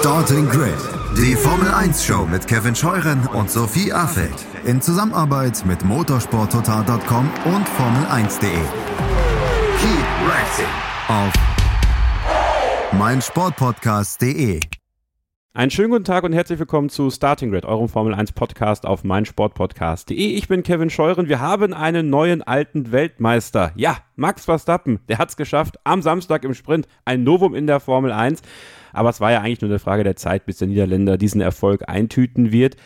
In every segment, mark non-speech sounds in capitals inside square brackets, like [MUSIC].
Starting Grid, die Formel 1 Show mit Kevin Scheuren und Sophie Affeld in Zusammenarbeit mit motorsporttotal.com und Formel1.de. Keep racing auf meinsportpodcast.de. Einen schönen guten Tag und herzlich willkommen zu Starting Grid, eurem Formel 1 Podcast auf meinsportpodcast.de. Ich bin Kevin Scheuren. Wir haben einen neuen alten Weltmeister. Ja, Max Verstappen, der hat es geschafft. Am Samstag im Sprint ein Novum in der Formel 1. Aber es war ja eigentlich nur eine Frage der Zeit, bis der Niederländer diesen Erfolg eintüten wird.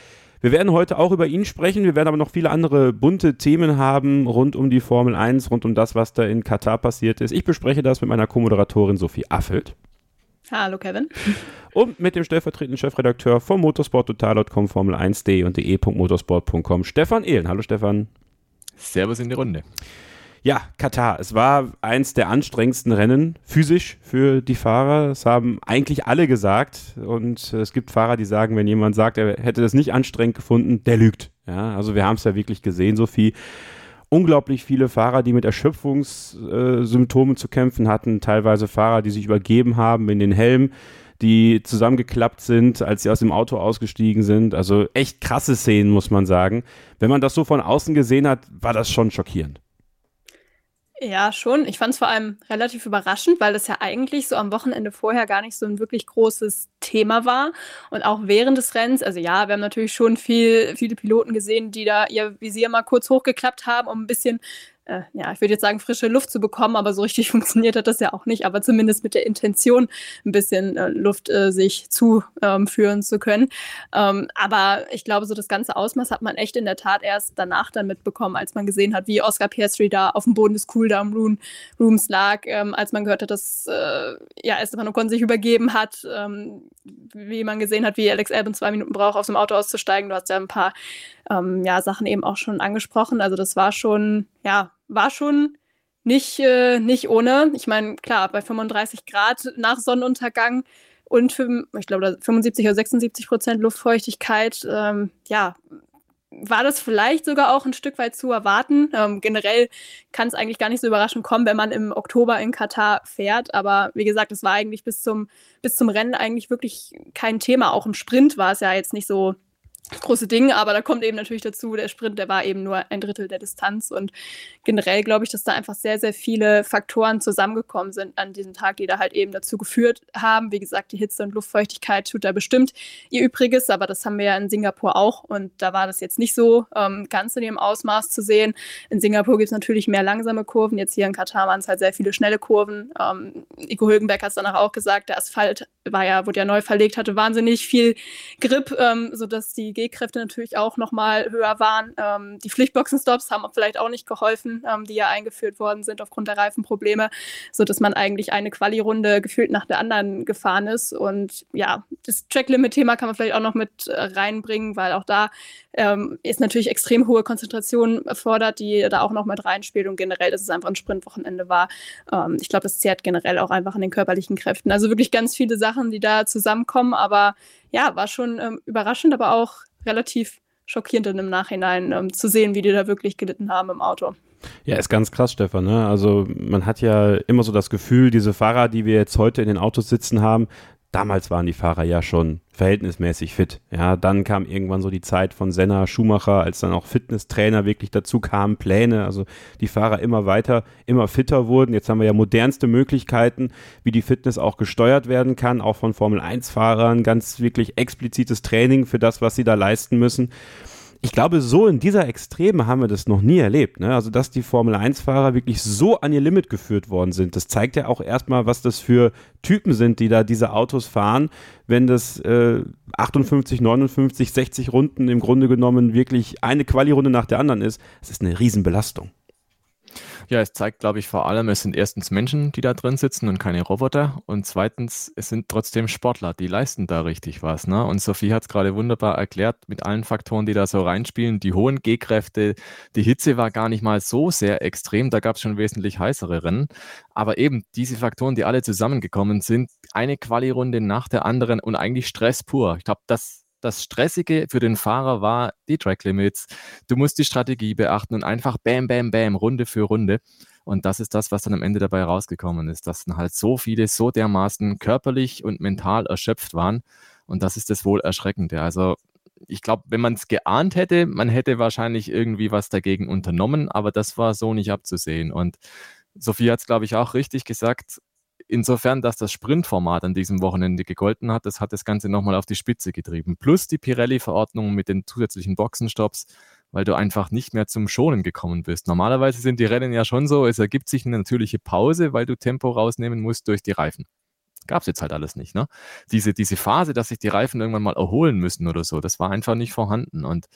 Wir werden heute auch über ihn sprechen. Wir werden aber noch viele andere bunte Themen haben rund um die Formel 1, rund um das, was da in Katar passiert ist. Ich bespreche das mit meiner Co-Moderatorin Sophie Affelt. Hallo Kevin. Und mit dem stellvertretenden Chefredakteur vom motorsporttotal.com, Formel1.de und de.motorsport.com, Stefan Ehlen. Hallo Stefan. Servus in die Runde. Ja, Katar. Es war eins der anstrengendsten Rennen physisch für die Fahrer. Das haben eigentlich alle gesagt. Und es gibt Fahrer, die sagen, wenn jemand sagt, er hätte das nicht anstrengend gefunden, der lügt. Ja, also wir haben es ja wirklich gesehen, Sophie unglaublich viele Fahrer, die mit Erschöpfungssymptomen zu kämpfen hatten, teilweise Fahrer, die sich übergeben haben in den Helm, die zusammengeklappt sind, als sie aus dem Auto ausgestiegen sind. Also echt krasse Szenen, muss man sagen. Wenn man das so von außen gesehen hat, war das schon schockierend. Ja, schon. Ich fand es vor allem relativ überraschend, weil das ja eigentlich so am Wochenende vorher gar nicht so ein wirklich großes Thema war. Und auch während des Rennens, also ja, wir haben natürlich schon viel, viele Piloten gesehen, die da ihr Visier mal kurz hochgeklappt haben, um ein bisschen äh, ja, ich würde jetzt sagen, frische Luft zu bekommen, aber so richtig [LAUGHS] funktioniert hat das ja auch nicht, aber zumindest mit der Intention, ein bisschen äh, Luft äh, sich zuführen ähm, zu können. Ähm, aber ich glaube, so das ganze Ausmaß hat man echt in der Tat erst danach dann mitbekommen, als man gesehen hat, wie Oscar Piastri da auf dem Boden des Cooldown Rooms lag, ähm, als man gehört hat, dass äh, ja, Esteban Ocon sich übergeben hat, ähm, wie man gesehen hat, wie Alex Albon zwei Minuten braucht, aus dem Auto auszusteigen. Du hast ja ein paar ähm, ja, Sachen eben auch schon angesprochen. Also das war schon, ja, war schon nicht, äh, nicht ohne. Ich meine, klar, bei 35 Grad nach Sonnenuntergang und für, ich glaube 75 oder 76 Prozent Luftfeuchtigkeit, ähm, ja, war das vielleicht sogar auch ein Stück weit zu erwarten. Ähm, generell kann es eigentlich gar nicht so überraschend kommen, wenn man im Oktober in Katar fährt. Aber wie gesagt, es war eigentlich bis zum, bis zum Rennen eigentlich wirklich kein Thema. Auch im Sprint war es ja jetzt nicht so große Ding, aber da kommt eben natürlich dazu, der Sprint, der war eben nur ein Drittel der Distanz und generell glaube ich, dass da einfach sehr, sehr viele Faktoren zusammengekommen sind an diesem Tag, die da halt eben dazu geführt haben. Wie gesagt, die Hitze und Luftfeuchtigkeit tut da bestimmt ihr Übriges, aber das haben wir ja in Singapur auch und da war das jetzt nicht so ähm, ganz in ihrem Ausmaß zu sehen. In Singapur gibt es natürlich mehr langsame Kurven, jetzt hier in Katar waren es halt sehr viele schnelle Kurven. Ähm, Nico Hülkenberg hat es danach auch gesagt, der Asphalt war ja, wurde ja neu verlegt, hatte wahnsinnig viel Grip, ähm, sodass die G-Kräfte natürlich auch nochmal höher waren. Ähm, die Pflichtboxenstops haben vielleicht auch nicht geholfen, ähm, die ja eingeführt worden sind aufgrund der Reifenprobleme, sodass man eigentlich eine Quali-Runde gefühlt nach der anderen gefahren ist. Und ja, das Track-Limit-Thema kann man vielleicht auch noch mit äh, reinbringen, weil auch da ähm, ist natürlich extrem hohe Konzentration erfordert, die da auch noch mit reinspielt. Und generell, dass es einfach ein Sprintwochenende war. Ähm, ich glaube, das zehrt generell auch einfach an den körperlichen Kräften. Also wirklich ganz viele Sachen, die da zusammenkommen. Aber ja, war schon ähm, überraschend, aber auch relativ schockierend dann im Nachhinein ähm, zu sehen, wie die da wirklich gelitten haben im Auto. Ja, ist ganz krass, Stefan. Ne? Also man hat ja immer so das Gefühl, diese Fahrer, die wir jetzt heute in den Autos sitzen haben, damals waren die Fahrer ja schon verhältnismäßig fit. Ja, dann kam irgendwann so die Zeit von Senna, Schumacher, als dann auch Fitnesstrainer wirklich dazu kamen, Pläne, also die Fahrer immer weiter, immer fitter wurden. Jetzt haben wir ja modernste Möglichkeiten, wie die Fitness auch gesteuert werden kann, auch von Formel 1 Fahrern, ganz wirklich explizites Training für das, was sie da leisten müssen ich glaube, so in dieser Extreme haben wir das noch nie erlebt. Ne? Also, dass die Formel-1-Fahrer wirklich so an ihr Limit geführt worden sind. Das zeigt ja auch erstmal, was das für Typen sind, die da diese Autos fahren, wenn das äh, 58, 59, 60 Runden im Grunde genommen wirklich eine Quali-Runde nach der anderen ist. Das ist eine Riesenbelastung. Ja, es zeigt, glaube ich, vor allem, es sind erstens Menschen, die da drin sitzen und keine Roboter. Und zweitens, es sind trotzdem Sportler, die leisten da richtig was. Ne? Und Sophie hat es gerade wunderbar erklärt mit allen Faktoren, die da so reinspielen. Die hohen G-Kräfte, die Hitze war gar nicht mal so sehr extrem. Da gab es schon wesentlich heißere Rennen. Aber eben diese Faktoren, die alle zusammengekommen sind, eine Quali-Runde nach der anderen und eigentlich Stress pur. Ich glaube, das das Stressige für den Fahrer war die Track Limits. Du musst die Strategie beachten und einfach bam, bam, bam, Runde für Runde. Und das ist das, was dann am Ende dabei rausgekommen ist, dass dann halt so viele so dermaßen körperlich und mental erschöpft waren. Und das ist das wohl Erschreckende. Also ich glaube, wenn man es geahnt hätte, man hätte wahrscheinlich irgendwie was dagegen unternommen, aber das war so nicht abzusehen. Und Sophie hat es, glaube ich, auch richtig gesagt. Insofern, dass das Sprintformat an diesem Wochenende gegolten hat, das hat das Ganze nochmal auf die Spitze getrieben. Plus die Pirelli-Verordnung mit den zusätzlichen Boxenstopps, weil du einfach nicht mehr zum Schonen gekommen bist. Normalerweise sind die Rennen ja schon so, es ergibt sich eine natürliche Pause, weil du Tempo rausnehmen musst durch die Reifen. Gab es jetzt halt alles nicht. Ne? Diese, diese Phase, dass sich die Reifen irgendwann mal erholen müssen oder so, das war einfach nicht vorhanden. Und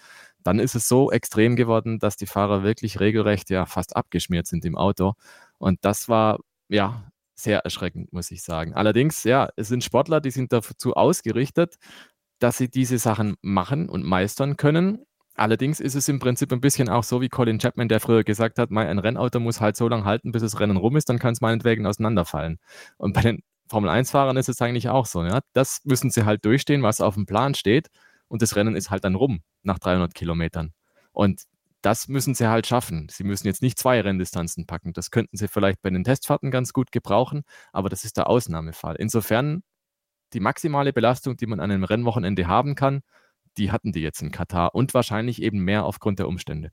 dann ist es so extrem geworden, dass die Fahrer wirklich regelrecht ja fast abgeschmiert sind im Auto. Und das war ja sehr erschreckend, muss ich sagen. Allerdings, ja, es sind Sportler, die sind dazu ausgerichtet, dass sie diese Sachen machen und meistern können. Allerdings ist es im Prinzip ein bisschen auch so wie Colin Chapman, der früher gesagt hat, ein Rennauto muss halt so lange halten, bis das Rennen rum ist, dann kann es meinetwegen auseinanderfallen. Und bei den Formel-1-Fahrern ist es eigentlich auch so. Ja? Das müssen sie halt durchstehen, was auf dem Plan steht. Und das Rennen ist halt dann rum nach 300 Kilometern. Und das müssen sie halt schaffen. Sie müssen jetzt nicht zwei Renndistanzen packen. Das könnten sie vielleicht bei den Testfahrten ganz gut gebrauchen, aber das ist der Ausnahmefall. Insofern die maximale Belastung, die man an einem Rennwochenende haben kann, die hatten die jetzt in Katar und wahrscheinlich eben mehr aufgrund der Umstände.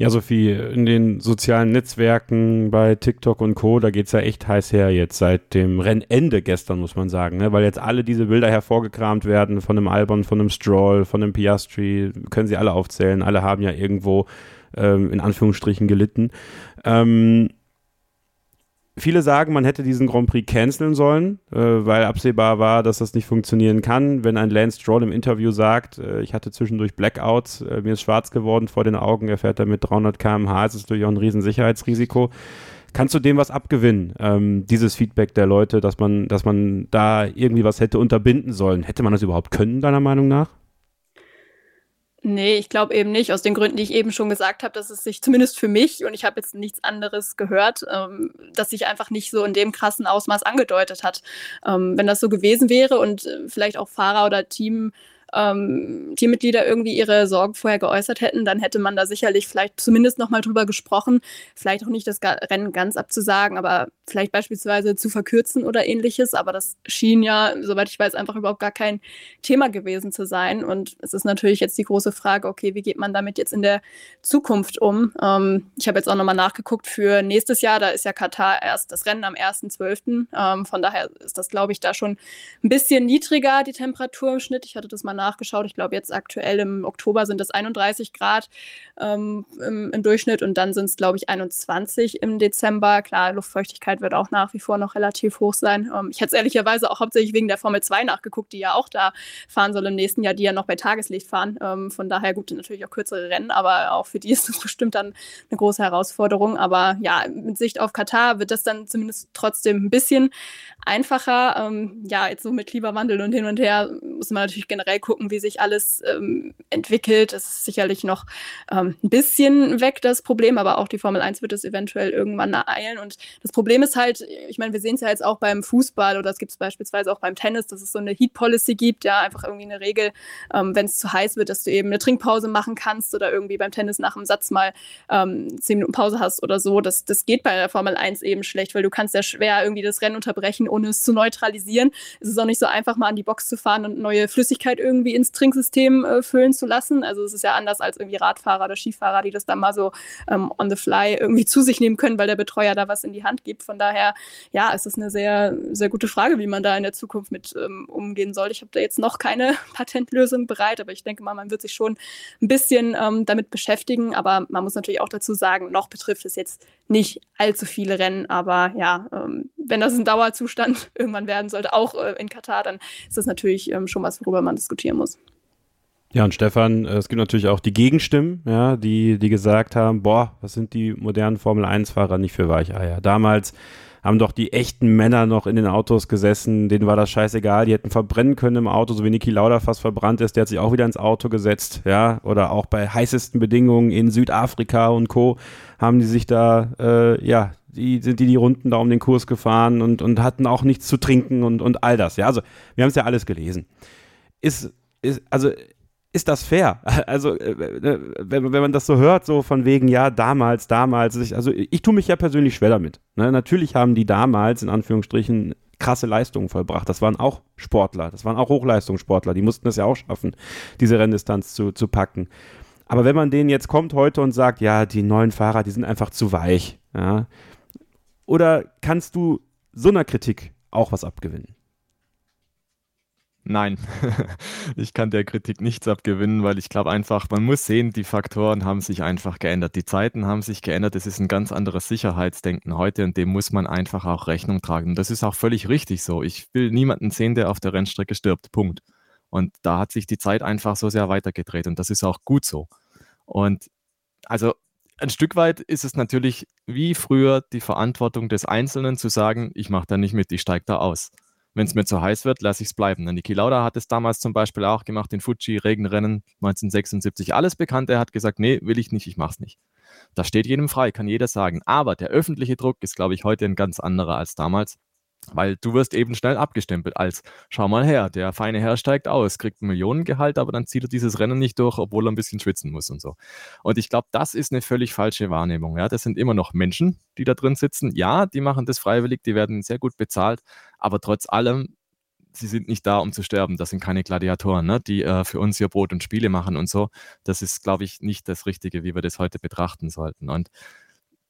Ja, Sophie, in den sozialen Netzwerken bei TikTok und Co., da geht es ja echt heiß her jetzt seit dem Rennende gestern, muss man sagen, ne? weil jetzt alle diese Bilder hervorgekramt werden von einem Albon, von einem Stroll, von einem Piastri, können sie alle aufzählen, alle haben ja irgendwo ähm, in Anführungsstrichen gelitten. Ähm, Viele sagen, man hätte diesen Grand Prix canceln sollen, äh, weil absehbar war, dass das nicht funktionieren kann. Wenn ein Lance Stroll im Interview sagt, äh, ich hatte zwischendurch Blackouts, äh, mir ist schwarz geworden vor den Augen, er fährt da mit 300 km/h, ist es natürlich auch ein Riesensicherheitsrisiko. Kannst du dem was abgewinnen, ähm, dieses Feedback der Leute, dass man, dass man da irgendwie was hätte unterbinden sollen? Hätte man das überhaupt können, deiner Meinung nach? Nee, ich glaube eben nicht, aus den Gründen, die ich eben schon gesagt habe, dass es sich zumindest für mich, und ich habe jetzt nichts anderes gehört, ähm, dass sich einfach nicht so in dem krassen Ausmaß angedeutet hat. Ähm, wenn das so gewesen wäre und äh, vielleicht auch Fahrer oder Team ähm, Teammitglieder irgendwie ihre Sorgen vorher geäußert hätten, dann hätte man da sicherlich vielleicht zumindest nochmal drüber gesprochen, vielleicht auch nicht das Rennen ganz abzusagen, aber vielleicht beispielsweise zu verkürzen oder ähnliches. Aber das schien ja, soweit ich weiß, einfach überhaupt gar kein Thema gewesen zu sein. Und es ist natürlich jetzt die große Frage, okay, wie geht man damit jetzt in der Zukunft um? Ähm, ich habe jetzt auch nochmal nachgeguckt für nächstes Jahr, da ist ja Katar erst das Rennen am 1.12. Ähm, von daher ist das, glaube ich, da schon ein bisschen niedriger, die Temperatur im Schnitt. Ich hatte das mal nachgeschaut. Ich glaube, jetzt aktuell im Oktober sind es 31 Grad ähm, im, im, Durchschnitt und dann sind es, glaube ich, 21 im Dezember. Klar, Luftfeuchtigkeit wird auch nach wie vor noch relativ hoch sein. Ähm, ich hätte es ehrlicherweise auch hauptsächlich wegen der Formel 2 nachgeguckt, die ja auch da fahren soll im nächsten Jahr, die ja noch bei Tageslicht fahren. Ähm, von daher gut, natürlich auch kürzere Rennen, aber auch für die [LAUGHS] ist das bestimmt dann eine große Herausforderung. Aber ja, mit Sicht auf Katar wird das dann zumindest trotzdem ein bisschen einfacher. Ähm, ja, jetzt so mit Klimawandel und hin und her muss man natürlich generell gucken, gucken, wie sich alles ähm, entwickelt. Das ist sicherlich noch ähm, ein bisschen weg, das Problem, aber auch die Formel 1 wird es eventuell irgendwann ereilen. Und das Problem ist halt, ich meine, wir sehen es ja jetzt auch beim Fußball oder es gibt es beispielsweise auch beim Tennis, dass es so eine Heat-Policy gibt, ja, einfach irgendwie eine Regel, ähm, wenn es zu heiß wird, dass du eben eine Trinkpause machen kannst oder irgendwie beim Tennis nach dem Satz mal ähm, zehn Minuten Pause hast oder so. Das, das geht bei der Formel 1 eben schlecht, weil du kannst ja schwer irgendwie das Rennen unterbrechen, ohne es zu neutralisieren. Es ist auch nicht so einfach, mal an die Box zu fahren und neue Flüssigkeit irgendwie irgendwie ins Trinksystem äh, füllen zu lassen. Also es ist ja anders als irgendwie Radfahrer oder Skifahrer, die das dann mal so ähm, on the fly irgendwie [LAUGHS] zu sich nehmen können, weil der Betreuer da was in die Hand gibt. Von daher, ja, ist eine sehr, sehr gute Frage, wie man da in der Zukunft mit ähm, umgehen soll. Ich habe da jetzt noch keine [LAUGHS] Patentlösung bereit, aber ich denke mal, man wird sich schon ein bisschen ähm, damit beschäftigen. Aber man muss natürlich auch dazu sagen, noch betrifft es jetzt nicht allzu viele Rennen, aber ja, ähm, wenn das ein Dauerzustand [LAUGHS] irgendwann werden sollte, auch äh, in Katar, dann ist das natürlich ähm, schon was, worüber man diskutieren muss. Ja, und Stefan, äh, es gibt natürlich auch die Gegenstimmen, ja, die, die gesagt haben, boah, was sind die modernen Formel-1-Fahrer nicht für Weicheier. Damals haben doch die echten Männer noch in den Autos gesessen, denen war das scheißegal, die hätten verbrennen können im Auto, so wie Niki Lauda fast verbrannt ist, der hat sich auch wieder ins Auto gesetzt, ja, oder auch bei heißesten Bedingungen in Südafrika und Co. haben die sich da, äh, ja, die sind die die Runden da um den Kurs gefahren und, und hatten auch nichts zu trinken und, und all das, ja, also wir haben es ja alles gelesen. Ist, ist, also ist das fair? [LAUGHS] Also, äh, äh, wenn, wenn man das so hört, so von wegen, ja, damals, damals, also ich tue mich ja persönlich schwer damit. Ne? Natürlich haben die damals, in Anführungsstrichen, krasse Leistungen vollbracht. Das waren auch Sportler, das waren auch Hochleistungssportler, die mussten es ja auch schaffen, diese Renndistanz zu, zu packen. Aber wenn man denen jetzt kommt heute und sagt, ja, die neuen Fahrer, die sind einfach zu weich, ja, oder kannst du so einer Kritik auch was abgewinnen? Nein, [LAUGHS] ich kann der Kritik nichts abgewinnen, weil ich glaube einfach, man muss sehen, die Faktoren haben sich einfach geändert. Die Zeiten haben sich geändert. Es ist ein ganz anderes Sicherheitsdenken heute und dem muss man einfach auch Rechnung tragen. Und das ist auch völlig richtig so. Ich will niemanden sehen, der auf der Rennstrecke stirbt. Punkt. Und da hat sich die Zeit einfach so sehr weitergedreht und das ist auch gut so. Und also ein Stück weit ist es natürlich wie früher die Verantwortung des Einzelnen zu sagen, ich mache da nicht mit, ich steige da aus wenn es mir zu heiß wird, lasse ich es bleiben. Niki Lauda hat es damals zum Beispiel auch gemacht, in Fuji, Regenrennen 1976, alles bekannt. Er hat gesagt, nee, will ich nicht, ich mache es nicht. Das steht jedem frei, kann jeder sagen. Aber der öffentliche Druck ist, glaube ich, heute ein ganz anderer als damals. Weil du wirst eben schnell abgestempelt als, schau mal her, der feine Herr steigt aus, kriegt ein Millionengehalt, aber dann zieht er dieses Rennen nicht durch, obwohl er ein bisschen schwitzen muss und so. Und ich glaube, das ist eine völlig falsche Wahrnehmung. Ja? Das sind immer noch Menschen, die da drin sitzen. Ja, die machen das freiwillig, die werden sehr gut bezahlt, aber trotz allem, sie sind nicht da, um zu sterben. Das sind keine Gladiatoren, ne? die äh, für uns hier Brot und Spiele machen und so. Das ist, glaube ich, nicht das Richtige, wie wir das heute betrachten sollten. Und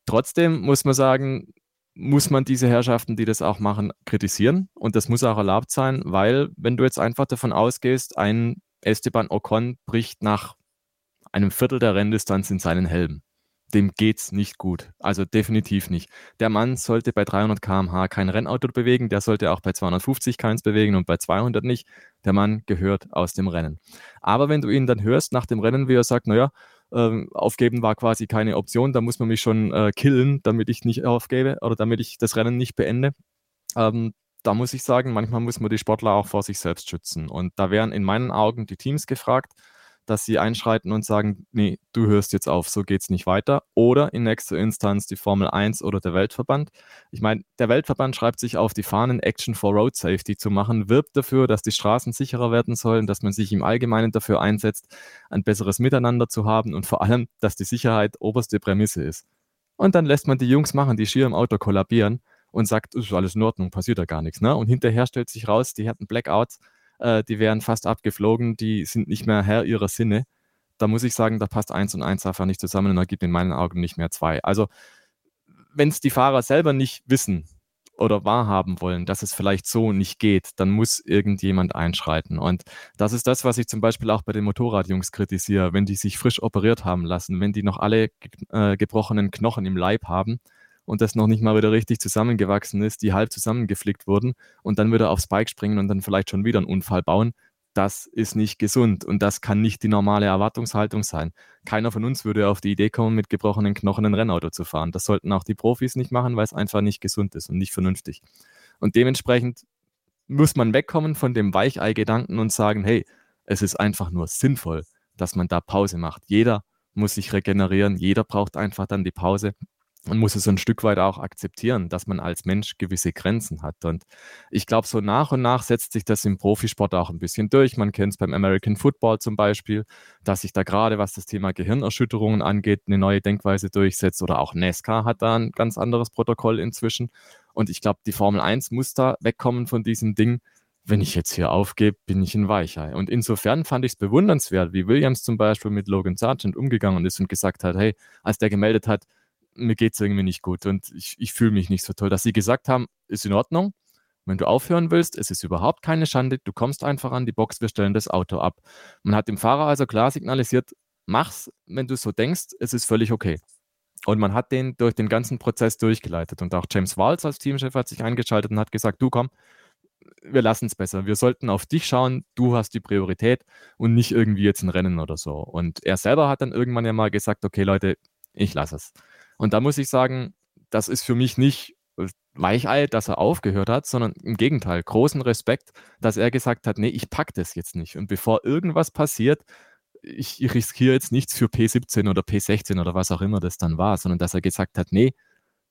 trotzdem muss man sagen, muss man diese Herrschaften, die das auch machen, kritisieren. Und das muss auch erlaubt sein, weil wenn du jetzt einfach davon ausgehst, ein Esteban Ocon bricht nach einem Viertel der Renndistanz in seinen Helm. Dem geht's nicht gut. Also definitiv nicht. Der Mann sollte bei 300 km/h kein Rennauto bewegen, der sollte auch bei 250 keins bewegen und bei 200 nicht. Der Mann gehört aus dem Rennen. Aber wenn du ihn dann hörst nach dem Rennen, wie er sagt, naja, ähm, aufgeben war quasi keine Option. Da muss man mich schon äh, killen, damit ich nicht aufgebe oder damit ich das Rennen nicht beende. Ähm, da muss ich sagen, manchmal muss man die Sportler auch vor sich selbst schützen. Und da wären in meinen Augen die Teams gefragt, dass sie einschreiten und sagen, nee, du hörst jetzt auf, so geht es nicht weiter. Oder in nächster Instanz die Formel 1 oder der Weltverband. Ich meine, der Weltverband schreibt sich auf die Fahnen, Action for Road Safety zu machen, wirbt dafür, dass die Straßen sicherer werden sollen, dass man sich im Allgemeinen dafür einsetzt, ein besseres Miteinander zu haben und vor allem, dass die Sicherheit oberste Prämisse ist. Und dann lässt man die Jungs machen, die schier im Auto kollabieren und sagt, ist alles in Ordnung, passiert da gar nichts. Ne? Und hinterher stellt sich raus, die hatten Blackouts äh, die wären fast abgeflogen, die sind nicht mehr Herr ihrer Sinne. Da muss ich sagen, da passt eins und eins einfach nicht zusammen und da gibt in meinen Augen nicht mehr zwei. Also, wenn es die Fahrer selber nicht wissen oder wahrhaben wollen, dass es vielleicht so nicht geht, dann muss irgendjemand einschreiten. Und das ist das, was ich zum Beispiel auch bei den Motorradjungs kritisiere, wenn die sich frisch operiert haben lassen, wenn die noch alle äh, gebrochenen Knochen im Leib haben und das noch nicht mal wieder richtig zusammengewachsen ist, die halb zusammengeflickt wurden und dann wieder aufs Bike springen und dann vielleicht schon wieder einen Unfall bauen. Das ist nicht gesund und das kann nicht die normale Erwartungshaltung sein. Keiner von uns würde auf die Idee kommen, mit gebrochenen Knochen ein Rennauto zu fahren. Das sollten auch die Profis nicht machen, weil es einfach nicht gesund ist und nicht vernünftig. Und dementsprechend muss man wegkommen von dem Weichei-Gedanken und sagen, hey, es ist einfach nur sinnvoll, dass man da Pause macht. Jeder muss sich regenerieren, jeder braucht einfach dann die Pause man muss es ein Stück weit auch akzeptieren, dass man als Mensch gewisse Grenzen hat. Und ich glaube, so nach und nach setzt sich das im Profisport auch ein bisschen durch. Man kennt es beim American Football zum Beispiel, dass sich da gerade, was das Thema Gehirnerschütterungen angeht, eine neue Denkweise durchsetzt. Oder auch NASCAR hat da ein ganz anderes Protokoll inzwischen. Und ich glaube, die Formel 1 muss da wegkommen von diesem Ding. Wenn ich jetzt hier aufgebe, bin ich ein Weichei. Und insofern fand ich es bewundernswert, wie Williams zum Beispiel mit Logan Sargent umgegangen ist und gesagt hat, hey, als der gemeldet hat, mir geht es irgendwie nicht gut und ich, ich fühle mich nicht so toll. Dass sie gesagt haben, ist in Ordnung, wenn du aufhören willst, es ist überhaupt keine Schande, du kommst einfach an die Box, wir stellen das Auto ab. Man hat dem Fahrer also klar signalisiert, mach's, wenn du so denkst, es ist völlig okay. Und man hat den durch den ganzen Prozess durchgeleitet. Und auch James Walls als Teamchef hat sich eingeschaltet und hat gesagt, du komm, wir lassen es besser. Wir sollten auf dich schauen, du hast die Priorität und nicht irgendwie jetzt ein Rennen oder so. Und er selber hat dann irgendwann ja mal gesagt, okay Leute, ich lasse es. Und da muss ich sagen, das ist für mich nicht äh, Weichei, dass er aufgehört hat, sondern im Gegenteil, großen Respekt, dass er gesagt hat, nee, ich packe das jetzt nicht. Und bevor irgendwas passiert, ich, ich riskiere jetzt nichts für P17 oder P16 oder was auch immer das dann war, sondern dass er gesagt hat, nee,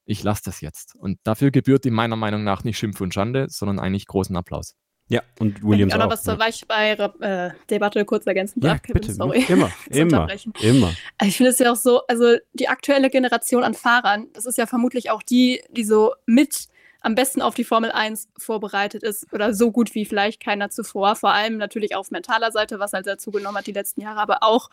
ich lasse das jetzt. Und dafür gebührt ihm meiner Meinung nach nicht Schimpf und Schande, sondern eigentlich großen Applaus. Ja, und Williams auch. auch. was zur ja. Weichbei-Debatte kurz ergänzen Ja, Kevin, bitte. sorry. Immer, [LAUGHS] immer, immer. Also Ich finde es ja auch so, also die aktuelle Generation an Fahrern, das ist ja vermutlich auch die, die so mit am besten auf die Formel 1 vorbereitet ist oder so gut wie vielleicht keiner zuvor. Vor allem natürlich auf mentaler Seite, was halt dazu genommen hat die letzten Jahre, aber auch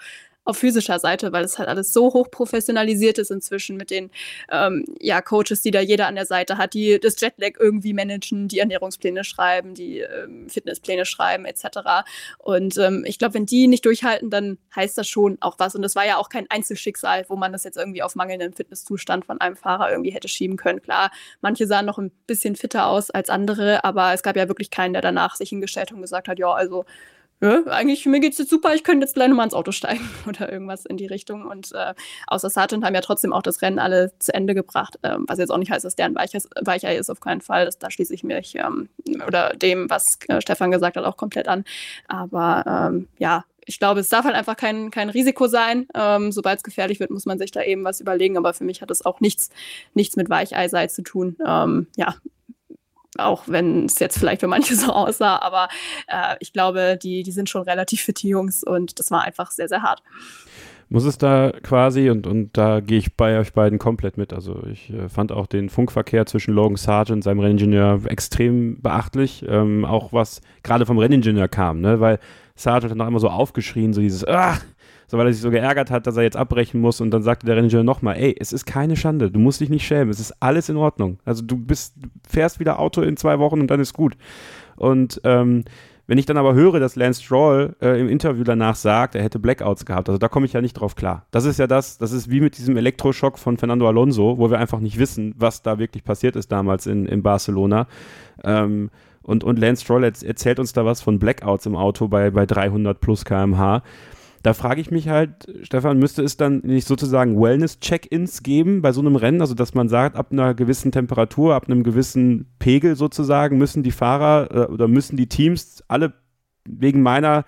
auf physischer Seite, weil es halt alles so hoch professionalisiert ist inzwischen mit den ähm, ja, Coaches, die da jeder an der Seite hat, die das Jetlag irgendwie managen, die Ernährungspläne schreiben, die ähm, Fitnesspläne schreiben etc. Und ähm, ich glaube, wenn die nicht durchhalten, dann heißt das schon auch was. Und das war ja auch kein Einzelschicksal, wo man das jetzt irgendwie auf mangelnden Fitnesszustand von einem Fahrer irgendwie hätte schieben können. Klar, manche sahen noch ein bisschen fitter aus als andere, aber es gab ja wirklich keinen, der danach sich hingestellt und gesagt hat, ja, also ja, eigentlich, mir geht's jetzt super, ich könnte jetzt gleich nochmal ins Auto steigen [LAUGHS] oder irgendwas in die Richtung. Und äh, außer Sargent haben ja trotzdem auch das Rennen alle zu Ende gebracht, ähm, was jetzt auch nicht heißt, dass der ein Weicher, ist, auf keinen Fall. Das, da schließe ich mich ähm, oder dem, was äh, Stefan gesagt hat, auch komplett an. Aber ähm, ja, ich glaube, es darf halt einfach kein, kein Risiko sein. Ähm, Sobald es gefährlich wird, muss man sich da eben was überlegen. Aber für mich hat es auch nichts, nichts mit Weicheisei zu tun. Ähm, ja, auch wenn es jetzt vielleicht für manche [LAUGHS] so aussah, aber äh, ich glaube, die, die sind schon relativ fit, die Jungs, und das war einfach sehr, sehr hart. Muss es da quasi, und, und da gehe ich bei euch beiden komplett mit. Also ich äh, fand auch den Funkverkehr zwischen Logan Sargent, seinem Renningenieur, extrem beachtlich. Ähm, auch was gerade vom Renningenieur kam, ne? weil Sargent hat noch immer so aufgeschrien, so dieses, ah, so weil er sich so geärgert hat, dass er jetzt abbrechen muss und dann sagte der Renningenieur nochmal, ey, es ist keine Schande, du musst dich nicht schämen, es ist alles in Ordnung. Also du bist, fährst wieder Auto in zwei Wochen und dann ist gut. Und ähm, wenn ich dann aber höre, dass Lance Stroll äh, im Interview danach sagt, er hätte Blackouts gehabt, also da komme ich ja nicht drauf klar. Das ist ja das, das ist wie mit diesem Elektroschock von Fernando Alonso, wo wir einfach nicht wissen, was da wirklich passiert ist damals in, in Barcelona. Ähm, und, und Lance Stroll erzählt uns da was von Blackouts im Auto bei, bei 300 plus kmh. Da frage ich mich halt, Stefan, müsste es dann nicht sozusagen Wellness-Check-ins geben bei so einem Rennen? Also, dass man sagt, ab einer gewissen Temperatur, ab einem gewissen Pegel sozusagen, müssen die Fahrer äh, oder müssen die Teams alle wegen meiner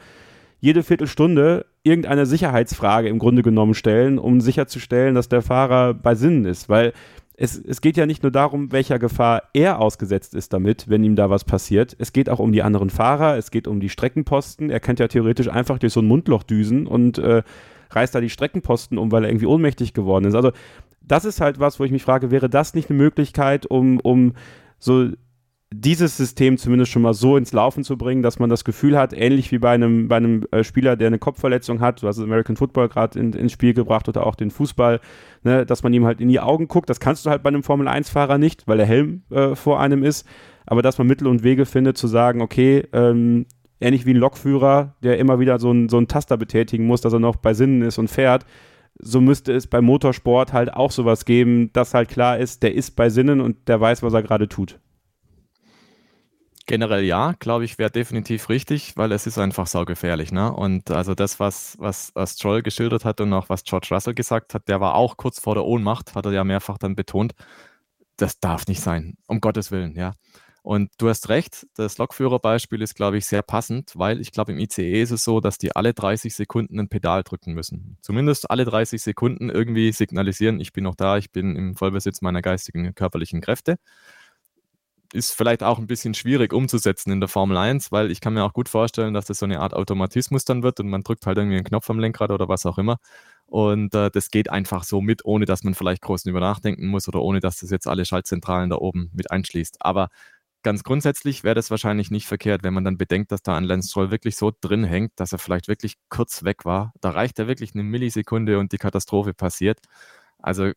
jede Viertelstunde irgendeine Sicherheitsfrage im Grunde genommen stellen, um sicherzustellen, dass der Fahrer bei Sinnen ist. Weil es, es geht ja nicht nur darum, welcher Gefahr er ausgesetzt ist damit, wenn ihm da was passiert. Es geht auch um die anderen Fahrer, es geht um die Streckenposten. Er könnte ja theoretisch einfach durch so ein Mundloch düsen und äh, reißt da die Streckenposten um, weil er irgendwie ohnmächtig geworden ist. Also das ist halt was, wo ich mich frage, wäre das nicht eine Möglichkeit, um, um so dieses System zumindest schon mal so ins Laufen zu bringen, dass man das Gefühl hat, ähnlich wie bei einem, bei einem äh, Spieler, der eine Kopfverletzung hat, du hast American Football gerade in, ins Spiel gebracht oder auch den Fußball, ne, dass man ihm halt in die Augen guckt. Das kannst du halt bei einem Formel-1-Fahrer nicht, weil der Helm äh, vor einem ist. Aber dass man Mittel und Wege findet, zu sagen, okay, ähm, ähnlich wie ein Lokführer, der immer wieder so, ein, so einen Taster betätigen muss, dass er noch bei Sinnen ist und fährt, so müsste es beim Motorsport halt auch sowas geben, dass halt klar ist, der ist bei Sinnen und der weiß, was er gerade tut. Generell ja, glaube ich, wäre definitiv richtig, weil es ist einfach saugefährlich. Ne? Und also das, was, was, was Stroll geschildert hat und auch was George Russell gesagt hat, der war auch kurz vor der Ohnmacht, hat er ja mehrfach dann betont. Das darf nicht sein, um Gottes Willen, ja. Und du hast recht, das Lokführerbeispiel ist, glaube ich, sehr passend, weil ich glaube, im ICE ist es so, dass die alle 30 Sekunden ein Pedal drücken müssen. Zumindest alle 30 Sekunden irgendwie signalisieren, ich bin noch da, ich bin im Vollbesitz meiner geistigen, körperlichen Kräfte ist vielleicht auch ein bisschen schwierig umzusetzen in der Formel 1, weil ich kann mir auch gut vorstellen, dass das so eine Art Automatismus dann wird und man drückt halt irgendwie einen Knopf am Lenkrad oder was auch immer. Und äh, das geht einfach so mit, ohne dass man vielleicht groß über nachdenken muss oder ohne dass das jetzt alle Schaltzentralen da oben mit einschließt. Aber ganz grundsätzlich wäre das wahrscheinlich nicht verkehrt, wenn man dann bedenkt, dass da ein Lance Stroll wirklich so drin hängt, dass er vielleicht wirklich kurz weg war. Da reicht ja wirklich eine Millisekunde und die Katastrophe passiert. Also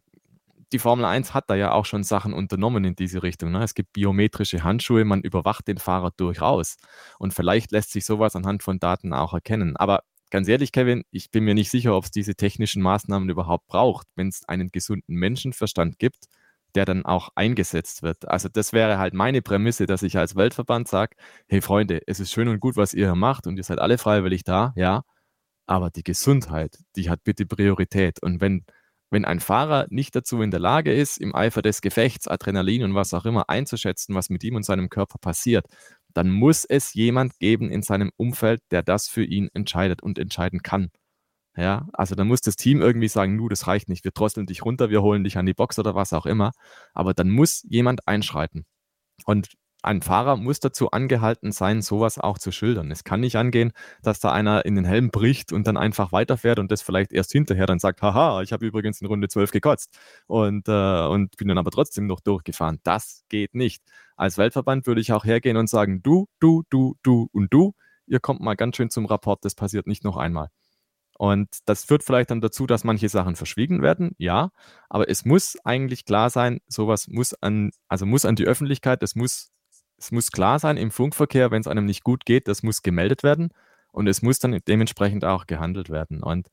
die Formel 1 hat da ja auch schon Sachen unternommen in diese Richtung. Ne? Es gibt biometrische Handschuhe, man überwacht den Fahrer durchaus. Und vielleicht lässt sich sowas anhand von Daten auch erkennen. Aber ganz ehrlich, Kevin, ich bin mir nicht sicher, ob es diese technischen Maßnahmen überhaupt braucht, wenn es einen gesunden Menschenverstand gibt, der dann auch eingesetzt wird. Also das wäre halt meine Prämisse, dass ich als Weltverband sage, hey Freunde, es ist schön und gut, was ihr hier macht und ihr seid alle freiwillig da, ja, aber die Gesundheit, die hat bitte Priorität. Und wenn wenn ein Fahrer nicht dazu in der Lage ist, im Eifer des Gefechts, Adrenalin und was auch immer einzuschätzen, was mit ihm und seinem Körper passiert, dann muss es jemand geben in seinem Umfeld, der das für ihn entscheidet und entscheiden kann. Ja, also dann muss das Team irgendwie sagen, nu, das reicht nicht, wir drosseln dich runter, wir holen dich an die Box oder was auch immer. Aber dann muss jemand einschreiten. Und ein Fahrer muss dazu angehalten sein, sowas auch zu schildern. Es kann nicht angehen, dass da einer in den Helm bricht und dann einfach weiterfährt und das vielleicht erst hinterher dann sagt, haha, ich habe übrigens in Runde 12 gekotzt und, äh, und bin dann aber trotzdem noch durchgefahren. Das geht nicht. Als Weltverband würde ich auch hergehen und sagen, du, du, du, du und du, ihr kommt mal ganz schön zum Rapport, das passiert nicht noch einmal. Und das führt vielleicht dann dazu, dass manche Sachen verschwiegen werden, ja, aber es muss eigentlich klar sein, sowas muss an, also muss an die Öffentlichkeit, es muss, es muss klar sein im Funkverkehr, wenn es einem nicht gut geht, das muss gemeldet werden und es muss dann dementsprechend auch gehandelt werden. Und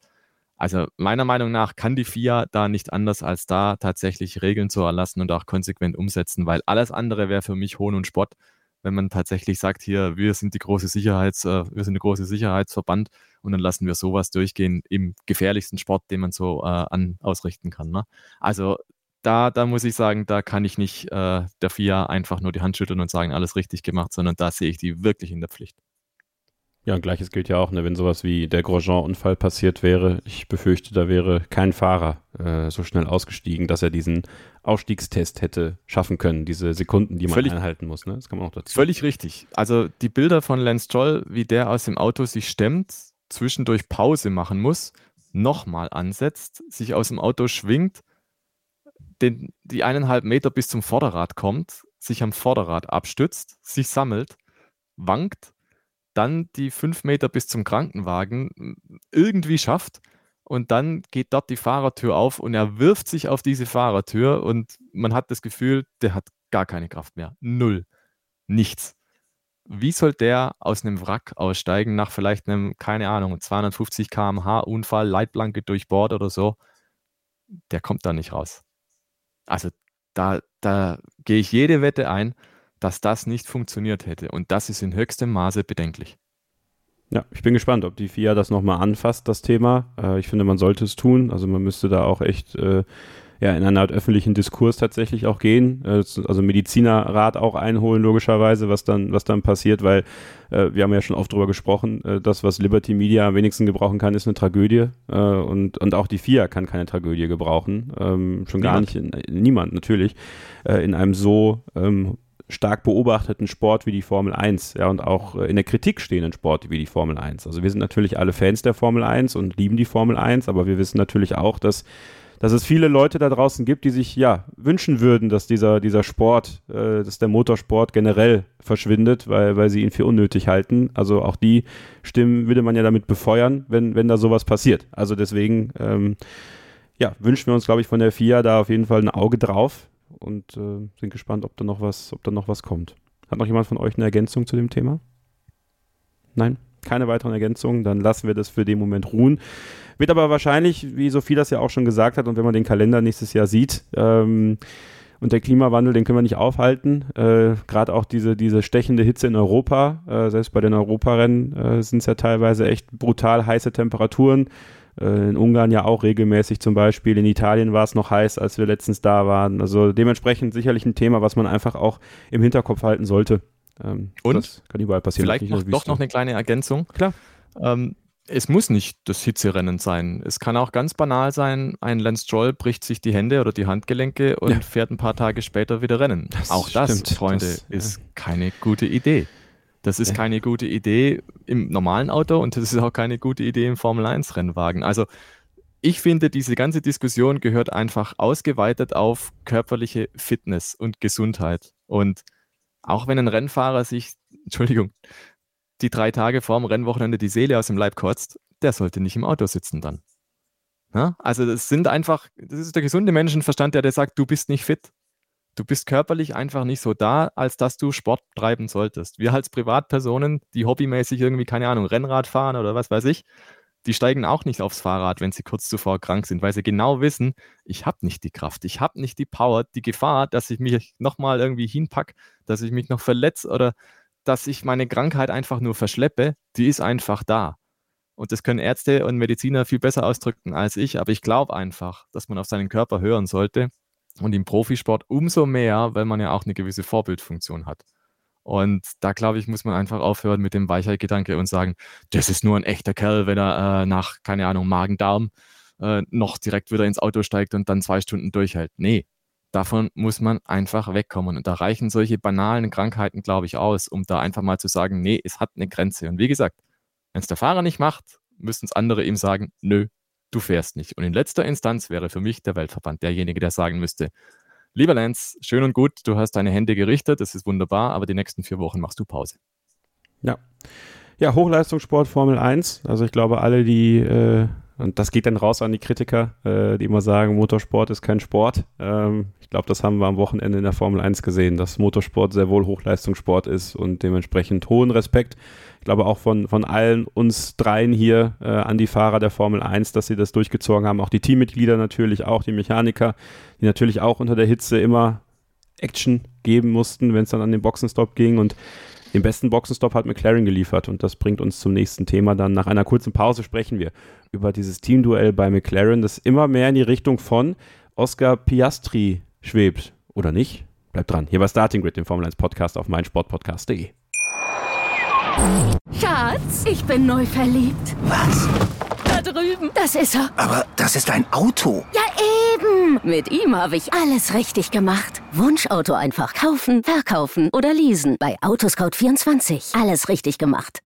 also meiner Meinung nach kann die FIA da nicht anders als da tatsächlich Regeln zu erlassen und auch konsequent umsetzen, weil alles andere wäre für mich Hohn und Spott wenn man tatsächlich sagt, hier, wir sind die große Sicherheits, äh, wir sind der große Sicherheitsverband und dann lassen wir sowas durchgehen im gefährlichsten Sport, den man so äh, an, ausrichten kann. Ne? Also da, da muss ich sagen, da kann ich nicht äh, der FIA einfach nur die Hand schütteln und sagen, alles richtig gemacht, sondern da sehe ich die wirklich in der Pflicht. Ja, und gleiches gilt ja auch, ne, wenn sowas wie der Grosjean-Unfall passiert wäre. Ich befürchte, da wäre kein Fahrer äh, so schnell ausgestiegen, dass er diesen Ausstiegstest hätte schaffen können, diese Sekunden, die man völlig, einhalten muss. Ne? Das kann man auch dazu. Völlig richtig. Also die Bilder von Lance Stroll, wie der aus dem Auto sich stemmt, zwischendurch Pause machen muss, nochmal ansetzt, sich aus dem Auto schwingt, den, die eineinhalb Meter bis zum Vorderrad kommt, sich am Vorderrad abstützt, sich sammelt, wankt dann die fünf Meter bis zum Krankenwagen irgendwie schafft und dann geht dort die Fahrertür auf und er wirft sich auf diese Fahrertür und man hat das Gefühl, der hat gar keine Kraft mehr. Null. Nichts. Wie soll der aus einem Wrack aussteigen nach vielleicht einem, keine Ahnung, 250 km/h Unfall, Leitplanke durchbohrt oder so? Der kommt da nicht raus. Also da, da gehe ich jede Wette ein, dass das nicht funktioniert hätte. Und das ist in höchstem Maße bedenklich. Ja, ich bin gespannt, ob die FIA das nochmal anfasst, das Thema. Äh, ich finde, man sollte es tun. Also man müsste da auch echt äh, ja, in einer Art öffentlichen Diskurs tatsächlich auch gehen. Äh, also Medizinerrat auch einholen, logischerweise, was dann, was dann passiert, weil äh, wir haben ja schon oft drüber gesprochen, äh, das, was Liberty Media am wenigsten gebrauchen kann, ist eine Tragödie. Äh, und, und auch die FIA kann keine Tragödie gebrauchen. Ähm, schon gar niemand. nicht, in, niemand natürlich, äh, in einem so ähm, stark beobachteten Sport wie die Formel 1, ja, und auch äh, in der Kritik stehenden Sport wie die Formel 1. Also wir sind natürlich alle Fans der Formel 1 und lieben die Formel 1, aber wir wissen natürlich auch, dass, dass es viele Leute da draußen gibt, die sich ja wünschen würden, dass dieser, dieser Sport, äh, dass der Motorsport generell verschwindet, weil, weil sie ihn für unnötig halten. Also auch die Stimmen würde man ja damit befeuern, wenn, wenn da sowas passiert. Also deswegen ähm, ja, wünschen wir uns, glaube ich, von der FIA da auf jeden Fall ein Auge drauf, und äh, sind gespannt, ob da noch was, ob da noch was kommt. Hat noch jemand von euch eine Ergänzung zu dem Thema? Nein? Keine weiteren Ergänzungen, dann lassen wir das für den Moment ruhen. Wird aber wahrscheinlich, wie Sophie das ja auch schon gesagt hat, und wenn man den Kalender nächstes Jahr sieht, ähm, und der Klimawandel, den können wir nicht aufhalten. Äh, Gerade auch diese, diese stechende Hitze in Europa, äh, selbst bei den Europarennen äh, sind es ja teilweise echt brutal heiße Temperaturen. Äh, in Ungarn ja auch regelmäßig zum Beispiel. In Italien war es noch heiß, als wir letztens da waren. Also dementsprechend sicherlich ein Thema, was man einfach auch im Hinterkopf halten sollte. Ähm, Und das kann überall passieren. Vielleicht noch, doch noch eine kleine Ergänzung. Klar. Ähm, es muss nicht das Hitzerennen sein. Es kann auch ganz banal sein, ein Lance Stroll bricht sich die Hände oder die Handgelenke und ja. fährt ein paar Tage später wieder Rennen. Das auch das, stimmt. Freunde, das, ist ja. keine gute Idee. Das ist keine gute Idee im normalen Auto und das ist auch keine gute Idee im Formel 1 Rennwagen. Also ich finde, diese ganze Diskussion gehört einfach ausgeweitet auf körperliche Fitness und Gesundheit. Und auch wenn ein Rennfahrer sich, Entschuldigung, die drei Tage vor dem Rennwochenende die Seele aus dem Leib kotzt, der sollte nicht im Auto sitzen dann. Ja? Also das sind einfach, das ist der gesunde Menschenverstand, der, der sagt, du bist nicht fit du bist körperlich einfach nicht so da, als dass du Sport treiben solltest. Wir als Privatpersonen, die hobbymäßig irgendwie, keine Ahnung, Rennrad fahren oder was weiß ich, die steigen auch nicht aufs Fahrrad, wenn sie kurz zuvor krank sind, weil sie genau wissen, ich habe nicht die Kraft, ich habe nicht die Power, die Gefahr, dass ich mich nochmal irgendwie hinpacke, dass ich mich noch verletze oder dass ich meine Krankheit einfach nur verschleppe, die ist einfach da. Und das können Ärzte und Mediziner viel besser ausdrücken als ich, aber ich glaube einfach, dass man auf seinen Körper hören sollte und im Profisport umso mehr, weil man ja auch eine gewisse Vorbildfunktion hat. Und da glaube ich, muss man einfach aufhören mit dem Weichheit-Gedanke und sagen, das ist nur ein echter Kerl, wenn er äh, nach, keine Ahnung, Magen-Darm äh, noch direkt wieder ins Auto steigt und dann zwei Stunden durchhält. Nee, Davon muss man einfach wegkommen. Und da reichen solche banalen Krankheiten, glaube ich, aus, um da einfach mal zu sagen, nee, es hat eine Grenze. Und wie gesagt, wenn es der Fahrer nicht macht, müssen es andere ihm sagen, nö, du fährst nicht. Und in letzter Instanz wäre für mich der Weltverband derjenige, der sagen müsste, lieber Lance, schön und gut, du hast deine Hände gerichtet, das ist wunderbar, aber die nächsten vier Wochen machst du Pause. Ja. Ja, Hochleistungssport Formel 1. Also ich glaube, alle, die äh, und das geht dann raus an die Kritiker, äh, die immer sagen, Motorsport ist kein Sport. Ähm, ich glaube, das haben wir am Wochenende in der Formel 1 gesehen, dass Motorsport sehr wohl Hochleistungssport ist und dementsprechend hohen Respekt. Ich glaube auch von, von allen uns dreien hier äh, an die Fahrer der Formel 1, dass sie das durchgezogen haben. Auch die Teammitglieder natürlich, auch die Mechaniker, die natürlich auch unter der Hitze immer Action geben mussten, wenn es dann an den Boxenstopp ging und den besten Boxenstopp hat McLaren geliefert und das bringt uns zum nächsten Thema. Dann nach einer kurzen Pause sprechen wir über dieses Teamduell bei McLaren, das immer mehr in die Richtung von Oscar Piastri schwebt. Oder nicht? Bleibt dran. Hier bei Starting Grid, dem Formel 1 Podcast auf meinsportpodcast.de. Schatz, ich bin neu verliebt. Was? Da drüben. Das ist er. Aber das ist ein Auto. Ja, eben. Mit ihm habe ich alles richtig gemacht. Wunschauto einfach kaufen, verkaufen oder leasen. Bei Autoscout24. Alles richtig gemacht.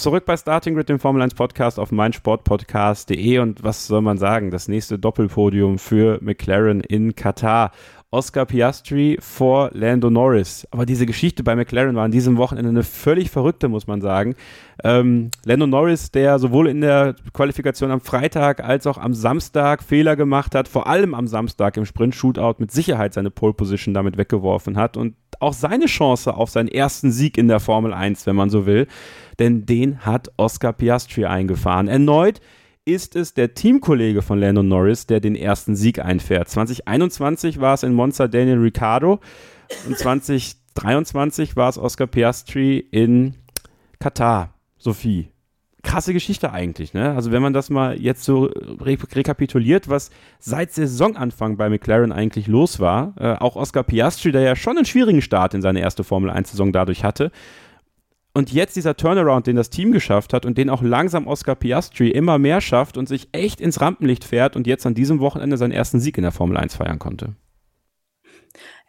Zurück bei Starting Grid, dem Formel 1 Podcast auf meinsportpodcast.de und was soll man sagen? Das nächste Doppelpodium für McLaren in Katar. Oscar Piastri vor Lando Norris. Aber diese Geschichte bei McLaren war an diesem Wochenende eine völlig verrückte, muss man sagen. Ähm, Lando Norris, der sowohl in der Qualifikation am Freitag als auch am Samstag Fehler gemacht hat, vor allem am Samstag im Sprint-Shootout mit Sicherheit seine Pole Position damit weggeworfen hat und auch seine Chance auf seinen ersten Sieg in der Formel 1, wenn man so will. Denn den hat Oscar Piastri eingefahren. Erneut ist es der Teamkollege von Lando Norris, der den ersten Sieg einfährt. 2021 war es in Monza Daniel Ricciardo und 2023 war es Oscar Piastri in Katar. Sophie. Krasse Geschichte eigentlich, ne? Also wenn man das mal jetzt so re rekapituliert, was seit Saisonanfang bei McLaren eigentlich los war, äh, auch Oscar Piastri, der ja schon einen schwierigen Start in seine erste Formel 1 Saison dadurch hatte, und jetzt dieser Turnaround, den das Team geschafft hat und den auch langsam Oscar Piastri immer mehr schafft und sich echt ins Rampenlicht fährt und jetzt an diesem Wochenende seinen ersten Sieg in der Formel 1 feiern konnte.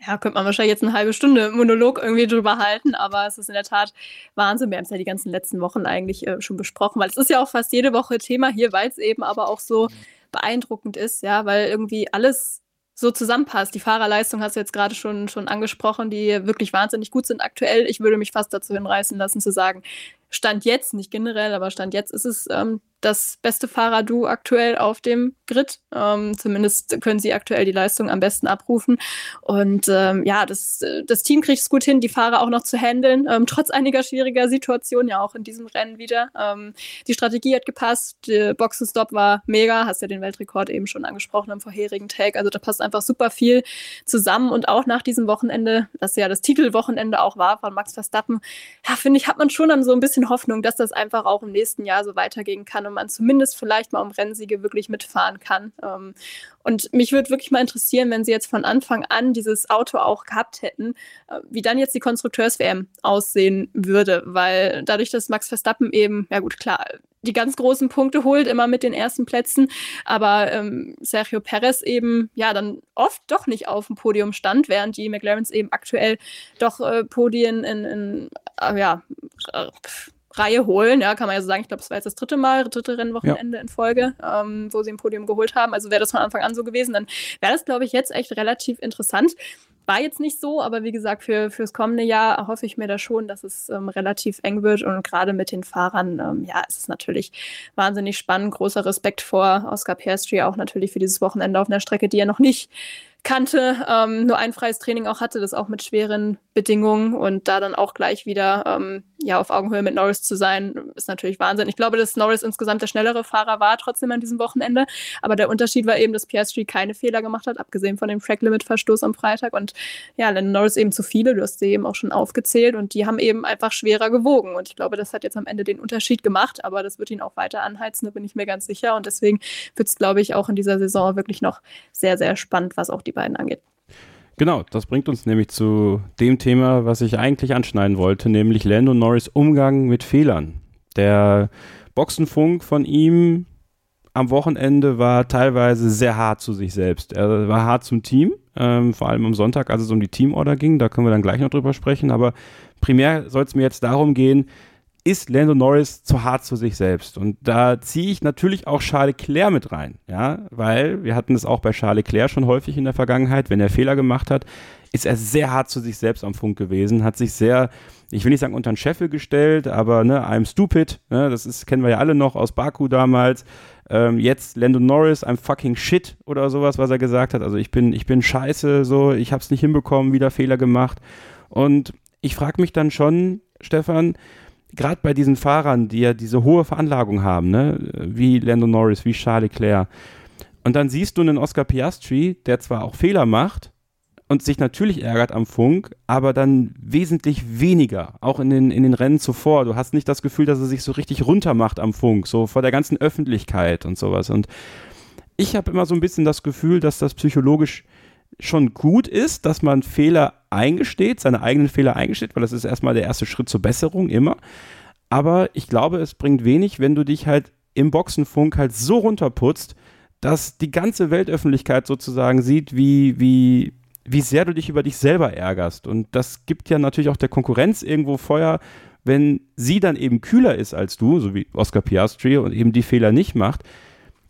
Ja, könnte man wahrscheinlich jetzt eine halbe Stunde Monolog irgendwie drüber halten, aber es ist in der Tat Wahnsinn. Wir haben es ja die ganzen letzten Wochen eigentlich äh, schon besprochen, weil es ist ja auch fast jede Woche Thema hier, weil es eben aber auch so beeindruckend ist, ja, weil irgendwie alles so zusammenpasst. Die Fahrerleistung hast du jetzt gerade schon, schon angesprochen, die wirklich wahnsinnig gut sind aktuell. Ich würde mich fast dazu hinreißen lassen zu sagen, Stand jetzt, nicht generell, aber Stand jetzt ist es ähm, das beste Fahrerduo aktuell auf dem Grid. Ähm, zumindest können sie aktuell die Leistung am besten abrufen. Und ähm, ja, das, das Team kriegt es gut hin, die Fahrer auch noch zu handeln, ähm, trotz einiger schwieriger Situationen, ja auch in diesem Rennen wieder. Ähm, die Strategie hat gepasst, der Boxenstopp war mega, hast ja den Weltrekord eben schon angesprochen im vorherigen Tag. Also da passt einfach super viel zusammen. Und auch nach diesem Wochenende, das ja das Titelwochenende auch war von Max Verstappen, ja, finde ich, hat man schon dann so ein bisschen Hoffnung, dass das einfach auch im nächsten Jahr so weitergehen kann und man zumindest vielleicht mal um Rennsiege wirklich mitfahren kann. Ähm, und mich würde wirklich mal interessieren, wenn sie jetzt von Anfang an dieses Auto auch gehabt hätten, äh, wie dann jetzt die Konstrukteurs-WM aussehen würde, weil dadurch, dass Max Verstappen eben, ja gut, klar, die ganz großen Punkte holt, immer mit den ersten Plätzen, aber ähm, Sergio Perez eben ja dann oft doch nicht auf dem Podium stand, während die McLarens eben aktuell doch äh, Podien in, in äh, ja, Reihe holen. Ja, kann man ja so sagen. Ich glaube, es war jetzt das dritte Mal, dritte Rennwochenende ja. in Folge, ähm, wo sie ein Podium geholt haben. Also wäre das von Anfang an so gewesen, dann wäre das, glaube ich, jetzt echt relativ interessant. War jetzt nicht so, aber wie gesagt, für fürs kommende Jahr hoffe ich mir da schon, dass es ähm, relativ eng wird und gerade mit den Fahrern, ähm, ja, es ist natürlich wahnsinnig spannend. Großer Respekt vor Oscar Piastri, auch natürlich für dieses Wochenende auf einer Strecke, die er noch nicht kannte, ähm, nur ein freies Training auch hatte, das auch mit schweren Bedingungen und da dann auch gleich wieder ähm, ja, auf Augenhöhe mit Norris zu sein, ist natürlich Wahnsinn. Ich glaube, dass Norris insgesamt der schnellere Fahrer war, trotzdem an diesem Wochenende. Aber der Unterschied war eben, dass Piastri keine Fehler gemacht hat, abgesehen von dem Track-Limit-Verstoß am Freitag. Und ja, Lennon Norris eben zu viele, du hast sie eben auch schon aufgezählt. Und die haben eben einfach schwerer gewogen. Und ich glaube, das hat jetzt am Ende den Unterschied gemacht. Aber das wird ihn auch weiter anheizen, da bin ich mir ganz sicher. Und deswegen wird es, glaube ich, auch in dieser Saison wirklich noch sehr, sehr spannend, was auch die beiden angeht. Genau, das bringt uns nämlich zu dem Thema, was ich eigentlich anschneiden wollte, nämlich Lando Norris Umgang mit Fehlern. Der Boxenfunk von ihm am Wochenende war teilweise sehr hart zu sich selbst. Er war hart zum Team, ähm, vor allem am Sonntag, als es um die Teamorder ging. Da können wir dann gleich noch drüber sprechen. Aber primär soll es mir jetzt darum gehen, ist Lando Norris zu hart zu sich selbst. Und da ziehe ich natürlich auch Charles Leclerc mit rein, ja, weil wir hatten es auch bei Charles Leclerc schon häufig in der Vergangenheit, wenn er Fehler gemacht hat, ist er sehr hart zu sich selbst am Funk gewesen, hat sich sehr, ich will nicht sagen unter den Scheffel gestellt, aber ne, I'm stupid, ne, das ist, kennen wir ja alle noch aus Baku damals. Ähm, jetzt Lando Norris, I'm fucking shit oder sowas, was er gesagt hat. Also ich bin, ich bin scheiße, so, ich hab's nicht hinbekommen, wieder Fehler gemacht. Und ich frage mich dann schon, Stefan, gerade bei diesen Fahrern, die ja diese hohe Veranlagung haben, ne, wie Lando Norris, wie Charles Leclerc, und dann siehst du einen Oscar Piastri, der zwar auch Fehler macht und sich natürlich ärgert am Funk, aber dann wesentlich weniger, auch in den, in den Rennen zuvor. Du hast nicht das Gefühl, dass er sich so richtig runter macht am Funk, so vor der ganzen Öffentlichkeit und sowas. Und ich habe immer so ein bisschen das Gefühl, dass das psychologisch schon gut ist, dass man Fehler eingesteht, seine eigenen Fehler eingesteht, weil das ist erstmal der erste Schritt zur Besserung immer. Aber ich glaube, es bringt wenig, wenn du dich halt im Boxenfunk halt so runterputzt, dass die ganze Weltöffentlichkeit sozusagen sieht, wie, wie, wie sehr du dich über dich selber ärgerst. Und das gibt ja natürlich auch der Konkurrenz irgendwo Feuer, wenn sie dann eben kühler ist als du, so wie Oscar Piastri und eben die Fehler nicht macht,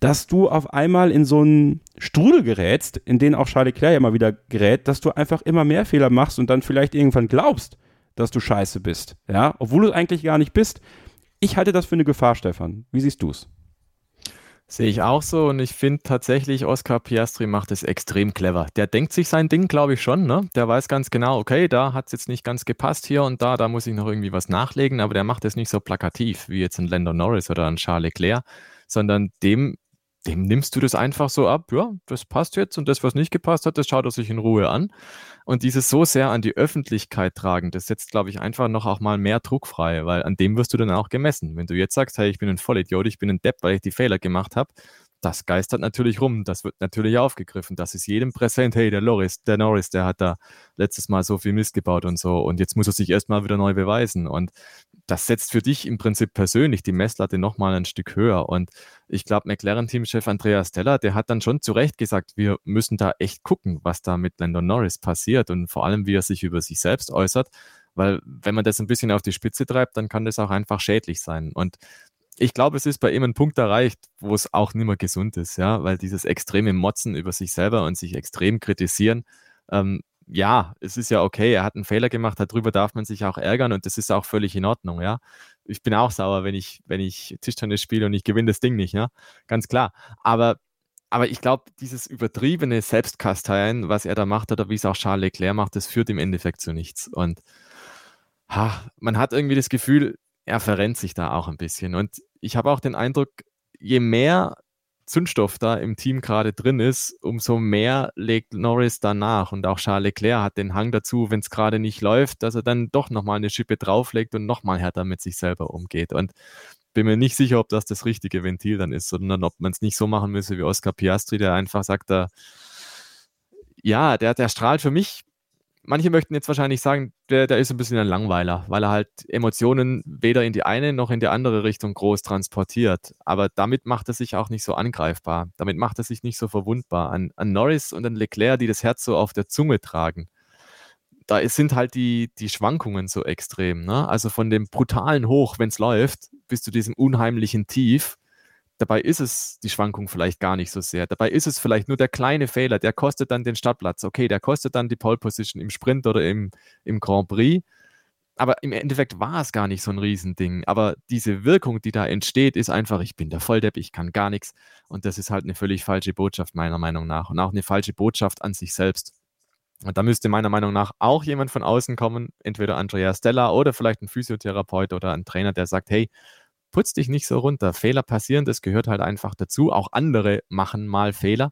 dass du auf einmal in so einen Strudel gerätst, in den auch Charles Leclerc ja immer wieder gerät, dass du einfach immer mehr Fehler machst und dann vielleicht irgendwann glaubst, dass du scheiße bist. Ja, obwohl du eigentlich gar nicht bist. Ich halte das für eine Gefahr, Stefan. Wie siehst du es? Sehe ich auch so und ich finde tatsächlich, Oscar Piastri macht es extrem clever. Der denkt sich sein Ding, glaube ich schon. Ne? Der weiß ganz genau, okay, da hat es jetzt nicht ganz gepasst hier und da, da muss ich noch irgendwie was nachlegen, aber der macht es nicht so plakativ wie jetzt ein Lando Norris oder ein Charles Leclerc, sondern dem dem nimmst du das einfach so ab, ja, das passt jetzt und das, was nicht gepasst hat, das schaut er sich in Ruhe an. Und dieses so sehr an die Öffentlichkeit tragen, das setzt, glaube ich, einfach noch auch mal mehr Druck frei, weil an dem wirst du dann auch gemessen. Wenn du jetzt sagst, hey, ich bin ein Vollidiot, ich bin ein Depp, weil ich die Fehler gemacht habe, das geistert natürlich rum, das wird natürlich aufgegriffen, das ist jedem präsent, hey, der Loris, der Norris, der hat da letztes Mal so viel Mist gebaut und so und jetzt muss er sich erstmal wieder neu beweisen und das setzt für dich im Prinzip persönlich die Messlatte nochmal ein Stück höher. Und ich glaube, McLaren-Teamchef Andreas Stella, der hat dann schon zu Recht gesagt, wir müssen da echt gucken, was da mit Landon Norris passiert und vor allem, wie er sich über sich selbst äußert, weil wenn man das ein bisschen auf die Spitze treibt, dann kann das auch einfach schädlich sein. Und ich glaube, es ist bei ihm ein Punkt erreicht, wo es auch nicht mehr gesund ist, ja, weil dieses extreme Motzen über sich selber und sich extrem kritisieren, ähm, ja, es ist ja okay, er hat einen Fehler gemacht, darüber darf man sich auch ärgern und das ist auch völlig in Ordnung, ja. Ich bin auch sauer, wenn ich, wenn ich Tischtennis spiele und ich gewinne das Ding nicht, ja, ganz klar. Aber, aber ich glaube, dieses übertriebene Selbstkasteien, was er da macht oder wie es auch Charles Leclerc macht, das führt im Endeffekt zu nichts. Und ha, man hat irgendwie das Gefühl, er verrennt sich da auch ein bisschen. Und ich habe auch den Eindruck, je mehr Zündstoff da im Team gerade drin ist, umso mehr legt Norris danach. Und auch Charles Leclerc hat den Hang dazu, wenn es gerade nicht läuft, dass er dann doch nochmal eine Schippe drauflegt und nochmal härter mit sich selber umgeht. Und bin mir nicht sicher, ob das das richtige Ventil dann ist, sondern ob man es nicht so machen müsse wie Oscar Piastri, der einfach sagt, da, ja, der, der strahlt für mich manche möchten jetzt wahrscheinlich sagen, der, der ist ein bisschen ein Langweiler, weil er halt Emotionen weder in die eine noch in die andere Richtung groß transportiert. Aber damit macht er sich auch nicht so angreifbar. Damit macht er sich nicht so verwundbar. An, an Norris und an Leclerc, die das Herz so auf der Zunge tragen, da sind halt die, die Schwankungen so extrem. Ne? Also von dem brutalen Hoch, wenn es läuft, bis zu diesem unheimlichen Tief Dabei ist es die Schwankung vielleicht gar nicht so sehr. Dabei ist es vielleicht nur der kleine Fehler, der kostet dann den Startplatz. Okay, der kostet dann die Pole Position im Sprint oder im, im Grand Prix. aber im Endeffekt war es gar nicht so ein Riesending. Aber diese Wirkung, die da entsteht, ist einfach, ich bin der Volldepp, ich kann gar nichts. Und das ist halt eine völlig falsche Botschaft, meiner Meinung nach. Und auch eine falsche Botschaft an sich selbst. Und da müsste meiner Meinung nach auch jemand von außen kommen, entweder Andrea Stella oder vielleicht ein Physiotherapeut oder ein Trainer, der sagt, hey, putz dich nicht so runter. Fehler passieren, das gehört halt einfach dazu. Auch andere machen mal Fehler.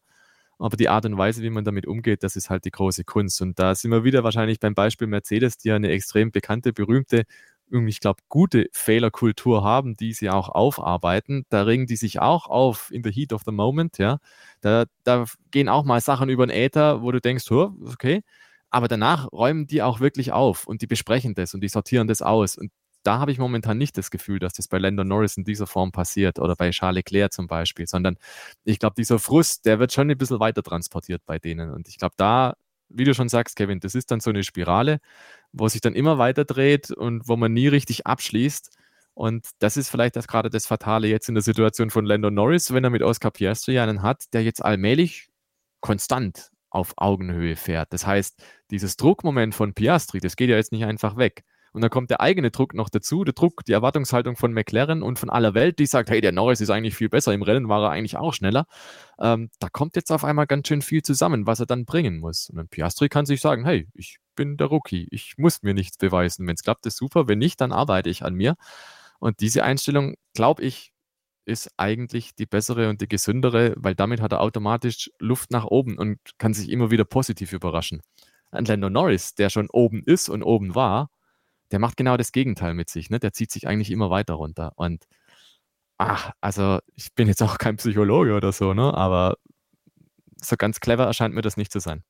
Aber die Art und Weise, wie man damit umgeht, das ist halt die große Kunst. Und da sind wir wieder wahrscheinlich beim Beispiel Mercedes, die ja eine extrem bekannte, berühmte, ich glaube, gute Fehlerkultur haben, die sie auch aufarbeiten. Da regen die sich auch auf in the heat of the moment, ja. Da, da gehen auch mal Sachen über den Äther, wo du denkst, okay, aber danach räumen die auch wirklich auf und die besprechen das und die sortieren das aus. Und da habe ich momentan nicht das Gefühl, dass das bei Landon Norris in dieser Form passiert oder bei Charles Leclerc zum Beispiel, sondern ich glaube, dieser Frust, der wird schon ein bisschen weiter transportiert bei denen. Und ich glaube, da, wie du schon sagst, Kevin, das ist dann so eine Spirale, wo sich dann immer weiter dreht und wo man nie richtig abschließt. Und das ist vielleicht das gerade das Fatale jetzt in der Situation von Landon Norris, wenn er mit Oscar Piastri einen hat, der jetzt allmählich konstant auf Augenhöhe fährt. Das heißt, dieses Druckmoment von Piastri, das geht ja jetzt nicht einfach weg. Und dann kommt der eigene Druck noch dazu, der Druck, die Erwartungshaltung von McLaren und von aller Welt, die sagt, hey, der Norris ist eigentlich viel besser, im Rennen war er eigentlich auch schneller. Ähm, da kommt jetzt auf einmal ganz schön viel zusammen, was er dann bringen muss. Und dann Piastri kann sich sagen, hey, ich bin der Rookie, ich muss mir nichts beweisen. Wenn es klappt, ist super, wenn nicht, dann arbeite ich an mir. Und diese Einstellung, glaube ich, ist eigentlich die bessere und die gesündere, weil damit hat er automatisch Luft nach oben und kann sich immer wieder positiv überraschen. Ein Lando Norris, der schon oben ist und oben war, der macht genau das Gegenteil mit sich. Ne? Der zieht sich eigentlich immer weiter runter. Und ach, also ich bin jetzt auch kein Psychologe oder so, ne? aber so ganz clever erscheint mir das nicht zu sein.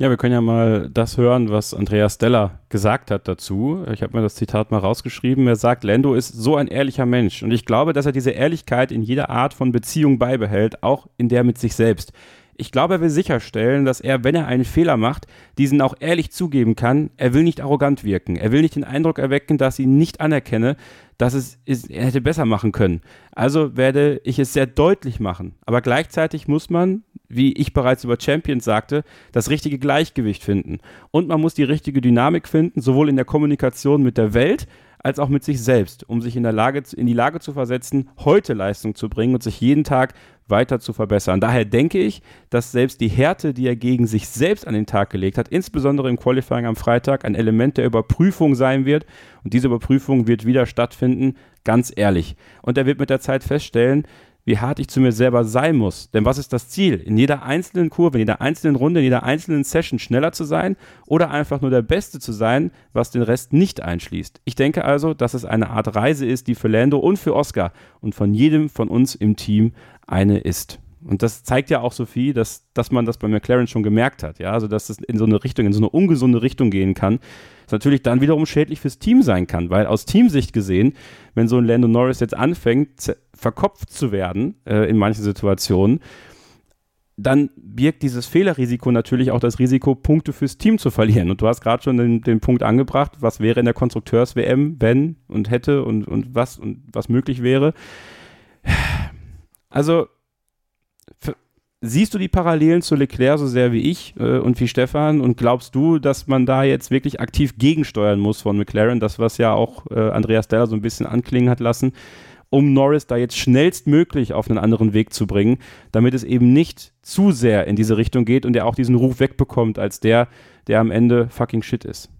Ja, wir können ja mal das hören, was Andreas Stella gesagt hat dazu. Ich habe mir das Zitat mal rausgeschrieben. Er sagt, Lando ist so ein ehrlicher Mensch. Und ich glaube, dass er diese Ehrlichkeit in jeder Art von Beziehung beibehält, auch in der mit sich selbst. Ich glaube, er will sicherstellen, dass er, wenn er einen Fehler macht, diesen auch ehrlich zugeben kann. Er will nicht arrogant wirken. Er will nicht den Eindruck erwecken, dass ich ihn nicht anerkenne, dass es ist, er hätte besser machen können. Also werde ich es sehr deutlich machen. Aber gleichzeitig muss man, wie ich bereits über Champions sagte, das richtige Gleichgewicht finden. Und man muss die richtige Dynamik finden, sowohl in der Kommunikation mit der Welt, als auch mit sich selbst, um sich in, der Lage, in die Lage zu versetzen, heute Leistung zu bringen und sich jeden Tag weiter zu verbessern. Daher denke ich, dass selbst die Härte, die er gegen sich selbst an den Tag gelegt hat, insbesondere im Qualifying am Freitag, ein Element der Überprüfung sein wird. Und diese Überprüfung wird wieder stattfinden, ganz ehrlich. Und er wird mit der Zeit feststellen, wie hart ich zu mir selber sein muss. Denn was ist das Ziel? In jeder einzelnen Kurve, in jeder einzelnen Runde, in jeder einzelnen Session schneller zu sein oder einfach nur der Beste zu sein, was den Rest nicht einschließt. Ich denke also, dass es eine Art Reise ist, die für Lando und für Oscar und von jedem von uns im Team eine ist. Und das zeigt ja auch Sophie, dass, dass man das bei McLaren schon gemerkt hat. Ja, also dass es in so eine Richtung, in so eine ungesunde Richtung gehen kann. Was natürlich dann wiederum schädlich fürs Team sein kann, weil aus Teamsicht gesehen, wenn so ein Lando Norris jetzt anfängt, verkopft zu werden äh, in manchen Situationen, dann birgt dieses Fehlerrisiko natürlich auch das Risiko, Punkte fürs Team zu verlieren. Und du hast gerade schon den, den, Punkt angebracht, was wäre in der Konstrukteurs-WM, wenn und hätte und, und was und was möglich wäre. Also siehst du die Parallelen zu Leclerc so sehr wie ich äh, und wie Stefan und glaubst du, dass man da jetzt wirklich aktiv gegensteuern muss von McLaren, das was ja auch äh, Andreas Deller so ein bisschen anklingen hat lassen, um Norris da jetzt schnellstmöglich auf einen anderen Weg zu bringen, damit es eben nicht zu sehr in diese Richtung geht und er auch diesen Ruf wegbekommt als der, der am Ende fucking shit ist?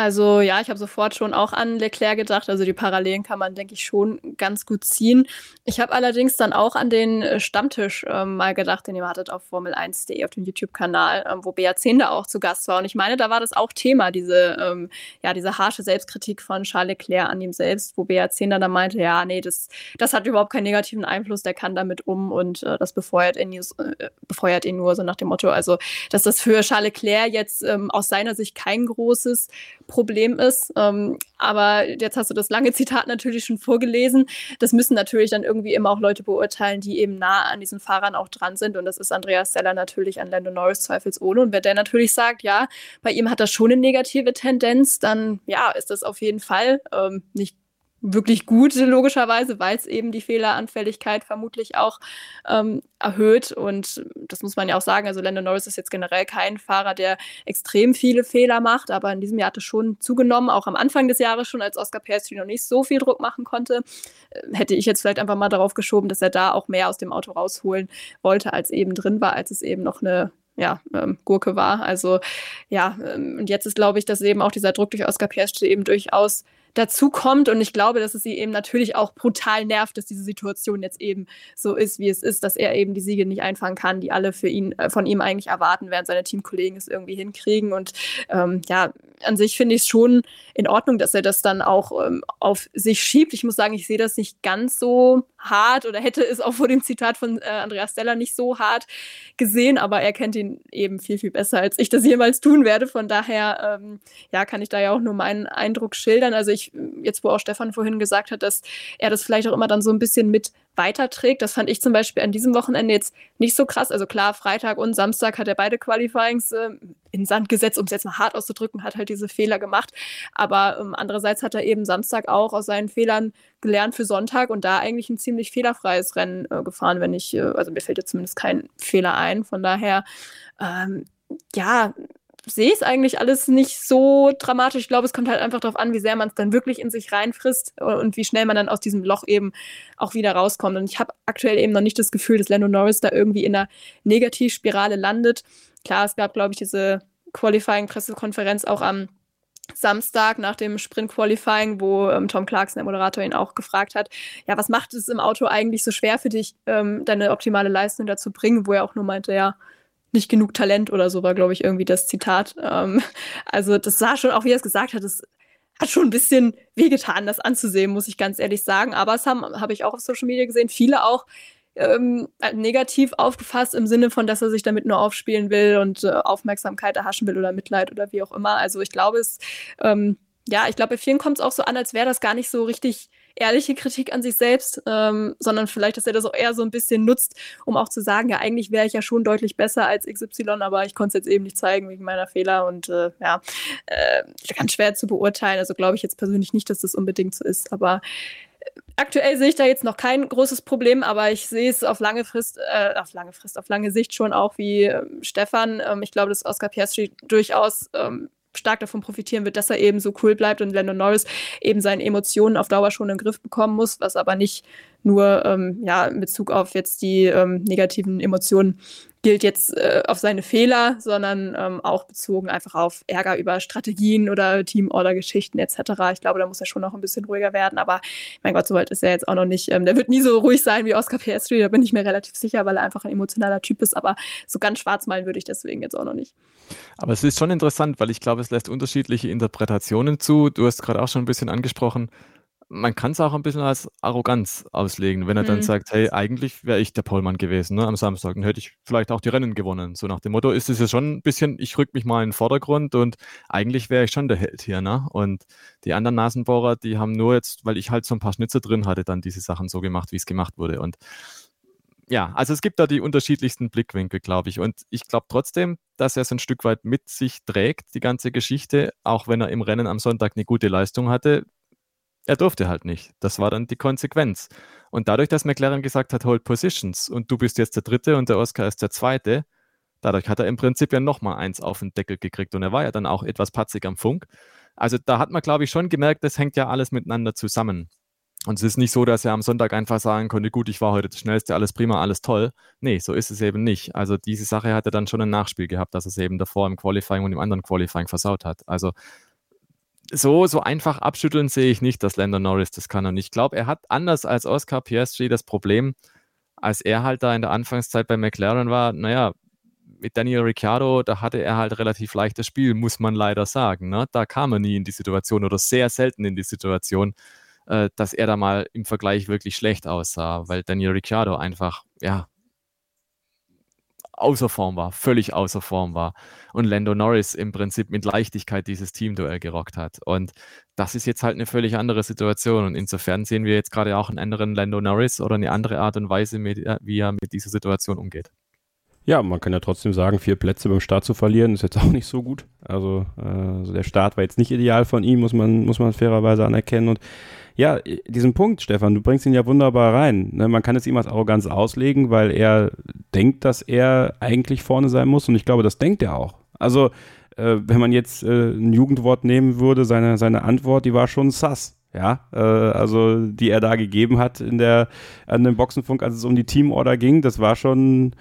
Also ja, ich habe sofort schon auch an Leclerc gedacht. Also die Parallelen kann man, denke ich, schon ganz gut ziehen. Ich habe allerdings dann auch an den äh, Stammtisch ähm, mal gedacht, den ihr hattet auf Formel1.de auf dem YouTube-Kanal, ähm, wo Bea da auch zu Gast war. Und ich meine, da war das auch Thema, diese, ähm, ja, diese harsche Selbstkritik von Charles Leclerc an ihm selbst, wo Bea dann meinte, ja, nee, das, das hat überhaupt keinen negativen Einfluss, der kann damit um und äh, das befeuert ihn, äh, befeuert ihn nur so nach dem Motto, also dass das für Charles Leclerc jetzt ähm, aus seiner Sicht kein großes Problem ist. Ähm, aber jetzt hast du das lange [LAUGHS] Zitat natürlich schon vorgelesen. Das müssen natürlich dann irgendwie immer auch Leute beurteilen, die eben nah an diesen Fahrern auch dran sind. Und das ist Andreas Seller natürlich an Lando Norris zweifelsohne. Und wenn der natürlich sagt, ja, bei ihm hat das schon eine negative Tendenz, dann ja, ist das auf jeden Fall ähm, nicht wirklich gut, logischerweise, weil es eben die Fehleranfälligkeit vermutlich auch ähm, erhöht. Und das muss man ja auch sagen. Also Lando Norris ist jetzt generell kein Fahrer, der extrem viele Fehler macht, aber in diesem Jahr hat es schon zugenommen, auch am Anfang des Jahres schon, als Oscar Piastri noch nicht so viel Druck machen konnte. Äh, hätte ich jetzt vielleicht einfach mal darauf geschoben, dass er da auch mehr aus dem Auto rausholen wollte, als eben drin war, als es eben noch eine ja, ähm, Gurke war. Also ja, ähm, und jetzt ist, glaube ich, dass eben auch dieser Druck durch Oscar Piastri eben durchaus dazu kommt. Und ich glaube, dass es sie eben natürlich auch brutal nervt, dass diese Situation jetzt eben so ist, wie es ist, dass er eben die Siege nicht einfangen kann, die alle für ihn, äh, von ihm eigentlich erwarten, während seine Teamkollegen es irgendwie hinkriegen. Und ähm, ja, an sich finde ich es schon in Ordnung, dass er das dann auch ähm, auf sich schiebt. Ich muss sagen, ich sehe das nicht ganz so hart oder hätte es auch vor dem Zitat von äh, Andreas Steller nicht so hart gesehen, aber er kennt ihn eben viel, viel besser, als ich das jemals tun werde. Von daher, ähm, ja, kann ich da ja auch nur meinen Eindruck schildern. Also ich, jetzt wo auch Stefan vorhin gesagt hat, dass er das vielleicht auch immer dann so ein bisschen mit weiterträgt. Das fand ich zum Beispiel an diesem Wochenende jetzt nicht so krass. Also klar, Freitag und Samstag hat er beide Qualifyings äh, in Sand gesetzt, um es jetzt mal hart auszudrücken, hat halt diese Fehler gemacht. Aber ähm, andererseits hat er eben Samstag auch aus seinen Fehlern gelernt für Sonntag und da eigentlich ein ziemlich fehlerfreies Rennen äh, gefahren, wenn ich, äh, also mir fällt jetzt zumindest kein Fehler ein. Von daher, ähm, ja, sehe es eigentlich alles nicht so dramatisch. Ich glaube, es kommt halt einfach darauf an, wie sehr man es dann wirklich in sich reinfrisst äh, und wie schnell man dann aus diesem Loch eben auch wieder rauskommt. Und ich habe aktuell eben noch nicht das Gefühl, dass Lando Norris da irgendwie in einer Negativspirale landet. Klar, es gab, glaube ich, diese Qualifying-Pressekonferenz auch am Samstag nach dem Sprint-Qualifying, wo ähm, Tom Clarkson, der Moderator, ihn auch gefragt hat, ja, was macht es im Auto eigentlich so schwer für dich, ähm, deine optimale Leistung dazu bringen, wo er auch nur meinte, ja, nicht genug Talent oder so war, glaube ich, irgendwie das Zitat. Ähm, also das sah schon, auch wie er es gesagt hat, das hat schon ein bisschen wehgetan, das anzusehen, muss ich ganz ehrlich sagen. Aber es haben, habe ich auch auf Social Media gesehen, viele auch ähm, negativ aufgefasst im Sinne von, dass er sich damit nur aufspielen will und äh, Aufmerksamkeit erhaschen will oder Mitleid oder wie auch immer. Also ich glaube, es, ähm, ja, ich glaube, bei vielen kommt es auch so an, als wäre das gar nicht so richtig ehrliche Kritik an sich selbst, ähm, sondern vielleicht, dass er das auch eher so ein bisschen nutzt, um auch zu sagen, ja, eigentlich wäre ich ja schon deutlich besser als XY, aber ich konnte es jetzt eben nicht zeigen wegen meiner Fehler und äh, ja, äh, ganz schwer zu beurteilen. Also glaube ich jetzt persönlich nicht, dass das unbedingt so ist, aber äh, aktuell sehe ich da jetzt noch kein großes Problem, aber ich sehe es auf lange Frist, äh, auf lange Frist, auf lange Sicht schon auch wie äh, Stefan. Ähm, ich glaube, dass Oscar Piastri durchaus ähm, stark davon profitieren wird, dass er eben so cool bleibt und Lando Norris eben seine Emotionen auf Dauer schon im Griff bekommen muss, was aber nicht nur ähm, ja, in Bezug auf jetzt die ähm, negativen Emotionen gilt jetzt äh, auf seine Fehler, sondern ähm, auch bezogen einfach auf Ärger über Strategien oder Teamorder-Geschichten etc. Ich glaube, da muss er schon noch ein bisschen ruhiger werden, aber mein Gott, so weit ist er jetzt auch noch nicht. Ähm, der wird nie so ruhig sein wie Oscar Piastri, da bin ich mir relativ sicher, weil er einfach ein emotionaler Typ ist, aber so ganz schwarz malen würde ich deswegen jetzt auch noch nicht. Aber es ist schon interessant, weil ich glaube, es lässt unterschiedliche Interpretationen zu. Du hast gerade auch schon ein bisschen angesprochen, man kann es auch ein bisschen als Arroganz auslegen, wenn er dann mhm. sagt, hey, eigentlich wäre ich der Pollmann gewesen ne, am Samstag, dann hätte ich vielleicht auch die Rennen gewonnen. So nach dem Motto ist es ja schon ein bisschen, ich rück mich mal in den Vordergrund und eigentlich wäre ich schon der Held hier. Ne? Und die anderen Nasenbohrer, die haben nur jetzt, weil ich halt so ein paar Schnitze drin hatte, dann diese Sachen so gemacht, wie es gemacht wurde. Und ja, also es gibt da die unterschiedlichsten Blickwinkel, glaube ich. Und ich glaube trotzdem, dass er es ein Stück weit mit sich trägt, die ganze Geschichte, auch wenn er im Rennen am Sonntag eine gute Leistung hatte er durfte halt nicht. Das war dann die Konsequenz. Und dadurch, dass McLaren gesagt hat, hold positions und du bist jetzt der Dritte und der Oscar ist der Zweite, dadurch hat er im Prinzip ja nochmal eins auf den Deckel gekriegt und er war ja dann auch etwas patzig am Funk. Also da hat man, glaube ich, schon gemerkt, das hängt ja alles miteinander zusammen. Und es ist nicht so, dass er am Sonntag einfach sagen konnte, gut, ich war heute das Schnellste, alles prima, alles toll. Nee, so ist es eben nicht. Also diese Sache hat er dann schon ein Nachspiel gehabt, dass er es eben davor im Qualifying und im anderen Qualifying versaut hat. Also so, so einfach abschütteln sehe ich nicht, dass Lando Norris das kann. Und ich glaube, er hat anders als Oscar Piastri das Problem, als er halt da in der Anfangszeit bei McLaren war, naja, mit Daniel Ricciardo, da hatte er halt relativ leichtes Spiel, muss man leider sagen. Ne? Da kam er nie in die Situation oder sehr selten in die Situation, äh, dass er da mal im Vergleich wirklich schlecht aussah, weil Daniel Ricciardo einfach, ja, außer Form war, völlig außer Form war und Lando Norris im Prinzip mit Leichtigkeit dieses Teamduell gerockt hat. Und das ist jetzt halt eine völlig andere Situation und insofern sehen wir jetzt gerade auch einen anderen Lando Norris oder eine andere Art und Weise, mit, wie er mit dieser Situation umgeht. Ja, man kann ja trotzdem sagen, vier Plätze beim Start zu verlieren, ist jetzt auch nicht so gut. Also, also der Start war jetzt nicht ideal von ihm, muss man, muss man fairerweise anerkennen. Und ja, diesen Punkt, Stefan, du bringst ihn ja wunderbar rein. Ne? Man kann es ihm als Arroganz auslegen, weil er denkt, dass er eigentlich vorne sein muss. Und ich glaube, das denkt er auch. Also, äh, wenn man jetzt äh, ein Jugendwort nehmen würde, seine, seine Antwort, die war schon sass. Ja, äh, also die er da gegeben hat in der, an dem Boxenfunk, als es um die Teamorder ging, das war schon,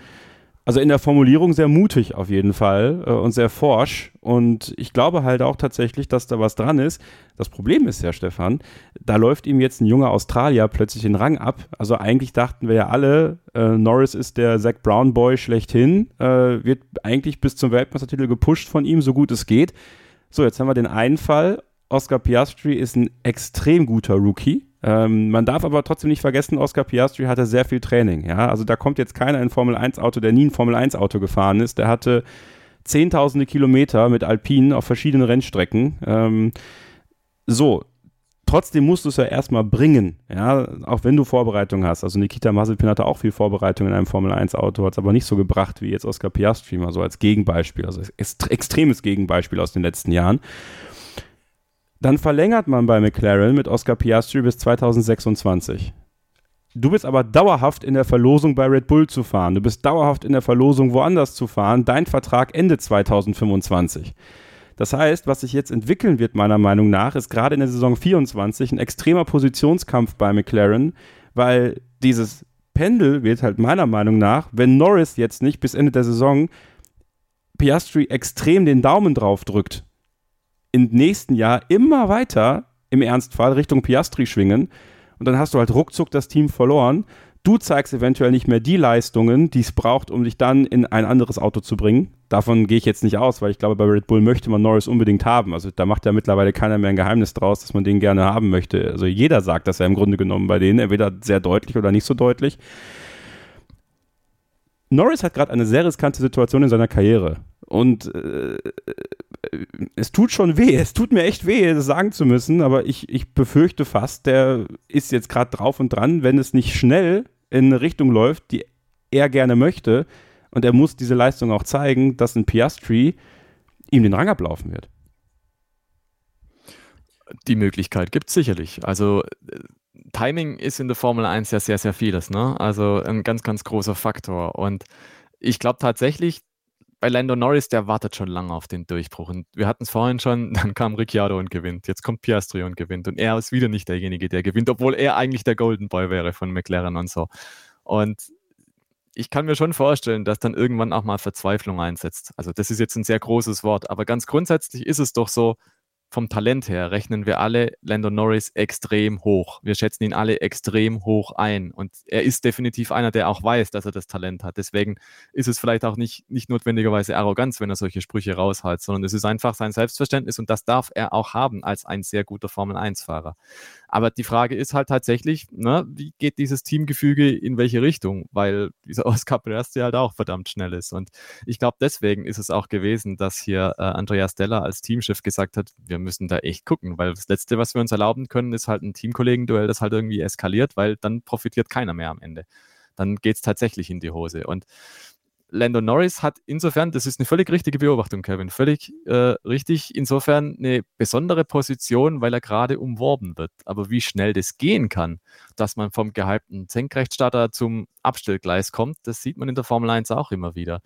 also in der Formulierung sehr mutig auf jeden Fall äh, und sehr forsch. Und ich glaube halt auch tatsächlich, dass da was dran ist. Das Problem ist ja, Stefan, da läuft ihm jetzt ein junger Australier plötzlich den Rang ab. Also eigentlich dachten wir ja alle, äh, Norris ist der Zach Brown Boy schlechthin, äh, wird eigentlich bis zum Weltmeistertitel gepusht von ihm, so gut es geht. So, jetzt haben wir den einen Fall. Oscar Piastri ist ein extrem guter Rookie ähm, man darf aber trotzdem nicht vergessen, Oscar Piastri hatte sehr viel Training. Ja? Also da kommt jetzt keiner in Formel 1 Auto, der nie ein Formel 1 Auto gefahren ist. Der hatte zehntausende Kilometer mit Alpinen auf verschiedenen Rennstrecken. Ähm, so, trotzdem musst du es ja erstmal bringen, ja, auch wenn du Vorbereitung hast. Also Nikita Mazepin hatte auch viel Vorbereitung in einem Formel 1 Auto, hat es aber nicht so gebracht wie jetzt Oscar Piastri, mal so als Gegenbeispiel, also extremes Gegenbeispiel aus den letzten Jahren. Dann verlängert man bei McLaren mit Oscar Piastri bis 2026. Du bist aber dauerhaft in der Verlosung bei Red Bull zu fahren. Du bist dauerhaft in der Verlosung woanders zu fahren. Dein Vertrag endet 2025. Das heißt, was sich jetzt entwickeln wird, meiner Meinung nach, ist gerade in der Saison 24 ein extremer Positionskampf bei McLaren, weil dieses Pendel wird halt meiner Meinung nach, wenn Norris jetzt nicht bis Ende der Saison Piastri extrem den Daumen drauf drückt im nächsten Jahr immer weiter im Ernstfall Richtung Piastri schwingen und dann hast du halt ruckzuck das Team verloren. Du zeigst eventuell nicht mehr die Leistungen, die es braucht, um dich dann in ein anderes Auto zu bringen. Davon gehe ich jetzt nicht aus, weil ich glaube, bei Red Bull möchte man Norris unbedingt haben. Also da macht ja mittlerweile keiner mehr ein Geheimnis draus, dass man den gerne haben möchte. Also jeder sagt das ja im Grunde genommen bei denen, entweder sehr deutlich oder nicht so deutlich. Norris hat gerade eine sehr riskante Situation in seiner Karriere. Und äh, es tut schon weh, es tut mir echt weh, das sagen zu müssen, aber ich, ich befürchte fast, der ist jetzt gerade drauf und dran, wenn es nicht schnell in eine Richtung läuft, die er gerne möchte, und er muss diese Leistung auch zeigen, dass ein Piastri ihm den Rang ablaufen wird. Die Möglichkeit gibt es sicherlich. Also äh, Timing ist in der Formel 1 ja sehr, sehr vieles, ne? Also ein ganz, ganz großer Faktor. Und ich glaube tatsächlich, bei Lando Norris, der wartet schon lange auf den Durchbruch. Und wir hatten es vorhin schon, [LAUGHS] dann kam Ricciardo und gewinnt. Jetzt kommt Piastri und gewinnt. Und er ist wieder nicht derjenige, der gewinnt, obwohl er eigentlich der Golden Boy wäre von McLaren und so. Und ich kann mir schon vorstellen, dass dann irgendwann auch mal Verzweiflung einsetzt. Also das ist jetzt ein sehr großes Wort, aber ganz grundsätzlich ist es doch so, vom Talent her rechnen wir alle Lando Norris extrem hoch. Wir schätzen ihn alle extrem hoch ein. Und er ist definitiv einer, der auch weiß, dass er das Talent hat. Deswegen ist es vielleicht auch nicht, nicht notwendigerweise Arroganz, wenn er solche Sprüche raushält, sondern es ist einfach sein Selbstverständnis und das darf er auch haben als ein sehr guter Formel-1-Fahrer. Aber die Frage ist halt tatsächlich, ne, wie geht dieses Teamgefüge in welche Richtung? Weil dieser [LAUGHS] Oscar Piastri halt auch verdammt schnell ist. Und ich glaube, deswegen ist es auch gewesen, dass hier äh, Andreas Deller als Teamchef gesagt hat, wir müssen da echt gucken, weil das Letzte, was wir uns erlauben können, ist halt ein Teamkollegen-Duell, das halt irgendwie eskaliert, weil dann profitiert keiner mehr am Ende. Dann geht es tatsächlich in die Hose. Und Lando Norris hat insofern, das ist eine völlig richtige Beobachtung, Kevin, völlig äh, richtig, insofern eine besondere Position, weil er gerade umworben wird. Aber wie schnell das gehen kann, dass man vom gehypten Senkrechtstarter zum Abstellgleis kommt, das sieht man in der Formel 1 auch immer wieder.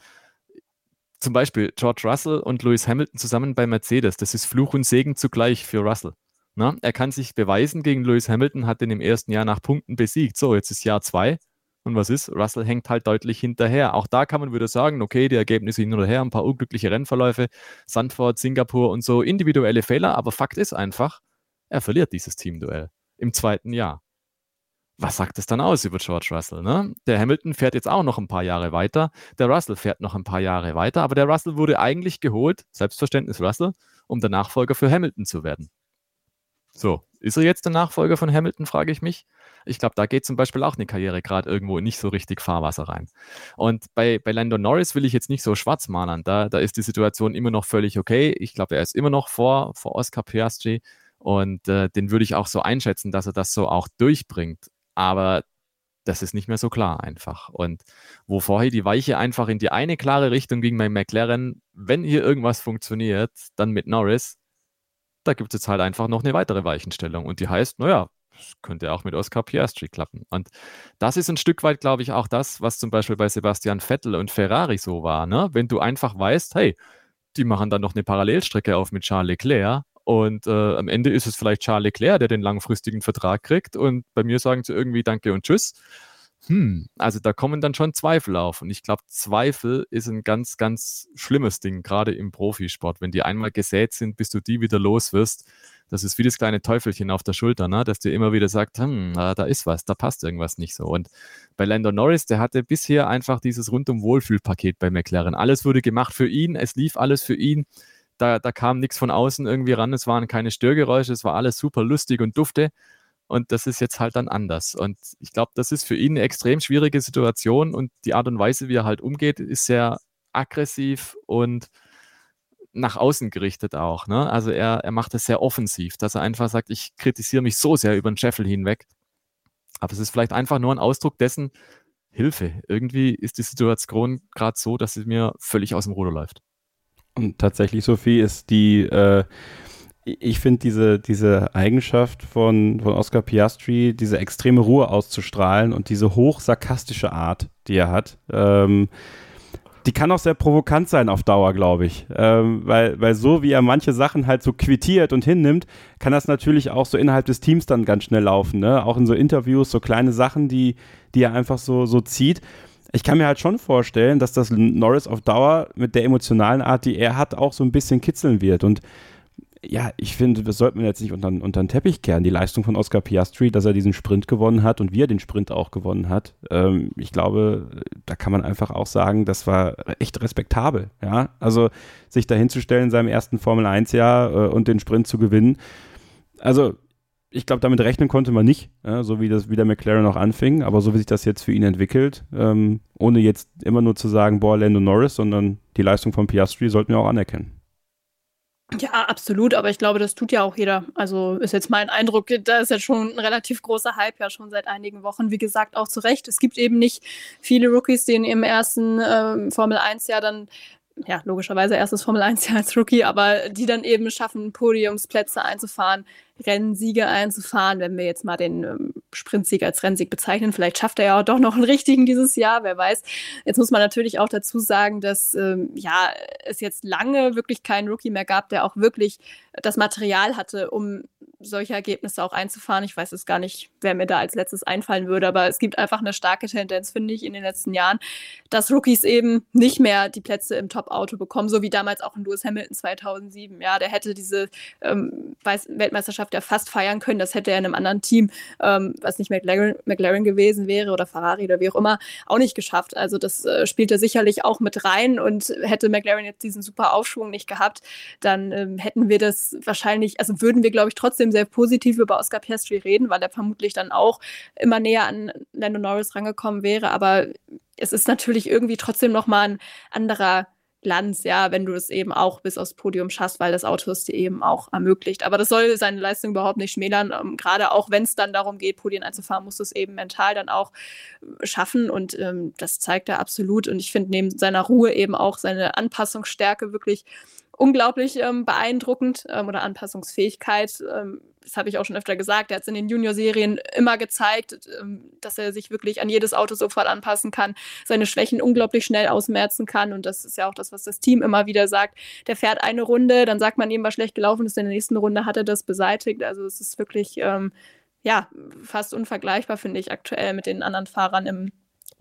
Zum Beispiel George Russell und Lewis Hamilton zusammen bei Mercedes, das ist Fluch und Segen zugleich für Russell. Na, er kann sich beweisen gegen Lewis Hamilton, hat ihn im ersten Jahr nach Punkten besiegt. So, jetzt ist Jahr zwei und was ist? Russell hängt halt deutlich hinterher. Auch da kann man wieder sagen, okay, die Ergebnisse hin oder her, ein paar unglückliche Rennverläufe, Sandford, Singapur und so, individuelle Fehler, aber Fakt ist einfach, er verliert dieses Teamduell im zweiten Jahr. Was sagt es dann aus über George Russell? Ne? Der Hamilton fährt jetzt auch noch ein paar Jahre weiter, der Russell fährt noch ein paar Jahre weiter, aber der Russell wurde eigentlich geholt, Selbstverständnis Russell, um der Nachfolger für Hamilton zu werden. So, ist er jetzt der Nachfolger von Hamilton, frage ich mich. Ich glaube, da geht zum Beispiel auch eine Karriere gerade irgendwo nicht so richtig Fahrwasser rein. Und bei, bei Lando Norris will ich jetzt nicht so schwarz malen. Da, da ist die Situation immer noch völlig okay. Ich glaube, er ist immer noch vor, vor Oscar Piastri und äh, den würde ich auch so einschätzen, dass er das so auch durchbringt. Aber das ist nicht mehr so klar einfach. Und wo vorher die Weiche einfach in die eine klare Richtung ging bei McLaren, wenn hier irgendwas funktioniert, dann mit Norris, da gibt es jetzt halt einfach noch eine weitere Weichenstellung. Und die heißt, naja, könnte auch mit Oscar Piastri klappen. Und das ist ein Stück weit, glaube ich, auch das, was zum Beispiel bei Sebastian Vettel und Ferrari so war. Ne? Wenn du einfach weißt, hey, die machen dann noch eine Parallelstrecke auf mit Charles Leclerc und äh, am Ende ist es vielleicht Charles Leclerc, der den langfristigen Vertrag kriegt und bei mir sagen sie irgendwie Danke und Tschüss. Hm, also da kommen dann schon Zweifel auf. Und ich glaube, Zweifel ist ein ganz, ganz schlimmes Ding, gerade im Profisport. Wenn die einmal gesät sind, bis du die wieder los wirst, das ist wie das kleine Teufelchen auf der Schulter, ne? dass dir immer wieder sagt, hm, da ist was, da passt irgendwas nicht so. Und bei Lando Norris, der hatte bisher einfach dieses rundum Wohlfühlpaket bei McLaren. Alles wurde gemacht für ihn, es lief alles für ihn. Da, da kam nichts von außen irgendwie ran, es waren keine Störgeräusche, es war alles super lustig und dufte. Und das ist jetzt halt dann anders. Und ich glaube, das ist für ihn eine extrem schwierige Situation und die Art und Weise, wie er halt umgeht, ist sehr aggressiv und nach außen gerichtet auch. Ne? Also er, er macht es sehr offensiv, dass er einfach sagt, ich kritisiere mich so sehr über den Scheffel hinweg. Aber es ist vielleicht einfach nur ein Ausdruck dessen, Hilfe. Irgendwie ist die Situation gerade so, dass sie mir völlig aus dem Ruder läuft. Und tatsächlich, Sophie, ist die, äh, ich finde diese, diese Eigenschaft von, von Oscar Piastri, diese extreme Ruhe auszustrahlen und diese hochsarkastische Art, die er hat, ähm, die kann auch sehr provokant sein auf Dauer, glaube ich. Ähm, weil, weil so wie er manche Sachen halt so quittiert und hinnimmt, kann das natürlich auch so innerhalb des Teams dann ganz schnell laufen. Ne? Auch in so Interviews, so kleine Sachen, die, die er einfach so, so zieht ich kann mir halt schon vorstellen, dass das Norris auf Dauer mit der emotionalen Art, die er hat, auch so ein bisschen kitzeln wird. Und ja, ich finde, das sollte man jetzt nicht unter, unter den Teppich kehren. Die Leistung von Oscar Piastri, dass er diesen Sprint gewonnen hat und wie er den Sprint auch gewonnen hat. Ähm, ich glaube, da kann man einfach auch sagen, das war echt respektabel. Ja, also sich dahinzustellen in seinem ersten Formel 1 Jahr äh, und den Sprint zu gewinnen. Also ich glaube, damit rechnen konnte man nicht, ja, so wie das wie der McLaren auch anfing, aber so wie sich das jetzt für ihn entwickelt, ähm, ohne jetzt immer nur zu sagen, boah, Lando Norris, sondern die Leistung von Piastri sollten wir auch anerkennen. Ja, absolut, aber ich glaube, das tut ja auch jeder. Also ist jetzt mein Eindruck, da ist jetzt schon ein relativ großer Hype ja schon seit einigen Wochen. Wie gesagt, auch zu Recht. Es gibt eben nicht viele Rookies, die in ihrem ersten ähm, Formel 1-Jahr dann ja, logischerweise erstes Formel 1-Jahr als Rookie, aber die dann eben schaffen, Podiumsplätze einzufahren, Rennsiege einzufahren, wenn wir jetzt mal den ähm, Sprintsieg als Rennsieg bezeichnen. Vielleicht schafft er ja auch doch noch einen richtigen dieses Jahr, wer weiß. Jetzt muss man natürlich auch dazu sagen, dass ähm, ja, es jetzt lange wirklich keinen Rookie mehr gab, der auch wirklich das Material hatte, um solche Ergebnisse auch einzufahren. Ich weiß es gar nicht, wer mir da als letztes einfallen würde, aber es gibt einfach eine starke Tendenz, finde ich, in den letzten Jahren, dass Rookies eben nicht mehr die Plätze im Top-Auto bekommen, so wie damals auch in Lewis Hamilton 2007. Ja, der hätte diese ähm, Weltmeisterschaft ja fast feiern können. Das hätte er in einem anderen Team, ähm, was nicht McLaren, McLaren, gewesen wäre oder Ferrari oder wie auch immer, auch nicht geschafft. Also das äh, spielte sicherlich auch mit rein und hätte McLaren jetzt diesen super Aufschwung nicht gehabt, dann ähm, hätten wir das wahrscheinlich, also würden wir, glaube ich, trotzdem sehr positiv über Oscar Piastri reden, weil er vermutlich dann auch immer näher an Lando Norris rangekommen wäre. Aber es ist natürlich irgendwie trotzdem nochmal ein anderer Glanz, ja, wenn du es eben auch bis aufs Podium schaffst, weil das Auto es dir eben auch ermöglicht. Aber das soll seine Leistung überhaupt nicht schmälern. Ähm, gerade auch wenn es dann darum geht, Podien einzufahren, musst du es eben mental dann auch äh, schaffen. Und ähm, das zeigt er absolut. Und ich finde neben seiner Ruhe eben auch seine Anpassungsstärke wirklich unglaublich ähm, beeindruckend ähm, oder Anpassungsfähigkeit. Ähm, das habe ich auch schon öfter gesagt. Er hat es in den Junior-Serien immer gezeigt, ähm, dass er sich wirklich an jedes Auto sofort anpassen kann, seine Schwächen unglaublich schnell ausmerzen kann. Und das ist ja auch das, was das Team immer wieder sagt. Der fährt eine Runde, dann sagt man ihm, was schlecht gelaufen ist. In der nächsten Runde hat er das beseitigt. Also es ist wirklich ähm, ja fast unvergleichbar, finde ich, aktuell mit den anderen Fahrern im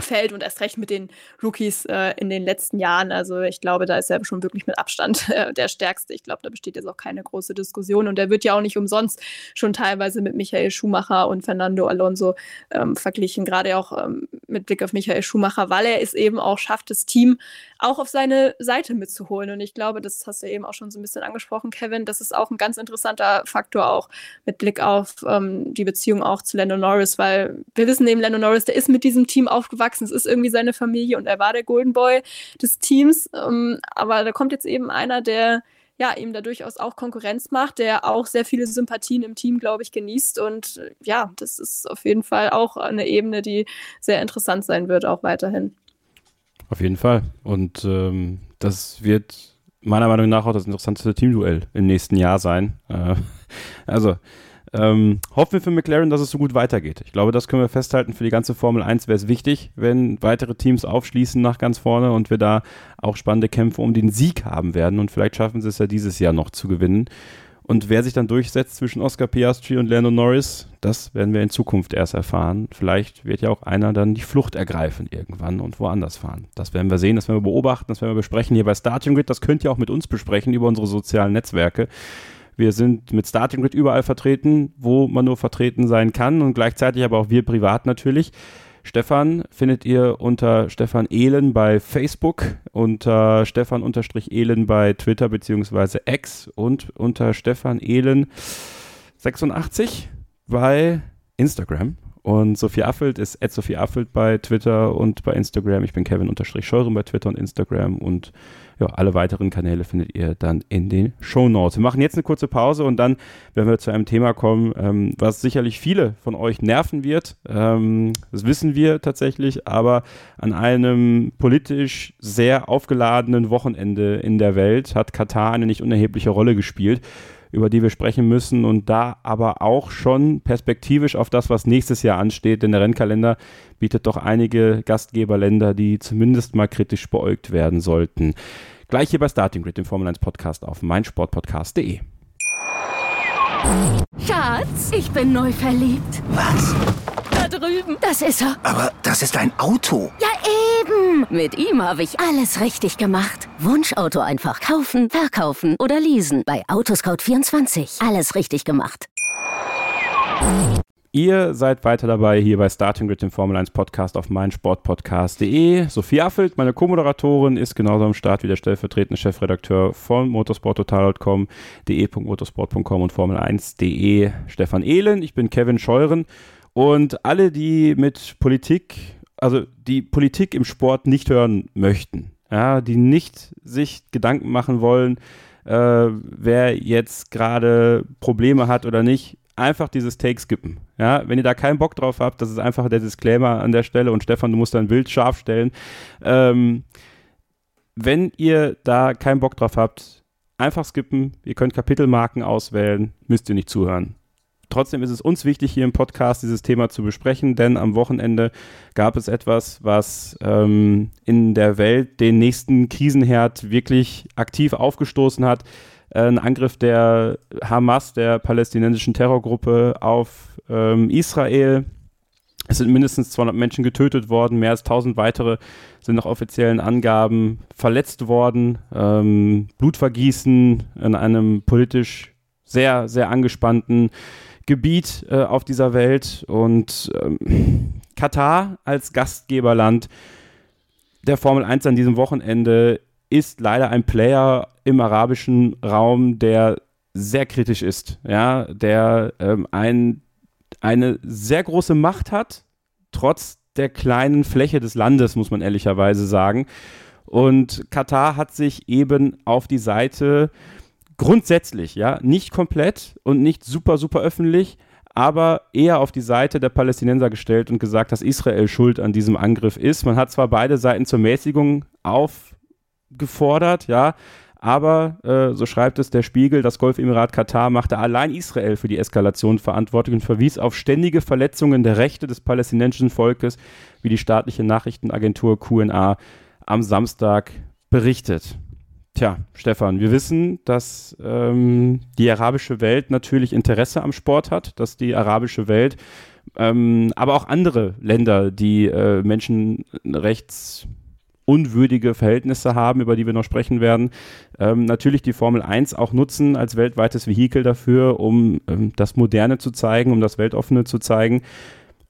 Feld und erst recht mit den Rookies äh, in den letzten Jahren. Also ich glaube, da ist er schon wirklich mit Abstand [LAUGHS] äh, der Stärkste. Ich glaube, da besteht jetzt auch keine große Diskussion und er wird ja auch nicht umsonst schon teilweise mit Michael Schumacher und Fernando Alonso ähm, verglichen, gerade auch ähm, mit Blick auf Michael Schumacher, weil er es eben auch schafft, das Team auch auf seine Seite mitzuholen. Und ich glaube, das hast du eben auch schon so ein bisschen angesprochen, Kevin, das ist auch ein ganz interessanter Faktor auch mit Blick auf ähm, die Beziehung auch zu Lando Norris, weil wir wissen eben, Lando Norris, der ist mit diesem Team aufgewachsen, es ist irgendwie seine Familie und er war der Golden Boy des Teams. Ähm, aber da kommt jetzt eben einer, der ja, ihm da durchaus auch Konkurrenz macht, der auch sehr viele Sympathien im Team, glaube ich, genießt. Und äh, ja, das ist auf jeden Fall auch eine Ebene, die sehr interessant sein wird, auch weiterhin. Auf jeden Fall. Und ähm, das wird meiner Meinung nach auch das interessanteste Teamduell im nächsten Jahr sein. Äh, [LAUGHS] also ähm, hoffen wir für McLaren, dass es so gut weitergeht. Ich glaube, das können wir festhalten. Für die ganze Formel 1 wäre es wichtig, wenn weitere Teams aufschließen nach ganz vorne und wir da auch spannende Kämpfe um den Sieg haben werden. Und vielleicht schaffen sie es ja dieses Jahr noch zu gewinnen. Und wer sich dann durchsetzt zwischen Oscar Piastri und Lando Norris, das werden wir in Zukunft erst erfahren. Vielleicht wird ja auch einer dann die Flucht ergreifen irgendwann und woanders fahren. Das werden wir sehen, das werden wir beobachten, das werden wir besprechen hier bei Starting Grid. Das könnt ihr auch mit uns besprechen über unsere sozialen Netzwerke. Wir sind mit Starting Grid überall vertreten, wo man nur vertreten sein kann und gleichzeitig aber auch wir privat natürlich. Stefan findet ihr unter Stefan Ehlen bei Facebook, unter Stefan-Ehlen bei Twitter bzw. X und unter Stefan Ehlen 86 bei Instagram. Und Sophie Affelt ist at Sophie Affelt bei Twitter und bei Instagram. Ich bin Kevin-Scheuren bei Twitter und Instagram und ja, alle weiteren Kanäle findet ihr dann in den Show Notes. Wir machen jetzt eine kurze Pause und dann werden wir zu einem Thema kommen, ähm, was sicherlich viele von euch nerven wird. Ähm, das wissen wir tatsächlich, aber an einem politisch sehr aufgeladenen Wochenende in der Welt hat Katar eine nicht unerhebliche Rolle gespielt über die wir sprechen müssen und da aber auch schon perspektivisch auf das, was nächstes Jahr ansteht, denn der Rennkalender bietet doch einige Gastgeberländer, die zumindest mal kritisch beäugt werden sollten. Gleich hier bei Starting Grid, dem Formel 1 Podcast auf meinsportpodcast.de. Schatz, ich bin neu verliebt. Was? Drüben. Das ist er. Aber das ist ein Auto. Ja, eben. Mit ihm habe ich alles richtig gemacht. Wunschauto einfach kaufen, verkaufen oder leasen. Bei Autoscout24. Alles richtig gemacht. Ihr seid weiter dabei hier bei Starting Grid, dem Formel 1 Podcast auf meinsportpodcast.de. Sophie Affelt, meine Co-Moderatorin, ist genauso am Start wie der stellvertretende Chefredakteur von motorsporttotal.com, de.motorsport.com und Formel1.de, Stefan Ehlen. Ich bin Kevin Scheuren und alle, die mit Politik, also die Politik im Sport nicht hören möchten, ja, die nicht sich Gedanken machen wollen, äh, wer jetzt gerade Probleme hat oder nicht, einfach dieses Take skippen. Ja, wenn ihr da keinen Bock drauf habt, das ist einfach der Disclaimer an der Stelle und Stefan, du musst dein Bild scharf stellen. Ähm, wenn ihr da keinen Bock drauf habt, einfach skippen. Ihr könnt Kapitelmarken auswählen, müsst ihr nicht zuhören. Trotzdem ist es uns wichtig, hier im Podcast dieses Thema zu besprechen, denn am Wochenende gab es etwas, was ähm, in der Welt den nächsten Krisenherd wirklich aktiv aufgestoßen hat. Äh, ein Angriff der Hamas, der palästinensischen Terrorgruppe, auf ähm, Israel. Es sind mindestens 200 Menschen getötet worden, mehr als 1000 weitere sind nach offiziellen Angaben verletzt worden. Ähm, Blutvergießen in einem politisch sehr, sehr angespannten Gebiet äh, auf dieser Welt. Und ähm, Katar als Gastgeberland der Formel 1 an diesem Wochenende ist leider ein Player im arabischen Raum, der sehr kritisch ist, ja, der ähm, ein, eine sehr große Macht hat, trotz der kleinen Fläche des Landes, muss man ehrlicherweise sagen. Und Katar hat sich eben auf die Seite grundsätzlich, ja, nicht komplett und nicht super, super öffentlich, aber eher auf die Seite der Palästinenser gestellt und gesagt, dass Israel schuld an diesem Angriff ist. Man hat zwar beide Seiten zur Mäßigung aufgefordert, ja, aber, äh, so schreibt es der Spiegel, das Golfemirat Katar machte allein Israel für die Eskalation verantwortlich und verwies auf ständige Verletzungen der Rechte des palästinensischen Volkes, wie die staatliche Nachrichtenagentur QNA am Samstag berichtet. Tja, Stefan, wir wissen, dass ähm, die arabische Welt natürlich Interesse am Sport hat, dass die arabische Welt, ähm, aber auch andere Länder, die äh, Menschenrechts Verhältnisse haben, über die wir noch sprechen werden, ähm, natürlich die Formel 1 auch nutzen als weltweites Vehikel dafür, um ähm, das Moderne zu zeigen, um das Weltoffene zu zeigen.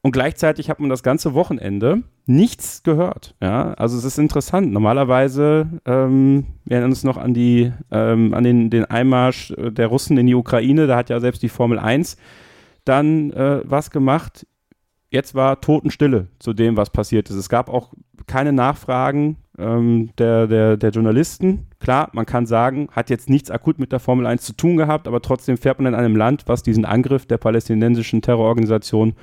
Und gleichzeitig hat man das ganze Wochenende nichts gehört. Ja, also es ist interessant. Normalerweise, ähm, wir erinnern uns noch an die, ähm, an den, den Einmarsch der Russen in die Ukraine. Da hat ja selbst die Formel 1 dann äh, was gemacht. Jetzt war Totenstille zu dem, was passiert ist. Es gab auch keine Nachfragen ähm, der, der, der Journalisten. Klar, man kann sagen, hat jetzt nichts akut mit der Formel 1 zu tun gehabt, aber trotzdem fährt man in einem Land, was diesen Angriff der palästinensischen Terrororganisation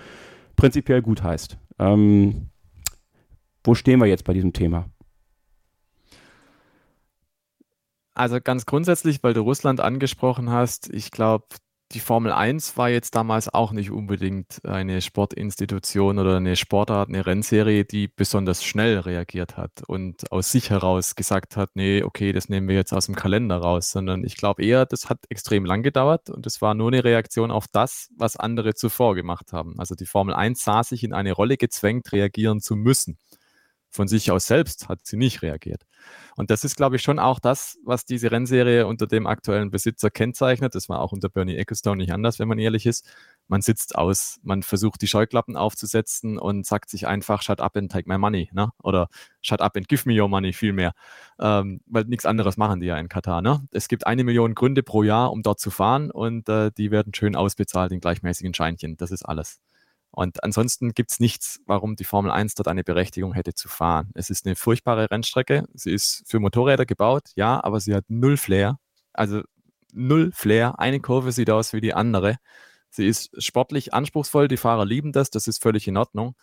prinzipiell gut heißt. Ähm, wo stehen wir jetzt bei diesem Thema? Also ganz grundsätzlich, weil du Russland angesprochen hast, ich glaube, die Formel 1 war jetzt damals auch nicht unbedingt eine Sportinstitution oder eine Sportart, eine Rennserie, die besonders schnell reagiert hat und aus sich heraus gesagt hat, nee, okay, das nehmen wir jetzt aus dem Kalender raus, sondern ich glaube eher, das hat extrem lang gedauert und es war nur eine Reaktion auf das, was andere zuvor gemacht haben. Also die Formel 1 sah sich in eine Rolle gezwängt, reagieren zu müssen. Von sich aus selbst hat sie nicht reagiert. Und das ist, glaube ich, schon auch das, was diese Rennserie unter dem aktuellen Besitzer kennzeichnet. Das war auch unter Bernie Ecclestone nicht anders, wenn man ehrlich ist. Man sitzt aus, man versucht die Scheuklappen aufzusetzen und sagt sich einfach, shut up and take my money, ne? Oder shut up and give me your money vielmehr. Ähm, weil nichts anderes machen die ja in Katar, ne? Es gibt eine Million Gründe pro Jahr, um dort zu fahren und äh, die werden schön ausbezahlt in gleichmäßigen Scheinchen. Das ist alles. Und ansonsten gibt es nichts, warum die Formel 1 dort eine Berechtigung hätte zu fahren. Es ist eine furchtbare Rennstrecke. Sie ist für Motorräder gebaut, ja, aber sie hat null Flair. Also null Flair. Eine Kurve sieht aus wie die andere. Sie ist sportlich anspruchsvoll. Die Fahrer lieben das. Das ist völlig in Ordnung.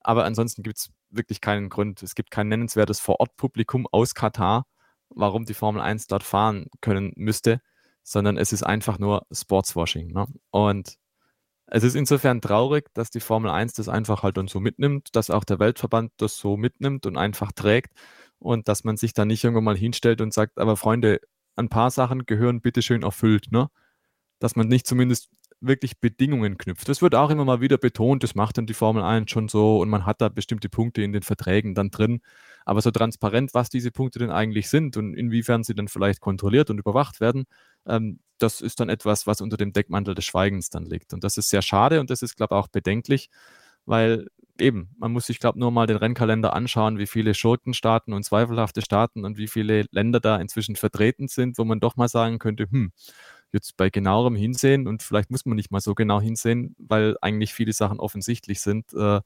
Aber ansonsten gibt es wirklich keinen Grund. Es gibt kein nennenswertes Vorortpublikum aus Katar, warum die Formel 1 dort fahren können müsste, sondern es ist einfach nur Sportswashing. Ne? Und es ist insofern traurig, dass die Formel 1 das einfach halt dann so mitnimmt, dass auch der Weltverband das so mitnimmt und einfach trägt und dass man sich da nicht irgendwann mal hinstellt und sagt, aber Freunde, ein paar Sachen gehören bitteschön erfüllt, ne? Dass man nicht zumindest wirklich Bedingungen knüpft. Das wird auch immer mal wieder betont, das macht dann die Formel 1 schon so und man hat da bestimmte Punkte in den Verträgen dann drin. Aber so transparent, was diese Punkte denn eigentlich sind und inwiefern sie dann vielleicht kontrolliert und überwacht werden, ähm, das ist dann etwas, was unter dem Deckmantel des Schweigens dann liegt. Und das ist sehr schade und das ist, glaube ich, auch bedenklich, weil eben, man muss sich, glaube ich, nur mal den Rennkalender anschauen, wie viele Schurkenstaaten und zweifelhafte Staaten und wie viele Länder da inzwischen vertreten sind, wo man doch mal sagen könnte, hm, jetzt bei genauerem Hinsehen und vielleicht muss man nicht mal so genau hinsehen, weil eigentlich viele Sachen offensichtlich sind, äh,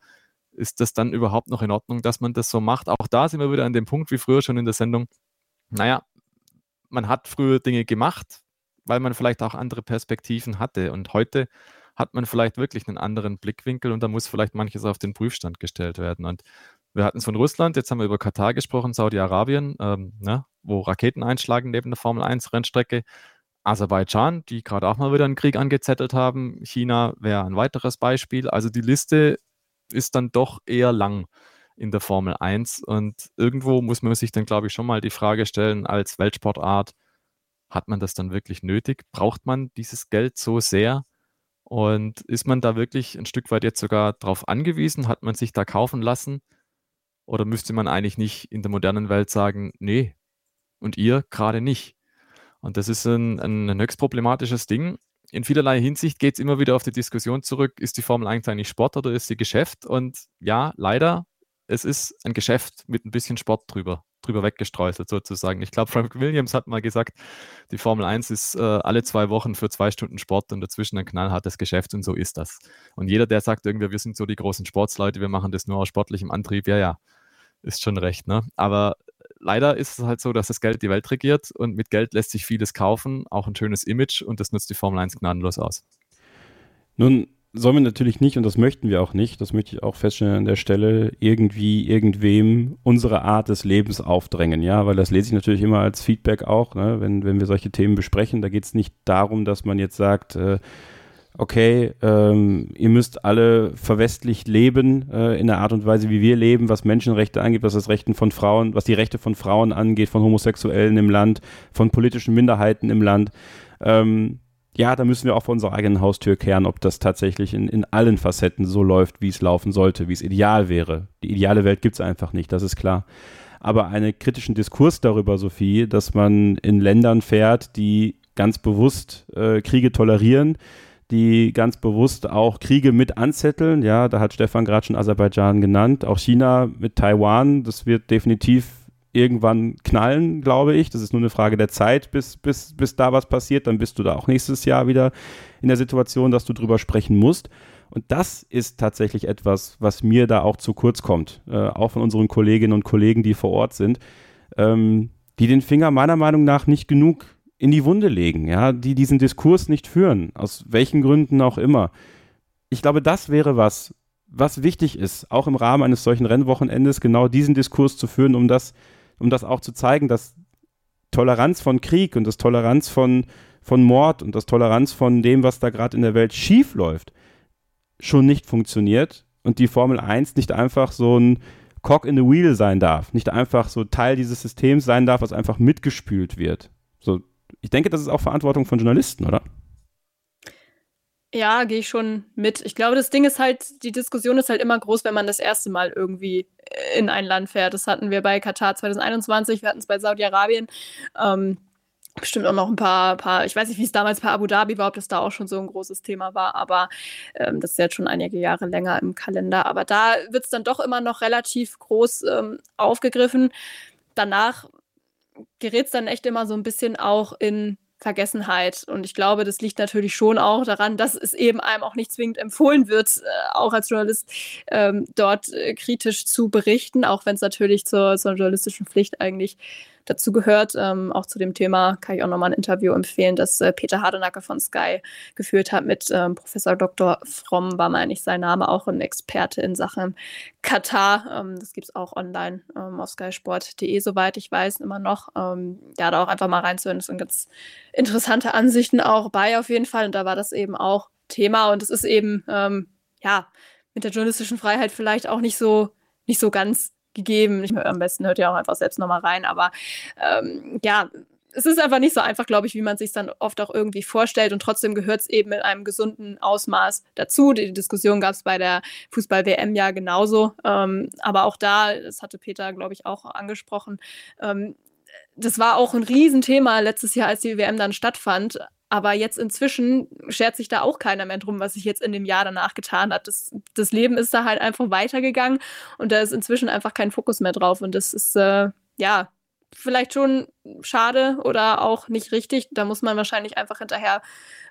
ist das dann überhaupt noch in Ordnung, dass man das so macht? Auch da sind wir wieder an dem Punkt, wie früher schon in der Sendung, naja, man hat früher Dinge gemacht, weil man vielleicht auch andere Perspektiven hatte. Und heute hat man vielleicht wirklich einen anderen Blickwinkel und da muss vielleicht manches auf den Prüfstand gestellt werden. Und wir hatten es von Russland, jetzt haben wir über Katar gesprochen, Saudi-Arabien, ähm, ne, wo Raketen einschlagen neben der Formel 1-Rennstrecke. Aserbaidschan, die gerade auch mal wieder einen Krieg angezettelt haben. China wäre ein weiteres Beispiel. Also die Liste ist dann doch eher lang in der Formel 1. Und irgendwo muss man sich dann, glaube ich, schon mal die Frage stellen, als Weltsportart, hat man das dann wirklich nötig? Braucht man dieses Geld so sehr? Und ist man da wirklich ein Stück weit jetzt sogar darauf angewiesen? Hat man sich da kaufen lassen? Oder müsste man eigentlich nicht in der modernen Welt sagen, nee, und ihr gerade nicht? Und das ist ein, ein höchst problematisches Ding. In vielerlei Hinsicht geht es immer wieder auf die Diskussion zurück, ist die Formel 1 eigentlich Sport oder ist sie Geschäft? Und ja, leider es ist ein Geschäft mit ein bisschen Sport drüber, drüber weggestreuselt sozusagen. Ich glaube, Frank Williams hat mal gesagt, die Formel 1 ist äh, alle zwei Wochen für zwei Stunden Sport und dazwischen ein knallhartes Geschäft und so ist das. Und jeder, der sagt irgendwie, wir sind so die großen Sportsleute, wir machen das nur aus sportlichem Antrieb, ja, ja, ist schon recht. Ne? Aber leider ist es halt so, dass das Geld die Welt regiert und mit Geld lässt sich vieles kaufen, auch ein schönes Image und das nutzt die Formel 1 gnadenlos aus. Nun sollen wir natürlich nicht, und das möchten wir auch nicht, das möchte ich auch feststellen an der Stelle, irgendwie irgendwem unsere Art des Lebens aufdrängen, ja, weil das lese ich natürlich immer als Feedback auch, ne? wenn, wenn wir solche Themen besprechen. Da geht es nicht darum, dass man jetzt sagt, äh, okay, ähm, ihr müsst alle verwestlicht leben äh, in der Art und Weise, wie wir leben, was Menschenrechte angeht, was das Rechten von Frauen, was die Rechte von Frauen angeht, von Homosexuellen im Land, von politischen Minderheiten im Land. Ähm, ja, da müssen wir auch vor unserer eigenen Haustür kehren, ob das tatsächlich in, in allen Facetten so läuft, wie es laufen sollte, wie es ideal wäre. Die ideale Welt gibt es einfach nicht, das ist klar. Aber einen kritischen Diskurs darüber, Sophie, dass man in Ländern fährt, die ganz bewusst äh, Kriege tolerieren, die ganz bewusst auch Kriege mit anzetteln. Ja, da hat Stefan gerade schon Aserbaidschan genannt, auch China mit Taiwan. Das wird definitiv irgendwann knallen, glaube ich. Das ist nur eine Frage der Zeit, bis, bis, bis da was passiert. Dann bist du da auch nächstes Jahr wieder in der Situation, dass du drüber sprechen musst. Und das ist tatsächlich etwas, was mir da auch zu kurz kommt, äh, auch von unseren Kolleginnen und Kollegen, die vor Ort sind, ähm, die den Finger meiner Meinung nach nicht genug in die Wunde legen, ja, die diesen Diskurs nicht führen, aus welchen Gründen auch immer. Ich glaube, das wäre was, was wichtig ist, auch im Rahmen eines solchen Rennwochenendes, genau diesen Diskurs zu führen, um das, um das auch zu zeigen, dass Toleranz von Krieg und das Toleranz von, von Mord und das Toleranz von dem, was da gerade in der Welt schief läuft, schon nicht funktioniert und die Formel 1 nicht einfach so ein Cock in the Wheel sein darf, nicht einfach so Teil dieses Systems sein darf, was einfach mitgespült wird. So, ich denke, das ist auch Verantwortung von Journalisten, oder? Ja, gehe ich schon mit. Ich glaube, das Ding ist halt, die Diskussion ist halt immer groß, wenn man das erste Mal irgendwie in ein Land fährt. Das hatten wir bei Katar 2021, wir hatten es bei Saudi-Arabien. Ähm, bestimmt auch noch ein paar, paar, ich weiß nicht, wie es damals bei Abu Dhabi war, ob das da auch schon so ein großes Thema war, aber ähm, das ist jetzt schon einige Jahre länger im Kalender. Aber da wird es dann doch immer noch relativ groß ähm, aufgegriffen. Danach gerät es dann echt immer so ein bisschen auch in Vergessenheit. Und ich glaube, das liegt natürlich schon auch daran, dass es eben einem auch nicht zwingend empfohlen wird, äh, auch als Journalist ähm, dort äh, kritisch zu berichten, auch wenn es natürlich zur, zur journalistischen Pflicht eigentlich dazu gehört. Ähm, auch zu dem Thema kann ich auch nochmal ein Interview empfehlen, das äh, Peter Hardenacke von Sky geführt hat mit ähm, Professor Dr. Fromm, war meine ich sein Name, auch ein Experte in Sachen Katar. Ähm, das gibt es auch online ähm, auf skysport.de, soweit ich weiß, immer noch. Ähm, ja, da auch einfach mal reinzuhören. Das sind ganz interessante Ansichten auch bei auf jeden Fall. Und da war das eben auch Thema. Und es ist eben, ähm, ja, mit der journalistischen Freiheit vielleicht auch nicht so, nicht so ganz gegeben. Ich, am besten hört ihr auch einfach selbst nochmal rein. Aber ähm, ja, es ist einfach nicht so einfach, glaube ich, wie man sich dann oft auch irgendwie vorstellt. Und trotzdem gehört es eben in einem gesunden Ausmaß dazu. Die Diskussion gab es bei der Fußball-WM ja genauso. Ähm, aber auch da, das hatte Peter, glaube ich, auch angesprochen, ähm, das war auch ein Riesenthema letztes Jahr, als die WM dann stattfand. Aber jetzt inzwischen schert sich da auch keiner mehr drum, was sich jetzt in dem Jahr danach getan hat. Das, das Leben ist da halt einfach weitergegangen und da ist inzwischen einfach kein Fokus mehr drauf. Und das ist, äh, ja, vielleicht schon schade oder auch nicht richtig. Da muss man wahrscheinlich einfach hinterher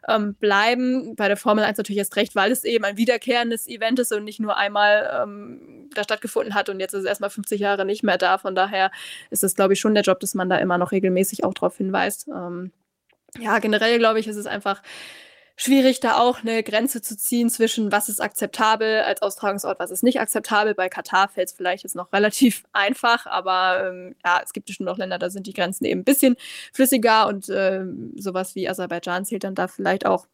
ähm, bleiben. Bei der Formel 1 natürlich erst recht, weil es eben ein wiederkehrendes Event ist und nicht nur einmal ähm, da stattgefunden hat und jetzt ist es erstmal 50 Jahre nicht mehr da. Von daher ist es, glaube ich, schon der Job, dass man da immer noch regelmäßig auch darauf hinweist. Ähm, ja, generell glaube ich, ist es einfach schwierig, da auch eine Grenze zu ziehen zwischen, was ist akzeptabel als Austragungsort, was ist nicht akzeptabel. Bei Katar fällt es vielleicht jetzt noch [LAUGHS] relativ einfach, aber ähm, ja, es gibt bestimmt noch Länder, da sind die Grenzen eben ein bisschen flüssiger und ähm, sowas wie Aserbaidschan zählt dann da vielleicht auch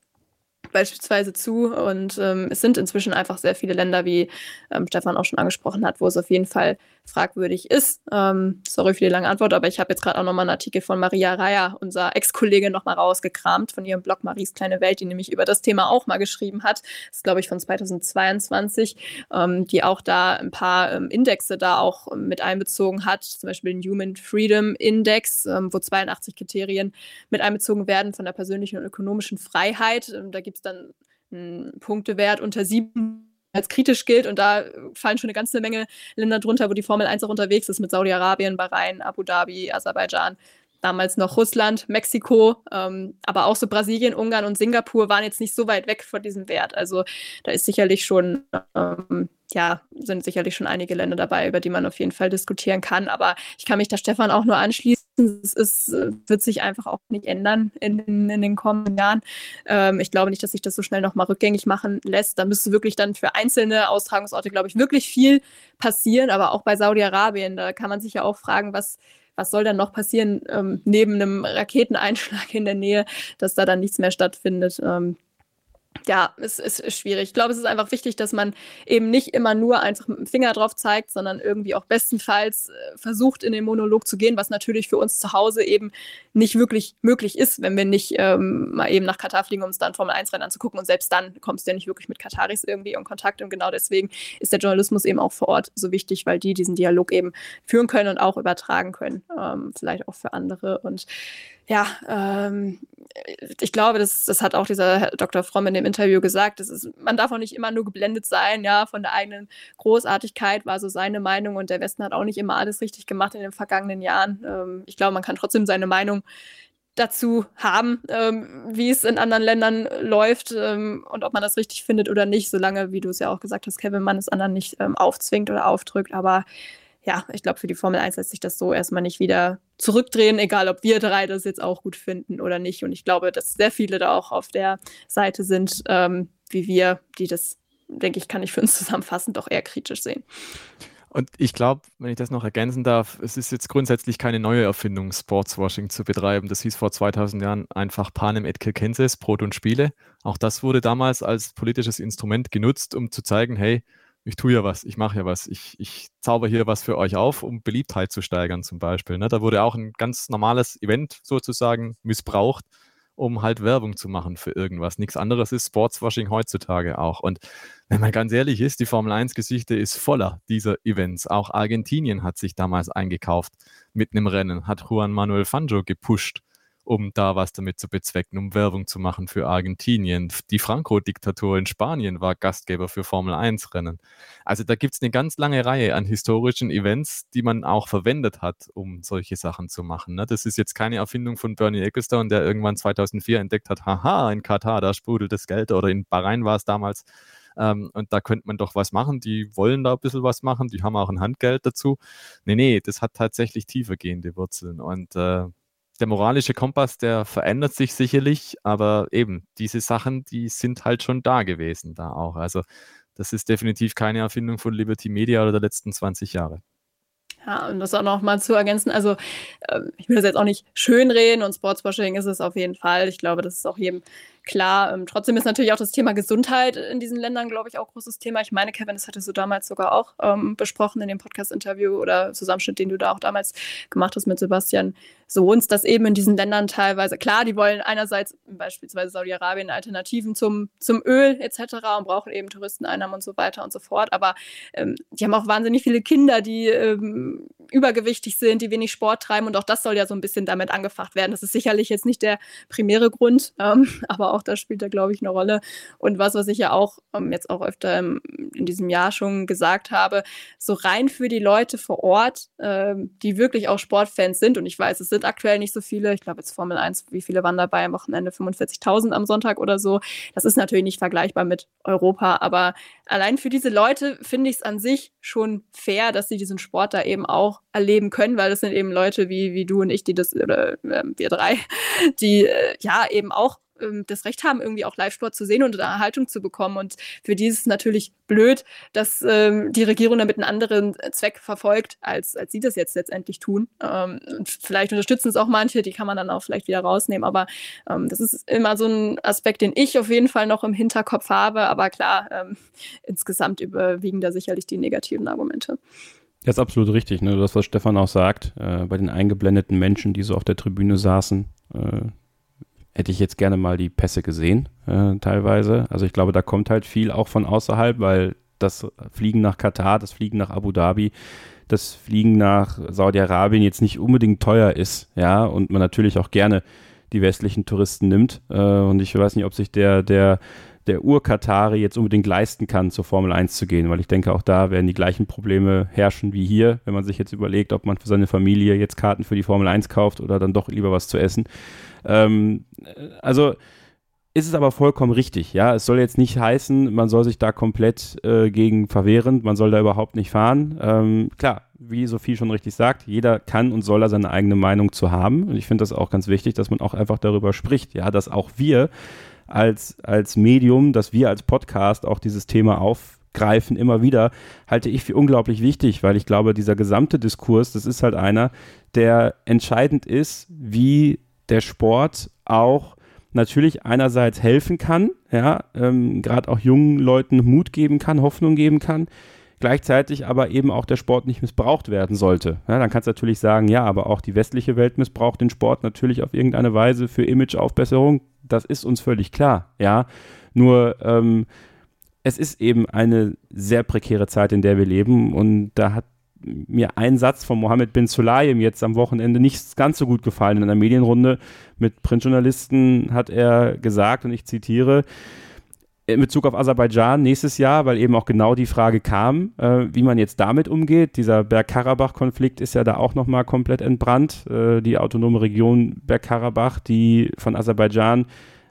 beispielsweise zu. Und ähm, es sind inzwischen einfach sehr viele Länder, wie ähm, Stefan auch schon angesprochen hat, wo es auf jeden Fall fragwürdig ist. Ähm, sorry für die lange Antwort, aber ich habe jetzt gerade auch nochmal einen Artikel von Maria Reier, unserer Ex-Kollegin, nochmal rausgekramt, von ihrem Blog Maries kleine Welt, die nämlich über das Thema auch mal geschrieben hat. Das ist, glaube ich, von 2022, ähm, die auch da ein paar ähm, Indexe da auch mit einbezogen hat, zum Beispiel den Human Freedom Index, ähm, wo 82 Kriterien mit einbezogen werden von der persönlichen und ökonomischen Freiheit. Ähm, da gibt es dann einen Punktewert unter sieben als kritisch gilt. Und da fallen schon eine ganze Menge Länder drunter, wo die Formel 1 auch unterwegs ist, mit Saudi-Arabien, Bahrain, Abu Dhabi, Aserbaidschan, damals noch Russland, Mexiko, ähm, aber auch so Brasilien, Ungarn und Singapur waren jetzt nicht so weit weg von diesem Wert. Also da ist sicherlich schon ähm, ja, sind sicherlich schon einige Länder dabei, über die man auf jeden Fall diskutieren kann. Aber ich kann mich da Stefan auch nur anschließen. Es ist, wird sich einfach auch nicht ändern in, in den kommenden Jahren. Ähm, ich glaube nicht, dass sich das so schnell nochmal rückgängig machen lässt. Da müsste wirklich dann für einzelne Austragungsorte, glaube ich, wirklich viel passieren. Aber auch bei Saudi-Arabien, da kann man sich ja auch fragen, was, was soll dann noch passieren ähm, neben einem Raketeneinschlag in der Nähe, dass da dann nichts mehr stattfindet. Ähm, ja, es, ist schwierig. Ich glaube, es ist einfach wichtig, dass man eben nicht immer nur einfach mit dem Finger drauf zeigt, sondern irgendwie auch bestenfalls äh, versucht, in den Monolog zu gehen, was natürlich für uns zu Hause eben nicht wirklich möglich ist, wenn wir nicht ähm, mal eben nach Katar fliegen, um uns dann Formel 1-Rennen anzugucken. Und selbst dann kommst du ja nicht wirklich mit Kataris irgendwie in Kontakt. Und genau deswegen ist der Journalismus eben auch vor Ort so wichtig, weil die diesen Dialog eben führen können und auch übertragen können, ähm, vielleicht auch für andere. Und ja, ähm, ich glaube, das, das hat auch dieser Herr Dr. Fromm in dem Interview gesagt. Das ist, man darf auch nicht immer nur geblendet sein, ja, von der eigenen Großartigkeit war so seine Meinung und der Westen hat auch nicht immer alles richtig gemacht in den vergangenen Jahren. Ähm, ich glaube, man kann trotzdem seine Meinung dazu haben, ähm, wie es in anderen Ländern läuft ähm, und ob man das richtig findet oder nicht, solange, wie du es ja auch gesagt hast, Kevin, man es anderen nicht ähm, aufzwingt oder aufdrückt. Aber ja, ich glaube, für die Formel 1 lässt sich das so erstmal nicht wieder zurückdrehen, egal ob wir drei das jetzt auch gut finden oder nicht. Und ich glaube, dass sehr viele da auch auf der Seite sind, ähm, wie wir, die das, denke ich, kann ich für uns [LAUGHS] zusammenfassen, doch eher kritisch sehen. Und ich glaube, wenn ich das noch ergänzen darf, es ist jetzt grundsätzlich keine neue Erfindung, Sportswashing zu betreiben. Das hieß vor 2000 Jahren einfach Panem et Circenses, Brot und Spiele. Auch das wurde damals als politisches Instrument genutzt, um zu zeigen, hey, ich tue ja was, ich mache ja was, ich, ich zauber hier was für euch auf, um Beliebtheit zu steigern zum Beispiel. Ne? Da wurde auch ein ganz normales Event sozusagen missbraucht, um halt Werbung zu machen für irgendwas. Nichts anderes ist Sportswashing heutzutage auch. Und wenn man ganz ehrlich ist, die Formel 1-Geschichte ist voller dieser Events. Auch Argentinien hat sich damals eingekauft mit einem Rennen, hat Juan Manuel Fangio gepusht um da was damit zu bezwecken, um Werbung zu machen für Argentinien. Die Franco-Diktatur in Spanien war Gastgeber für Formel-1-Rennen. Also da gibt es eine ganz lange Reihe an historischen Events, die man auch verwendet hat, um solche Sachen zu machen. Ne? Das ist jetzt keine Erfindung von Bernie Ecclestone, der irgendwann 2004 entdeckt hat, haha, in Katar, da sprudelt das Geld oder in Bahrain war es damals. Ähm, und da könnte man doch was machen. Die wollen da ein bisschen was machen, die haben auch ein Handgeld dazu. Nee, nee, das hat tatsächlich tiefergehende Wurzeln. Und äh, der moralische Kompass, der verändert sich sicherlich, aber eben, diese Sachen, die sind halt schon da gewesen, da auch. Also, das ist definitiv keine Erfindung von Liberty Media oder der letzten 20 Jahre. Ja, und das auch noch mal zu ergänzen, also äh, ich will das jetzt auch nicht schönreden und Sportswashing ist es auf jeden Fall. Ich glaube, das ist auch jedem klar. Ähm, trotzdem ist natürlich auch das Thema Gesundheit in diesen Ländern, glaube ich, auch großes Thema. Ich meine, Kevin, das hattest du damals sogar auch ähm, besprochen in dem Podcast-Interview oder Zusammenschnitt, den du da auch damals gemacht hast mit Sebastian Sohns, dass eben in diesen Ländern teilweise, klar, die wollen einerseits beispielsweise Saudi-Arabien Alternativen zum, zum Öl etc. und brauchen eben Touristeneinnahmen und so weiter und so fort. Aber ähm, die haben auch wahnsinnig viele Kinder, die ähm, übergewichtig sind, die wenig Sport treiben und auch das soll ja so ein bisschen damit angefacht werden. Das ist sicherlich jetzt nicht der primäre Grund, ähm, [LAUGHS] aber auch das spielt da, glaube ich, eine Rolle. Und was, was ich ja auch ähm, jetzt auch öfter in diesem Jahr schon gesagt habe, so rein für die Leute vor Ort, ähm, die wirklich auch Sportfans sind, und ich weiß, es sind aktuell nicht so viele, ich glaube jetzt Formel 1, wie viele waren dabei am Wochenende? 45.000 am Sonntag oder so. Das ist natürlich nicht vergleichbar mit Europa, aber allein für diese Leute finde ich es an sich schon fair, dass sie diesen Sport da eben auch erleben können, weil das sind eben Leute wie, wie du und ich, die das, oder äh, wir drei, [LAUGHS] die äh, ja eben auch ähm, das Recht haben, irgendwie auch Live-Sport zu sehen und eine Erhaltung zu bekommen. Und für die ist es natürlich blöd, dass ähm, die Regierung damit einen anderen Zweck verfolgt, als, als sie das jetzt letztendlich tun. Ähm, vielleicht unterstützen es auch manche, die kann man dann auch vielleicht wieder rausnehmen. Aber ähm, das ist immer so ein Aspekt, den ich auf jeden Fall noch im Hinterkopf habe. Aber klar, ähm, insgesamt überwiegen da sicherlich die negativen Argumente. Das ist absolut richtig, ne? Das, was Stefan auch sagt, äh, bei den eingeblendeten Menschen, die so auf der Tribüne saßen, äh, hätte ich jetzt gerne mal die Pässe gesehen, äh, teilweise. Also ich glaube, da kommt halt viel auch von außerhalb, weil das Fliegen nach Katar, das Fliegen nach Abu Dhabi, das Fliegen nach Saudi-Arabien jetzt nicht unbedingt teuer ist, ja, und man natürlich auch gerne die westlichen Touristen nimmt. Äh, und ich weiß nicht, ob sich der, der, der Ur-Katari jetzt unbedingt leisten kann, zur Formel 1 zu gehen, weil ich denke, auch da werden die gleichen Probleme herrschen wie hier, wenn man sich jetzt überlegt, ob man für seine Familie jetzt Karten für die Formel 1 kauft oder dann doch lieber was zu essen. Ähm, also ist es aber vollkommen richtig. Ja, es soll jetzt nicht heißen, man soll sich da komplett äh, gegen verwehren, man soll da überhaupt nicht fahren. Ähm, klar, wie Sophie schon richtig sagt, jeder kann und soll da seine eigene Meinung zu haben. Und ich finde das auch ganz wichtig, dass man auch einfach darüber spricht. Ja, dass auch wir als, als Medium, dass wir als Podcast auch dieses Thema aufgreifen, immer wieder, halte ich für unglaublich wichtig, weil ich glaube, dieser gesamte Diskurs, das ist halt einer, der entscheidend ist, wie der Sport auch natürlich einerseits helfen kann, ja, ähm, gerade auch jungen Leuten Mut geben kann, Hoffnung geben kann, gleichzeitig aber eben auch der Sport nicht missbraucht werden sollte. Ja, dann kannst du natürlich sagen, ja, aber auch die westliche Welt missbraucht den Sport natürlich auf irgendeine Weise für Imageaufbesserung. Das ist uns völlig klar, ja. Nur ähm, es ist eben eine sehr prekäre Zeit, in der wir leben und da hat mir ein Satz von Mohammed bin Sulayem jetzt am Wochenende nicht ganz so gut gefallen. In einer Medienrunde mit Printjournalisten hat er gesagt, und ich zitiere, in Bezug auf Aserbaidschan nächstes Jahr, weil eben auch genau die Frage kam, äh, wie man jetzt damit umgeht. Dieser Bergkarabach-Konflikt ist ja da auch nochmal komplett entbrannt. Äh, die autonome Region Bergkarabach, die von Aserbaidschan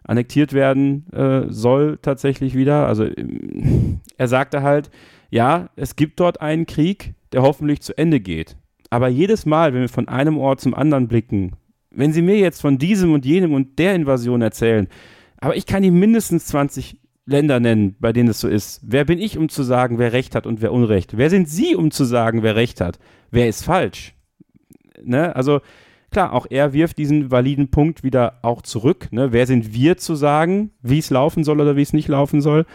annektiert werden äh, soll tatsächlich wieder. Also er sagte halt, ja, es gibt dort einen Krieg, der hoffentlich zu Ende geht. Aber jedes Mal, wenn wir von einem Ort zum anderen blicken, wenn Sie mir jetzt von diesem und jenem und der Invasion erzählen, aber ich kann Ihnen mindestens 20 Länder nennen, bei denen es so ist. Wer bin ich, um zu sagen, wer Recht hat und wer Unrecht? Wer sind Sie, um zu sagen, wer Recht hat? Wer ist falsch? Ne? Also klar, auch er wirft diesen validen Punkt wieder auch zurück. Ne? Wer sind wir zu sagen, wie es laufen soll oder wie es nicht laufen soll?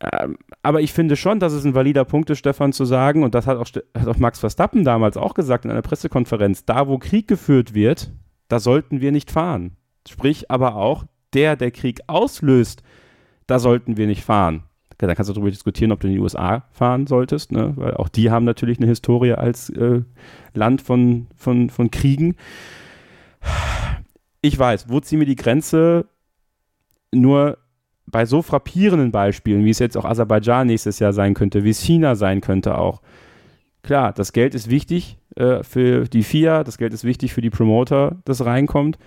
Ähm, aber ich finde schon, dass es ein valider Punkt ist, Stefan, zu sagen, und das hat auch, hat auch Max Verstappen damals auch gesagt in einer Pressekonferenz, da wo Krieg geführt wird, da sollten wir nicht fahren. Sprich aber auch, der, der Krieg auslöst, da sollten wir nicht fahren. Da kannst du darüber diskutieren, ob du in die USA fahren solltest, ne? weil auch die haben natürlich eine Historie als äh, Land von, von, von Kriegen. Ich weiß, wo ziehen wir die Grenze? Nur bei so frappierenden Beispielen, wie es jetzt auch Aserbaidschan nächstes Jahr sein könnte, wie es China sein könnte auch. Klar, das Geld ist wichtig äh, für die FIA, das Geld ist wichtig für die Promoter, das reinkommt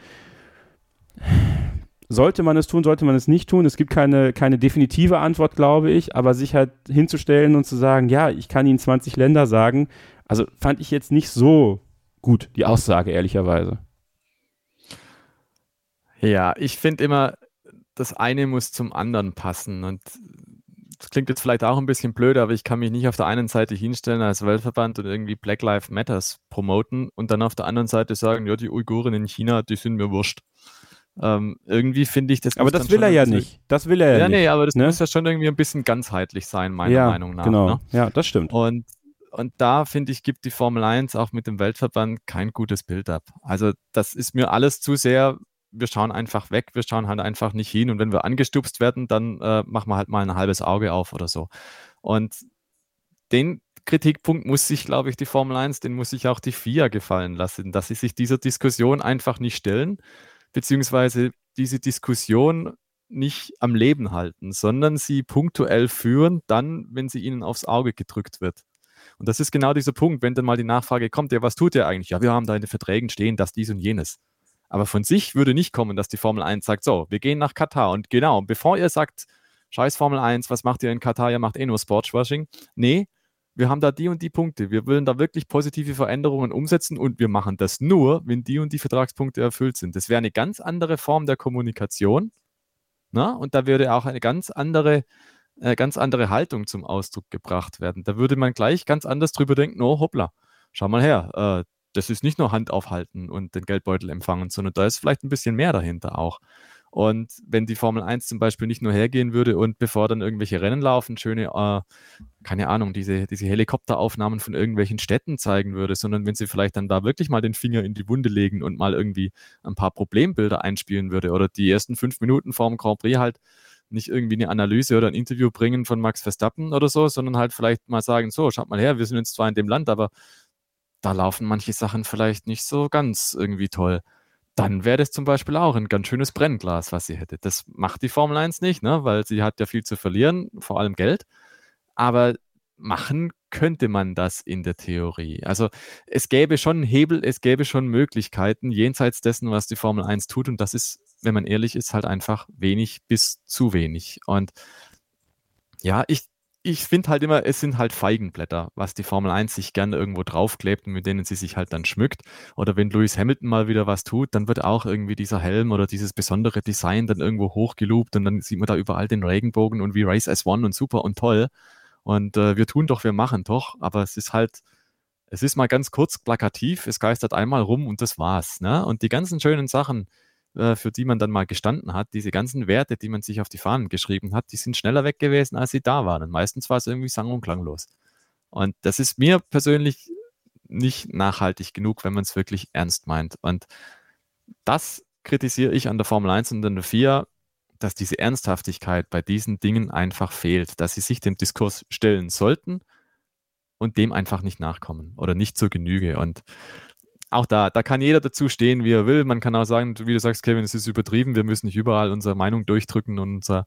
sollte man es tun, sollte man es nicht tun? Es gibt keine, keine definitive Antwort, glaube ich, aber sich halt hinzustellen und zu sagen, ja, ich kann Ihnen 20 Länder sagen, also fand ich jetzt nicht so gut, die Aussage, ehrlicherweise. Ja, ich finde immer, das eine muss zum anderen passen und das klingt jetzt vielleicht auch ein bisschen blöd, aber ich kann mich nicht auf der einen Seite hinstellen als Weltverband und irgendwie Black Lives Matters promoten und dann auf der anderen Seite sagen, ja, die Uiguren in China, die sind mir wurscht. Ähm, irgendwie finde ich das. Aber das will er ja nicht. Das will er ja, ja nicht. Ja, nee, aber das ne? muss ja schon irgendwie ein bisschen ganzheitlich sein, meiner ja, Meinung nach. Genau. Ne? Ja, das stimmt. Und, und da finde ich, gibt die Formel 1 auch mit dem Weltverband kein gutes Bild ab. Also, das ist mir alles zu sehr. Wir schauen einfach weg, wir schauen halt einfach nicht hin. Und wenn wir angestupst werden, dann äh, machen wir halt mal ein halbes Auge auf oder so. Und den Kritikpunkt muss sich, glaube ich, die Formel 1, den muss sich auch die FIA gefallen lassen, dass sie sich dieser Diskussion einfach nicht stellen beziehungsweise diese Diskussion nicht am Leben halten, sondern sie punktuell führen, dann, wenn sie ihnen aufs Auge gedrückt wird. Und das ist genau dieser Punkt, wenn dann mal die Nachfrage kommt, ja, was tut ihr eigentlich? Ja, wir haben da in den Verträgen stehen, dass dies und jenes. Aber von sich würde nicht kommen, dass die Formel 1 sagt, so, wir gehen nach Katar. Und genau, bevor ihr sagt, scheiß Formel 1, was macht ihr in Katar? Ihr macht eh nur Sportswashing. Nee, wir haben da die und die Punkte. Wir wollen da wirklich positive Veränderungen umsetzen und wir machen das nur, wenn die und die Vertragspunkte erfüllt sind. Das wäre eine ganz andere Form der Kommunikation. Na? Und da würde auch eine ganz andere, äh, ganz andere Haltung zum Ausdruck gebracht werden. Da würde man gleich ganz anders drüber denken, oh hoppla, schau mal her, äh, das ist nicht nur Hand aufhalten und den Geldbeutel empfangen, sondern da ist vielleicht ein bisschen mehr dahinter auch. Und wenn die Formel 1 zum Beispiel nicht nur hergehen würde und bevor dann irgendwelche Rennen laufen, schöne, äh, keine Ahnung, diese, diese Helikopteraufnahmen von irgendwelchen Städten zeigen würde, sondern wenn sie vielleicht dann da wirklich mal den Finger in die Wunde legen und mal irgendwie ein paar Problembilder einspielen würde oder die ersten fünf Minuten vor dem Grand Prix halt nicht irgendwie eine Analyse oder ein Interview bringen von Max Verstappen oder so, sondern halt vielleicht mal sagen, so, schaut mal her, wir sind jetzt zwar in dem Land, aber da laufen manche Sachen vielleicht nicht so ganz irgendwie toll dann wäre das zum Beispiel auch ein ganz schönes Brennglas, was sie hätte. Das macht die Formel 1 nicht, ne? weil sie hat ja viel zu verlieren, vor allem Geld. Aber machen könnte man das in der Theorie. Also es gäbe schon Hebel, es gäbe schon Möglichkeiten jenseits dessen, was die Formel 1 tut. Und das ist, wenn man ehrlich ist, halt einfach wenig bis zu wenig. Und ja, ich ich finde halt immer, es sind halt Feigenblätter, was die Formel 1 sich gerne irgendwo draufklebt und mit denen sie sich halt dann schmückt. Oder wenn Lewis Hamilton mal wieder was tut, dann wird auch irgendwie dieser Helm oder dieses besondere Design dann irgendwo hochgelobt und dann sieht man da überall den Regenbogen und wie Race as One und super und toll. Und äh, wir tun doch, wir machen doch, aber es ist halt, es ist mal ganz kurz plakativ, es geistert einmal rum und das war's. Ne? Und die ganzen schönen Sachen, äh, für die man dann mal gestanden hat, diese ganzen Werte, die man sich auf die Fahnen geschrieben hat, die sind schneller weg gewesen, als sie da waren. Und meistens war es irgendwie sang- und klanglos. Und das ist mir persönlich nicht nachhaltig genug, wenn man es wirklich ernst meint. Und das kritisiere ich an der Formel 1 und an der 4, dass diese Ernsthaftigkeit bei diesen Dingen einfach fehlt, dass sie sich dem Diskurs stellen sollten und dem einfach nicht nachkommen oder nicht zur Genüge. Und auch da, da kann jeder dazu stehen, wie er will. Man kann auch sagen, wie du sagst, Kevin, es ist übertrieben, wir müssen nicht überall unsere Meinung durchdrücken und unser,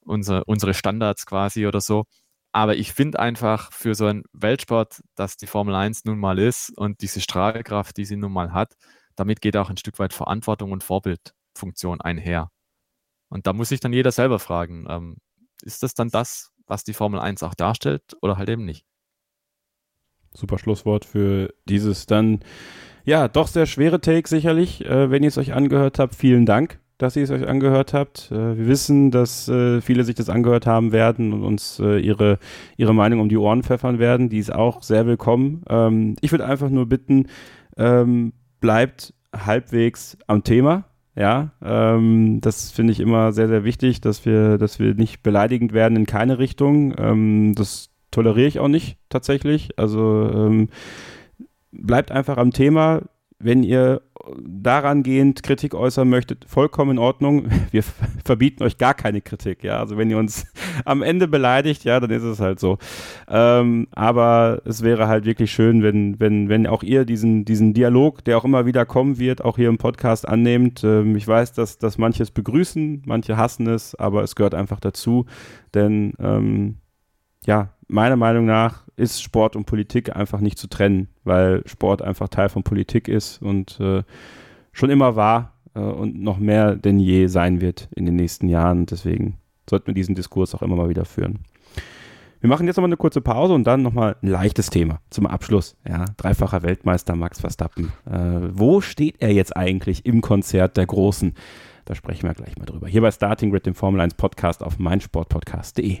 unser, unsere Standards quasi oder so. Aber ich finde einfach für so einen Weltsport, dass die Formel 1 nun mal ist und diese Strahlkraft, die sie nun mal hat, damit geht auch ein Stück weit Verantwortung und Vorbildfunktion einher. Und da muss sich dann jeder selber fragen, ähm, ist das dann das, was die Formel 1 auch darstellt oder halt eben nicht? Super Schlusswort für dieses dann, ja, doch sehr schwere Take sicherlich, äh, wenn ihr es euch angehört habt. Vielen Dank, dass ihr es euch angehört habt. Äh, wir wissen, dass äh, viele sich das angehört haben werden und uns äh, ihre, ihre Meinung um die Ohren pfeffern werden. Die ist auch sehr willkommen. Ähm, ich würde einfach nur bitten, ähm, bleibt halbwegs am Thema. Ja, ähm, das finde ich immer sehr, sehr wichtig, dass wir, dass wir nicht beleidigend werden in keine Richtung. Ähm, das toleriere ich auch nicht tatsächlich. Also ähm, bleibt einfach am Thema. Wenn ihr daran gehend Kritik äußern möchtet, vollkommen in Ordnung. [LAUGHS] Wir [LAUGHS] verbieten euch gar keine Kritik, ja. Also wenn ihr uns [LAUGHS] am Ende beleidigt, ja, dann ist es halt so. Ähm, aber es wäre halt wirklich schön, wenn, wenn, wenn auch ihr diesen, diesen Dialog, der auch immer wieder kommen wird, auch hier im Podcast annehmt. Ähm, ich weiß, dass, dass manche es begrüßen, manche hassen es, aber es gehört einfach dazu. Denn ähm, ja, meiner Meinung nach ist Sport und Politik einfach nicht zu trennen, weil Sport einfach Teil von Politik ist und äh, schon immer war äh, und noch mehr denn je sein wird in den nächsten Jahren. Deswegen sollten wir diesen Diskurs auch immer mal wieder führen. Wir machen jetzt nochmal eine kurze Pause und dann nochmal ein leichtes Thema zum Abschluss. Ja, dreifacher Weltmeister Max Verstappen. Äh, wo steht er jetzt eigentlich im Konzert der Großen? Da sprechen wir gleich mal drüber. Hier bei Starting Grid, dem Formel 1 Podcast auf meinsportpodcast.de.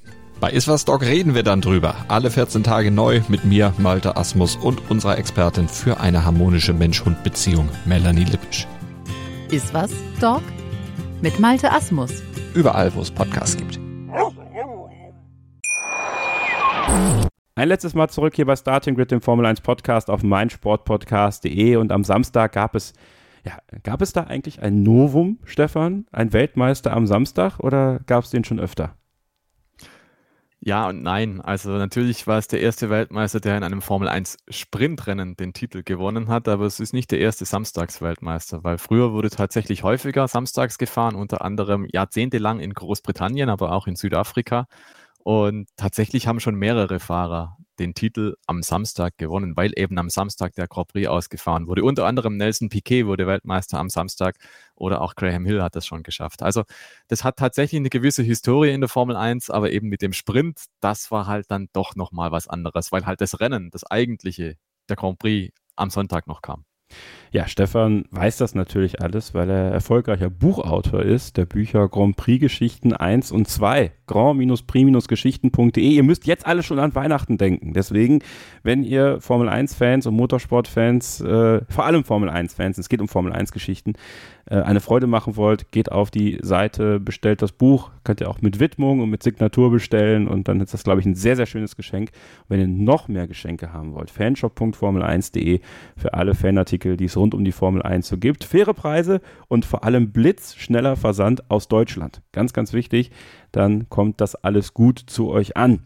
Bei Iswas Dog reden wir dann drüber. Alle 14 Tage neu mit mir, Malte Asmus und unserer Expertin für eine harmonische Mensch-Hund-Beziehung, Melanie Lippisch. Iswas Dog mit Malte Asmus. Überall, wo es Podcasts gibt. Ein letztes Mal zurück hier bei Starting Grid, dem Formel 1 Podcast auf meinsportpodcast.de und am Samstag gab es ja, gab es da eigentlich ein Novum, Stefan? Ein Weltmeister am Samstag oder gab es den schon öfter? Ja und nein. Also natürlich war es der erste Weltmeister, der in einem Formel 1 Sprintrennen den Titel gewonnen hat, aber es ist nicht der erste Samstagsweltmeister, weil früher wurde tatsächlich häufiger samstags gefahren, unter anderem jahrzehntelang in Großbritannien, aber auch in Südafrika. Und tatsächlich haben schon mehrere Fahrer den Titel am Samstag gewonnen, weil eben am Samstag der Grand Prix ausgefahren wurde. Unter anderem Nelson Piquet wurde Weltmeister am Samstag oder auch Graham Hill hat das schon geschafft. Also das hat tatsächlich eine gewisse Historie in der Formel 1, aber eben mit dem Sprint, das war halt dann doch nochmal was anderes, weil halt das Rennen, das eigentliche, der Grand Prix am Sonntag noch kam. Ja, Stefan weiß das natürlich alles, weil er erfolgreicher Buchautor ist, der Bücher Grand Prix Geschichten 1 und 2, grand-prix-geschichten.de. Ihr müsst jetzt alle schon an Weihnachten denken. Deswegen, wenn ihr Formel 1-Fans und Motorsport-Fans, äh, vor allem Formel 1-Fans, es geht um Formel 1-Geschichten, äh, eine Freude machen wollt, geht auf die Seite, bestellt das Buch, könnt ihr auch mit Widmung und mit Signatur bestellen und dann ist das, glaube ich, ein sehr, sehr schönes Geschenk. Und wenn ihr noch mehr Geschenke haben wollt, fanshop.formel1.de für alle Fanartikel, die es rund um die Formel 1 so gibt. Faire Preise und vor allem blitzschneller Versand aus Deutschland. Ganz, ganz wichtig, dann kommt das alles gut zu euch an.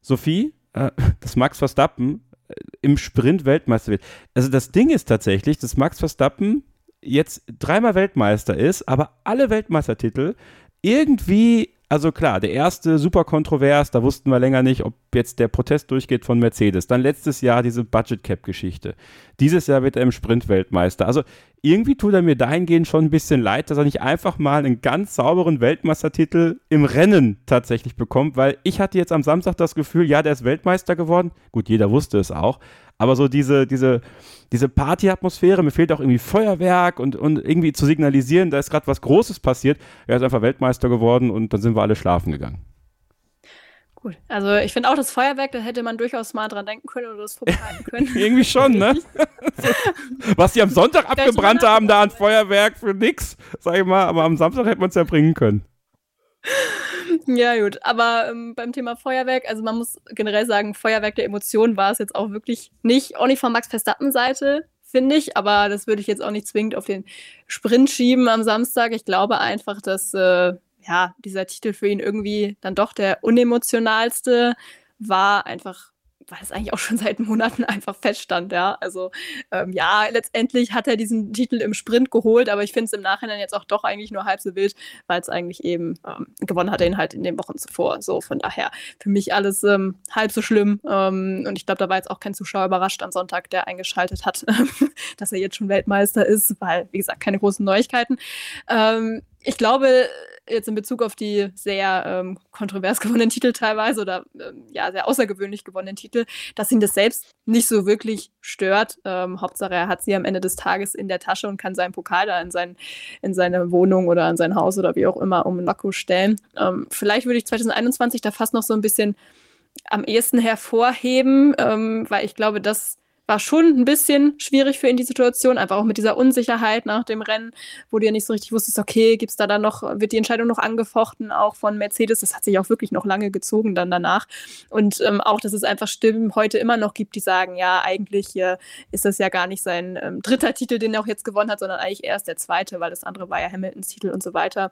Sophie, äh, [LAUGHS] dass Max Verstappen äh, im Sprint Weltmeister wird. Also das Ding ist tatsächlich, dass Max Verstappen jetzt dreimal Weltmeister ist, aber alle Weltmeistertitel irgendwie also klar, der erste super kontrovers, da wussten wir länger nicht, ob jetzt der Protest durchgeht von Mercedes. Dann letztes Jahr diese Budget Cap Geschichte. Dieses Jahr wird er im Sprint Weltmeister. Also irgendwie tut er mir dahingehend schon ein bisschen leid, dass er nicht einfach mal einen ganz sauberen Weltmeistertitel im Rennen tatsächlich bekommt, weil ich hatte jetzt am Samstag das Gefühl, ja, der ist Weltmeister geworden. Gut, jeder wusste es auch, aber so diese diese diese Partyatmosphäre, mir fehlt auch irgendwie Feuerwerk und, und irgendwie zu signalisieren, da ist gerade was Großes passiert. Er ist einfach Weltmeister geworden und dann sind wir alle schlafen gegangen. Gut, also ich finde auch das Feuerwerk, da hätte man durchaus mal dran denken können oder das vorbereiten [LAUGHS] können. irgendwie schon, ne? [LAUGHS] was sie am Sonntag abgebrannt haben da an Feuerwerk für nix, sag ich mal, aber am Samstag hätte man es ja bringen können. Ja, gut. Aber ähm, beim Thema Feuerwerk, also man muss generell sagen, Feuerwerk der Emotionen war es jetzt auch wirklich nicht. Auch nicht von Max Verstappen Seite, finde ich. Aber das würde ich jetzt auch nicht zwingend auf den Sprint schieben am Samstag. Ich glaube einfach, dass äh, ja, dieser Titel für ihn irgendwie dann doch der unemotionalste war. Einfach weil es eigentlich auch schon seit Monaten einfach feststand, ja. Also ähm, ja, letztendlich hat er diesen Titel im Sprint geholt, aber ich finde es im Nachhinein jetzt auch doch eigentlich nur halb so wild, weil es eigentlich eben ähm, gewonnen hat er ihn halt in den Wochen zuvor. So, von daher für mich alles ähm, halb so schlimm. Ähm, und ich glaube, da war jetzt auch kein Zuschauer überrascht am Sonntag, der eingeschaltet hat, [LAUGHS] dass er jetzt schon Weltmeister ist, weil, wie gesagt, keine großen Neuigkeiten. Ähm, ich glaube, jetzt in Bezug auf die sehr ähm, kontrovers [LAUGHS] gewonnenen Titel teilweise oder ähm, ja, sehr außergewöhnlich gewonnenen Titel, dass ihn das selbst nicht so wirklich stört. Ähm, Hauptsache, er hat sie am Ende des Tages in der Tasche und kann seinen Pokal da in, sein, in seine Wohnung oder in sein Haus oder wie auch immer um Monaco stellen. Ähm, vielleicht würde ich 2021 da fast noch so ein bisschen am ehesten hervorheben, ähm, weil ich glaube, dass war schon ein bisschen schwierig für ihn die Situation, einfach auch mit dieser Unsicherheit nach dem Rennen, wo du ja nicht so richtig wusstest, okay, gibt's da dann noch, wird die Entscheidung noch angefochten, auch von Mercedes. Das hat sich auch wirklich noch lange gezogen dann danach. Und ähm, auch, dass es einfach Stimmen heute immer noch gibt, die sagen, ja, eigentlich äh, ist das ja gar nicht sein ähm, dritter Titel, den er auch jetzt gewonnen hat, sondern eigentlich erst der zweite, weil das andere war ja Hamiltons Titel und so weiter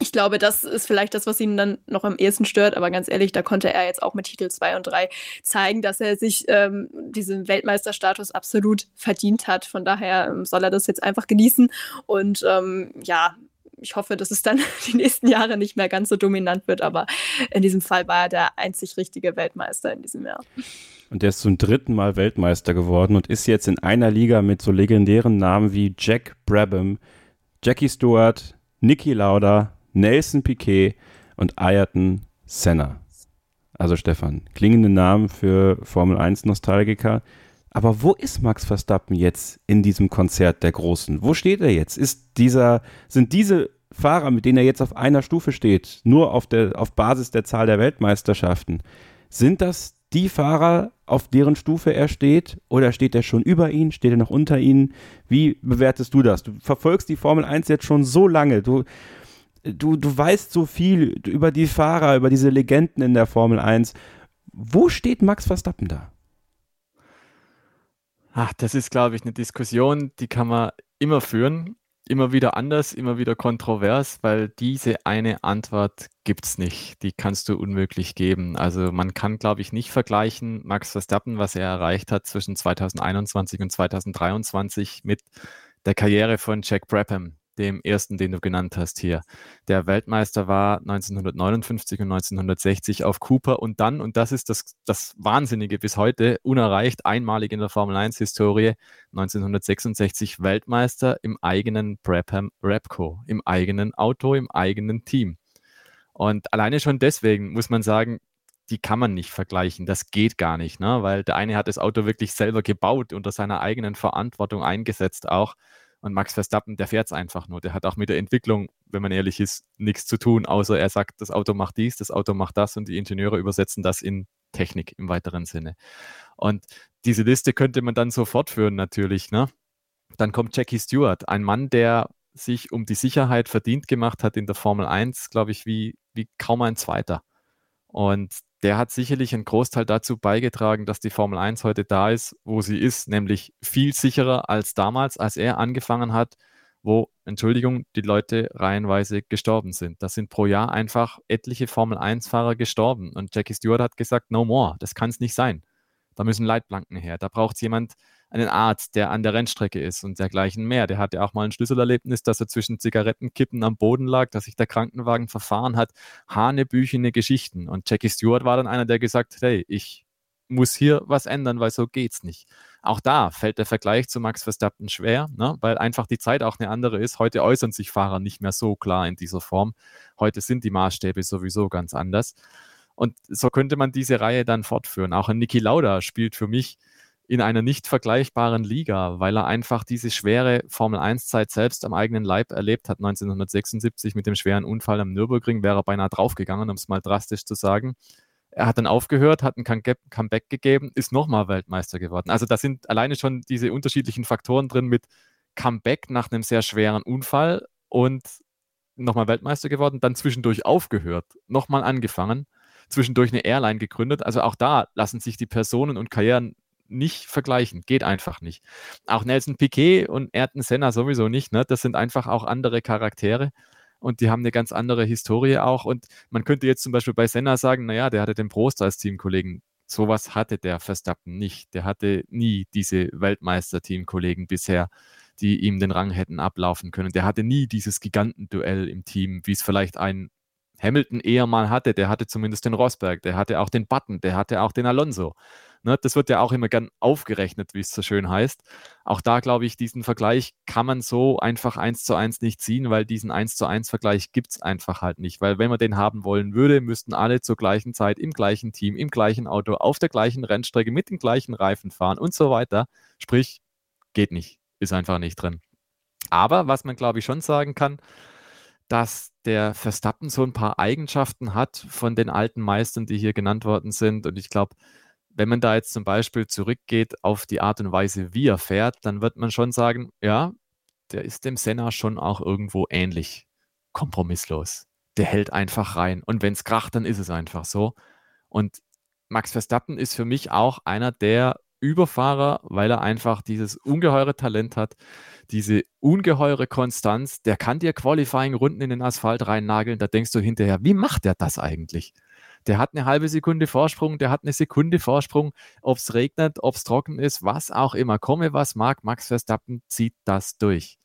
ich glaube, das ist vielleicht das, was ihn dann noch am ehesten stört. Aber ganz ehrlich, da konnte er jetzt auch mit Titel 2 und 3 zeigen, dass er sich ähm, diesen Weltmeisterstatus absolut verdient hat. Von daher ähm, soll er das jetzt einfach genießen. Und ähm, ja, ich hoffe, dass es dann [LAUGHS] die nächsten Jahre nicht mehr ganz so dominant wird. Aber in diesem Fall war er der einzig richtige Weltmeister in diesem Jahr. Und der ist zum dritten Mal Weltmeister geworden und ist jetzt in einer Liga mit so legendären Namen wie Jack Brabham, Jackie Stewart, Niki Lauda, Nelson Piquet und Ayrton Senna. Also Stefan, klingende Namen für Formel 1 Nostalgiker. Aber wo ist Max Verstappen jetzt in diesem Konzert der Großen? Wo steht er jetzt? Ist dieser, sind diese Fahrer, mit denen er jetzt auf einer Stufe steht, nur auf, der, auf Basis der Zahl der Weltmeisterschaften, sind das die Fahrer, auf deren Stufe er steht? Oder steht er schon über ihnen? Steht er noch unter ihnen? Wie bewertest du das? Du verfolgst die Formel 1 jetzt schon so lange. Du, du, du weißt so viel über die Fahrer, über diese Legenden in der Formel 1. Wo steht Max Verstappen da? Ach, das ist, glaube ich, eine Diskussion, die kann man immer führen. Immer wieder anders, immer wieder kontrovers, weil diese eine Antwort gibt es nicht. Die kannst du unmöglich geben. Also man kann, glaube ich, nicht vergleichen, Max Verstappen, was er erreicht hat zwischen 2021 und 2023 mit der Karriere von Jack Brabham, dem ersten, den du genannt hast hier. Der Weltmeister war 1959 und 1960 auf Cooper und dann, und das ist das, das Wahnsinnige bis heute, unerreicht, einmalig in der Formel 1-Historie, 1966 Weltmeister im eigenen Brabham Repco, im eigenen Auto, im eigenen Team. Und alleine schon deswegen muss man sagen, die kann man nicht vergleichen. Das geht gar nicht, ne? weil der eine hat das Auto wirklich selber gebaut, unter seiner eigenen Verantwortung eingesetzt auch. Und Max Verstappen, der fährt es einfach nur. Der hat auch mit der Entwicklung, wenn man ehrlich ist, nichts zu tun, außer er sagt, das Auto macht dies, das Auto macht das und die Ingenieure übersetzen das in Technik im weiteren Sinne. Und diese Liste könnte man dann so fortführen natürlich. Ne? Dann kommt Jackie Stewart, ein Mann, der sich um die Sicherheit verdient gemacht hat in der Formel 1, glaube ich, wie, wie kaum ein zweiter. Und der hat sicherlich einen Großteil dazu beigetragen, dass die Formel 1 heute da ist, wo sie ist, nämlich viel sicherer als damals, als er angefangen hat, wo, Entschuldigung, die Leute reihenweise gestorben sind. Da sind pro Jahr einfach etliche Formel 1-Fahrer gestorben. Und Jackie Stewart hat gesagt, no more, das kann es nicht sein. Da müssen Leitplanken her. Da braucht es jemand, einen Arzt, der an der Rennstrecke ist und dergleichen mehr. Der hatte auch mal ein Schlüsselerlebnis, dass er zwischen Zigarettenkippen am Boden lag, dass sich der Krankenwagen verfahren hat. Hanebüchene Geschichten. Und Jackie Stewart war dann einer, der gesagt hat, hey, ich muss hier was ändern, weil so geht's nicht. Auch da fällt der Vergleich zu Max Verstappen schwer, ne? weil einfach die Zeit auch eine andere ist. Heute äußern sich Fahrer nicht mehr so klar in dieser Form. Heute sind die Maßstäbe sowieso ganz anders. Und so könnte man diese Reihe dann fortführen. Auch ein Niki Lauda spielt für mich in einer nicht vergleichbaren Liga, weil er einfach diese schwere Formel-1-Zeit selbst am eigenen Leib erlebt hat. 1976 mit dem schweren Unfall am Nürburgring wäre er beinahe draufgegangen, um es mal drastisch zu sagen. Er hat dann aufgehört, hat ein Comeback gegeben, ist nochmal Weltmeister geworden. Also da sind alleine schon diese unterschiedlichen Faktoren drin mit Comeback nach einem sehr schweren Unfall und nochmal Weltmeister geworden, dann zwischendurch aufgehört, nochmal angefangen, zwischendurch eine Airline gegründet. Also auch da lassen sich die Personen und Karrieren nicht vergleichen. Geht einfach nicht. Auch Nelson Piquet und Ayrton Senna sowieso nicht. Ne? Das sind einfach auch andere Charaktere und die haben eine ganz andere Historie auch. Und man könnte jetzt zum Beispiel bei Senna sagen, naja, der hatte den Prost als Teamkollegen. Sowas hatte der Verstappen nicht. Der hatte nie diese Weltmeister-Teamkollegen bisher, die ihm den Rang hätten ablaufen können. Der hatte nie dieses Gigantenduell im Team, wie es vielleicht ein Hamilton eher mal hatte. Der hatte zumindest den Rosberg, der hatte auch den Button, der hatte auch den Alonso. Ne, das wird ja auch immer gern aufgerechnet, wie es so schön heißt. Auch da glaube ich, diesen Vergleich kann man so einfach eins zu eins nicht ziehen, weil diesen eins zu eins Vergleich gibt es einfach halt nicht. Weil wenn man den haben wollen würde, müssten alle zur gleichen Zeit im gleichen Team, im gleichen Auto, auf der gleichen Rennstrecke mit den gleichen Reifen fahren und so weiter. Sprich, geht nicht, ist einfach nicht drin. Aber was man glaube ich schon sagen kann, dass der Verstappen so ein paar Eigenschaften hat von den alten Meistern, die hier genannt worden sind. Und ich glaube, wenn man da jetzt zum Beispiel zurückgeht auf die Art und Weise, wie er fährt, dann wird man schon sagen, ja, der ist dem Senna schon auch irgendwo ähnlich. Kompromisslos. Der hält einfach rein. Und wenn es kracht, dann ist es einfach so. Und Max Verstappen ist für mich auch einer der Überfahrer, weil er einfach dieses ungeheure Talent hat, diese ungeheure Konstanz. Der kann dir Qualifying-Runden in den Asphalt reinnageln. Da denkst du hinterher, wie macht er das eigentlich? Der hat eine halbe Sekunde Vorsprung, der hat eine Sekunde Vorsprung, ob es regnet, ob es trocken ist, was auch immer. Komme, was mag, Max Verstappen zieht das durch.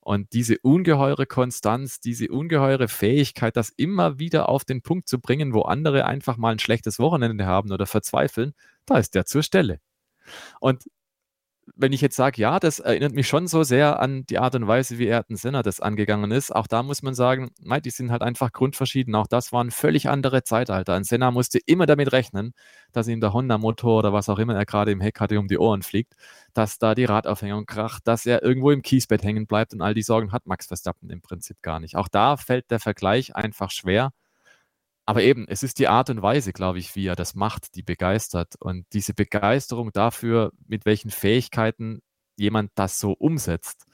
Und diese ungeheure Konstanz, diese ungeheure Fähigkeit, das immer wieder auf den Punkt zu bringen, wo andere einfach mal ein schlechtes Wochenende haben oder verzweifeln, da ist der zur Stelle. Und wenn ich jetzt sage, ja, das erinnert mich schon so sehr an die Art und Weise, wie Ayrton Senna das angegangen ist, auch da muss man sagen, mei, die sind halt einfach grundverschieden. Auch das waren völlig andere Zeitalter. Ein Senna musste immer damit rechnen, dass ihm der Honda-Motor oder was auch immer er gerade im Heck hatte, um die Ohren fliegt, dass da die Radaufhängung kracht, dass er irgendwo im Kiesbett hängen bleibt und all die Sorgen hat Max Verstappen im Prinzip gar nicht. Auch da fällt der Vergleich einfach schwer. Aber eben, es ist die Art und Weise, glaube ich, wie er das macht, die begeistert. Und diese Begeisterung dafür, mit welchen Fähigkeiten jemand das so umsetzt,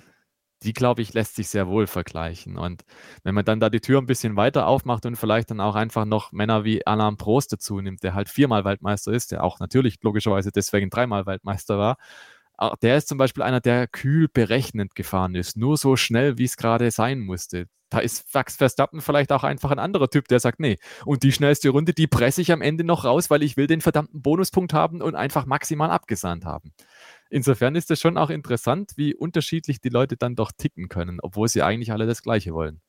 die, glaube ich, lässt sich sehr wohl vergleichen. Und wenn man dann da die Tür ein bisschen weiter aufmacht und vielleicht dann auch einfach noch Männer wie Alain Prost dazu nimmt, der halt viermal Weltmeister ist, der auch natürlich logischerweise deswegen dreimal Weltmeister war, der ist zum Beispiel einer, der kühl berechnend gefahren ist, nur so schnell, wie es gerade sein musste. Da ist Max Verstappen vielleicht auch einfach ein anderer Typ, der sagt, nee, und die schnellste Runde, die presse ich am Ende noch raus, weil ich will den verdammten Bonuspunkt haben und einfach maximal abgesandt haben. Insofern ist es schon auch interessant, wie unterschiedlich die Leute dann doch ticken können, obwohl sie eigentlich alle das Gleiche wollen.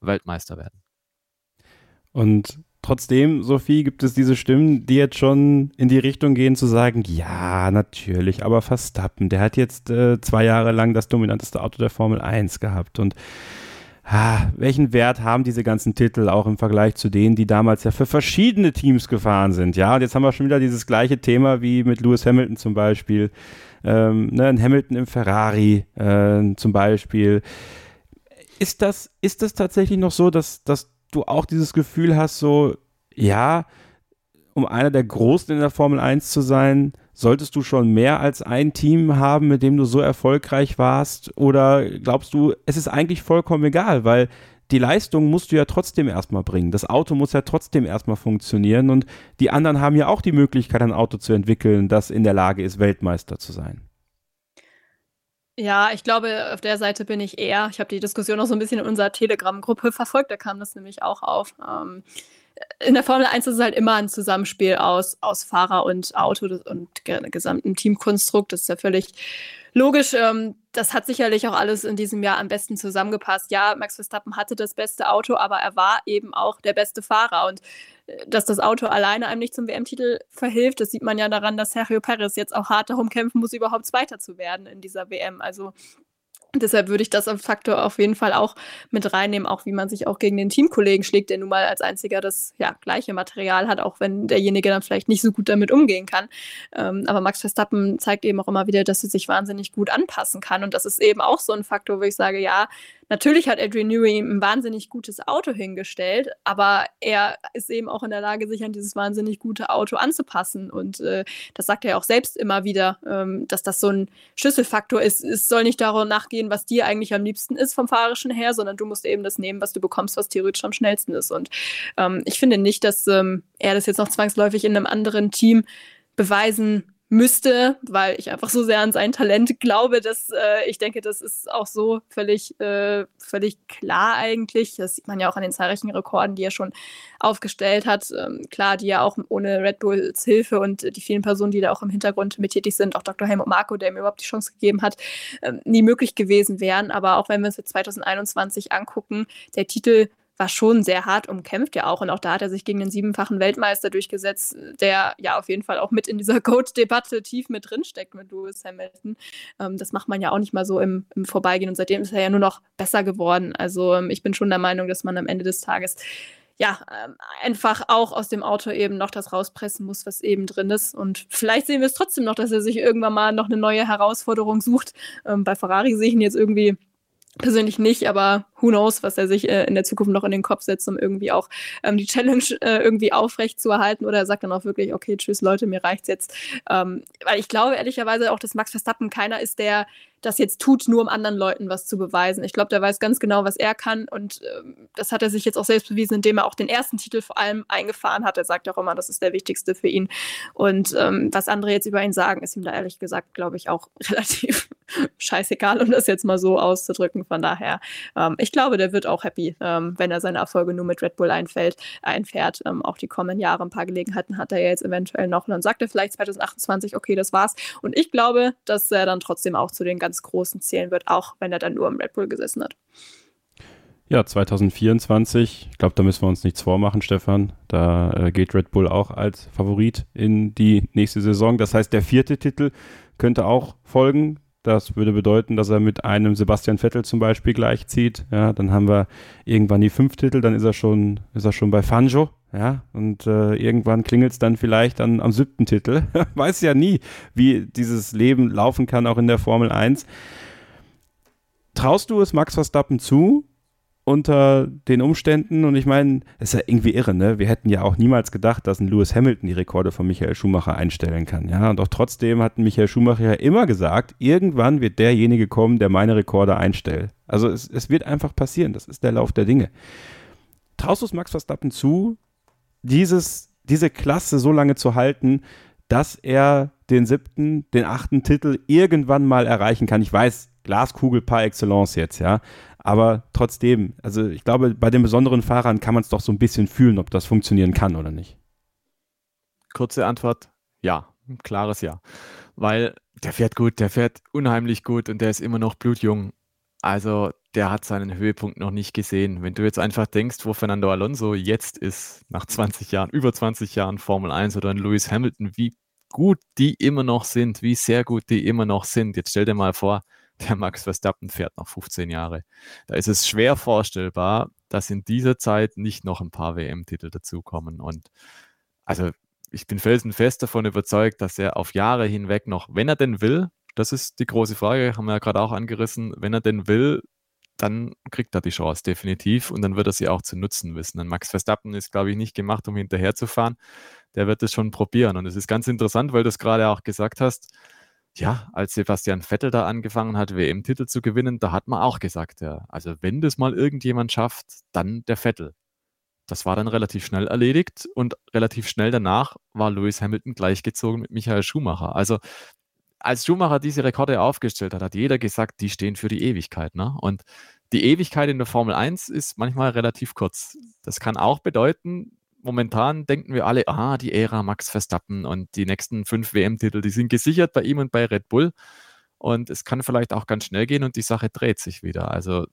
Weltmeister werden. Und trotzdem, Sophie, gibt es diese Stimmen, die jetzt schon in die Richtung gehen, zu sagen, ja, natürlich, aber Verstappen, der hat jetzt äh, zwei Jahre lang das dominanteste Auto der Formel 1 gehabt. Und ah, welchen Wert haben diese ganzen Titel auch im Vergleich zu denen, die damals ja für verschiedene Teams gefahren sind, ja, und jetzt haben wir schon wieder dieses gleiche Thema wie mit Lewis Hamilton zum Beispiel, ähm, ne, ein Hamilton im Ferrari äh, zum Beispiel. Ist das, ist das tatsächlich noch so, dass, dass du auch dieses Gefühl hast, so, ja, um einer der Großen in der Formel 1 zu sein, solltest du schon mehr als ein Team haben, mit dem du so erfolgreich warst? Oder glaubst du, es ist eigentlich vollkommen egal, weil die Leistung musst du ja trotzdem erstmal bringen. Das Auto muss ja trotzdem erstmal funktionieren und die anderen haben ja auch die Möglichkeit, ein Auto zu entwickeln, das in der Lage ist, Weltmeister zu sein. Ja, ich glaube, auf der Seite bin ich eher. Ich habe die Diskussion auch so ein bisschen in unserer Telegram-Gruppe verfolgt, da kam das nämlich auch auf. Ähm, in der Formel 1 ist es halt immer ein Zusammenspiel aus, aus Fahrer und Auto und gesamten Teamkonstrukt. Das ist ja völlig logisch. Ähm, das hat sicherlich auch alles in diesem Jahr am besten zusammengepasst. Ja, Max Verstappen hatte das beste Auto, aber er war eben auch der beste Fahrer. Und dass das Auto alleine einem nicht zum WM-Titel verhilft, das sieht man ja daran, dass Sergio Perez jetzt auch hart darum kämpfen muss, überhaupt Zweiter zu werden in dieser WM. Also Deshalb würde ich das als Faktor auf jeden Fall auch mit reinnehmen, auch wie man sich auch gegen den Teamkollegen schlägt, der nun mal als einziger das ja, gleiche Material hat, auch wenn derjenige dann vielleicht nicht so gut damit umgehen kann. Ähm, aber Max Verstappen zeigt eben auch immer wieder, dass er sich wahnsinnig gut anpassen kann. Und das ist eben auch so ein Faktor, wo ich sage, ja, natürlich hat Adrian Newey ein wahnsinnig gutes Auto hingestellt, aber er ist eben auch in der Lage, sich an dieses wahnsinnig gute Auto anzupassen. Und äh, das sagt er auch selbst immer wieder, ähm, dass das so ein Schlüsselfaktor ist. Es soll nicht darum nachgehen, was dir eigentlich am liebsten ist vom Fahrerischen her, sondern du musst eben das nehmen, was du bekommst, was theoretisch am schnellsten ist. Und ähm, ich finde nicht, dass ähm, er das jetzt noch zwangsläufig in einem anderen Team beweisen müsste, weil ich einfach so sehr an sein Talent glaube, dass äh, ich denke, das ist auch so völlig, äh, völlig klar eigentlich. Das sieht man ja auch an den zahlreichen Rekorden, die er schon aufgestellt hat. Ähm, klar, die ja auch ohne Red Bulls Hilfe und die vielen Personen, die da auch im Hintergrund mit tätig sind, auch Dr. Helmut Marko, der mir überhaupt die Chance gegeben hat, äh, nie möglich gewesen wären. Aber auch wenn wir uns jetzt 2021 angucken, der Titel war schon sehr hart umkämpft ja auch. Und auch da hat er sich gegen den siebenfachen Weltmeister durchgesetzt, der ja auf jeden Fall auch mit in dieser [LAUGHS] Goat-Debatte tief mit drinsteckt mit Lewis Hamilton. Ähm, das macht man ja auch nicht mal so im, im, Vorbeigehen. Und seitdem ist er ja nur noch besser geworden. Also ähm, ich bin schon der Meinung, dass man am Ende des Tages ja, ähm, einfach auch aus dem Auto eben noch das rauspressen muss, was eben drin ist. Und vielleicht sehen wir es trotzdem noch, dass er sich irgendwann mal noch eine neue Herausforderung sucht. Ähm, bei Ferrari sehe ich ihn jetzt irgendwie persönlich nicht, aber who knows, was er sich äh, in der Zukunft noch in den Kopf setzt, um irgendwie auch ähm, die Challenge äh, irgendwie aufrecht zu erhalten oder er sagt dann auch wirklich, okay, tschüss Leute, mir reicht's jetzt. Ähm, weil ich glaube ehrlicherweise auch, dass Max Verstappen keiner ist, der das jetzt tut, nur um anderen Leuten was zu beweisen. Ich glaube, der weiß ganz genau, was er kann und ähm, das hat er sich jetzt auch selbst bewiesen, indem er auch den ersten Titel vor allem eingefahren hat. Er sagt auch immer, das ist der wichtigste für ihn. Und ähm, was andere jetzt über ihn sagen, ist ihm da ehrlich gesagt, glaube ich, auch [LAUGHS] relativ [LAUGHS] scheißegal, um das jetzt mal so auszudrücken. Von daher, ähm, ich glaube, der wird auch happy, ähm, wenn er seine Erfolge nur mit Red Bull einfällt, einfährt. Ähm, auch die kommenden Jahre ein paar Gelegenheiten hat er jetzt eventuell noch. Und dann sagt er vielleicht 2028, okay, das war's. Und ich glaube, dass er dann trotzdem auch zu den ganz Großen zählen wird, auch wenn er dann nur im Red Bull gesessen hat. Ja, 2024, ich glaube, da müssen wir uns nichts vormachen, Stefan. Da äh, geht Red Bull auch als Favorit in die nächste Saison. Das heißt, der vierte Titel könnte auch folgen. Das würde bedeuten, dass er mit einem Sebastian Vettel zum Beispiel gleichzieht. Ja, dann haben wir irgendwann die fünf Titel, dann ist er schon, ist er schon bei Fanjo. Ja, und äh, irgendwann klingelt es dann vielleicht dann am siebten Titel. [LAUGHS] Weiß ja nie, wie dieses Leben laufen kann, auch in der Formel 1. Traust du es Max Verstappen zu, unter den Umständen. Und ich meine, es ist ja irgendwie irre, ne? Wir hätten ja auch niemals gedacht, dass ein Lewis Hamilton die Rekorde von Michael Schumacher einstellen kann. Ja, und auch trotzdem hat Michael Schumacher ja immer gesagt, irgendwann wird derjenige kommen, der meine Rekorde einstellt. Also es, es wird einfach passieren. Das ist der Lauf der Dinge. Traust du es Max Verstappen zu, dieses, diese Klasse so lange zu halten, dass er den siebten, den achten Titel irgendwann mal erreichen kann? Ich weiß, Glaskugel par excellence jetzt, ja. Aber trotzdem, also ich glaube, bei den besonderen Fahrern kann man es doch so ein bisschen fühlen, ob das funktionieren kann oder nicht. Kurze Antwort, ja, ein klares Ja. Weil der fährt gut, der fährt unheimlich gut und der ist immer noch blutjung. Also der hat seinen Höhepunkt noch nicht gesehen. Wenn du jetzt einfach denkst, wo Fernando Alonso jetzt ist, nach 20 Jahren, über 20 Jahren Formel 1 oder ein Lewis Hamilton, wie gut die immer noch sind, wie sehr gut die immer noch sind. Jetzt stell dir mal vor, der Max Verstappen fährt noch 15 Jahre. Da ist es schwer vorstellbar, dass in dieser Zeit nicht noch ein paar WM-Titel dazukommen. Und also ich bin felsenfest davon überzeugt, dass er auf Jahre hinweg noch, wenn er denn will, das ist die große Frage, haben wir ja gerade auch angerissen, wenn er denn will, dann kriegt er die Chance definitiv und dann wird er sie auch zu nutzen wissen. Und Max Verstappen ist, glaube ich, nicht gemacht, um hinterherzufahren. Der wird es schon probieren. Und es ist ganz interessant, weil du es gerade auch gesagt hast, ja, als Sebastian Vettel da angefangen hat, WM-Titel zu gewinnen, da hat man auch gesagt, ja, also wenn das mal irgendjemand schafft, dann der Vettel. Das war dann relativ schnell erledigt und relativ schnell danach war Lewis Hamilton gleichgezogen mit Michael Schumacher. Also als Schumacher diese Rekorde aufgestellt hat, hat jeder gesagt, die stehen für die Ewigkeit. Ne? Und die Ewigkeit in der Formel 1 ist manchmal relativ kurz. Das kann auch bedeuten, momentan denken wir alle, ah, die Ära Max Verstappen und die nächsten fünf WM-Titel, die sind gesichert bei ihm und bei Red Bull. Und es kann vielleicht auch ganz schnell gehen und die Sache dreht sich wieder. Also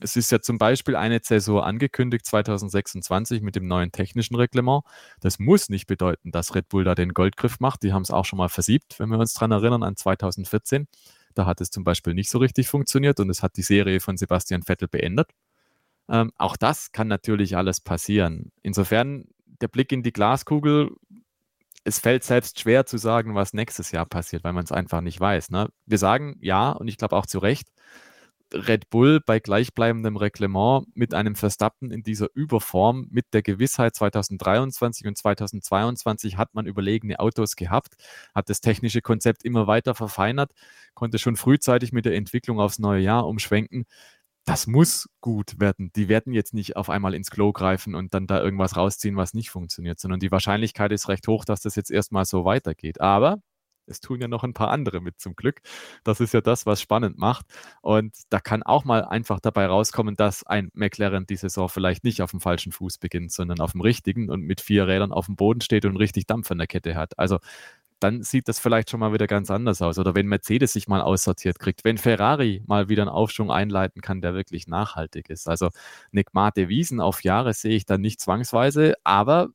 es ist ja zum Beispiel eine Zäsur angekündigt 2026 mit dem neuen technischen Reglement. Das muss nicht bedeuten, dass Red Bull da den Goldgriff macht. Die haben es auch schon mal versiebt, wenn wir uns daran erinnern, an 2014. Da hat es zum Beispiel nicht so richtig funktioniert und es hat die Serie von Sebastian Vettel beendet. Ähm, auch das kann natürlich alles passieren. Insofern der Blick in die Glaskugel, es fällt selbst schwer zu sagen, was nächstes Jahr passiert, weil man es einfach nicht weiß. Ne? Wir sagen ja, und ich glaube auch zu Recht, Red Bull bei gleichbleibendem Reglement mit einem Verstappen in dieser Überform, mit der Gewissheit 2023 und 2022 hat man überlegene Autos gehabt, hat das technische Konzept immer weiter verfeinert, konnte schon frühzeitig mit der Entwicklung aufs neue Jahr umschwenken. Das muss gut werden. Die werden jetzt nicht auf einmal ins Klo greifen und dann da irgendwas rausziehen, was nicht funktioniert, sondern die Wahrscheinlichkeit ist recht hoch, dass das jetzt erstmal so weitergeht. Aber es tun ja noch ein paar andere mit zum Glück. Das ist ja das, was spannend macht. Und da kann auch mal einfach dabei rauskommen, dass ein McLaren die Saison vielleicht nicht auf dem falschen Fuß beginnt, sondern auf dem richtigen und mit vier Rädern auf dem Boden steht und richtig Dampf in der Kette hat. Also dann sieht das vielleicht schon mal wieder ganz anders aus. Oder wenn Mercedes sich mal aussortiert kriegt, wenn Ferrari mal wieder einen Aufschwung einleiten kann, der wirklich nachhaltig ist. Also eine Gmate Wiesen auf Jahre sehe ich dann nicht zwangsweise, aber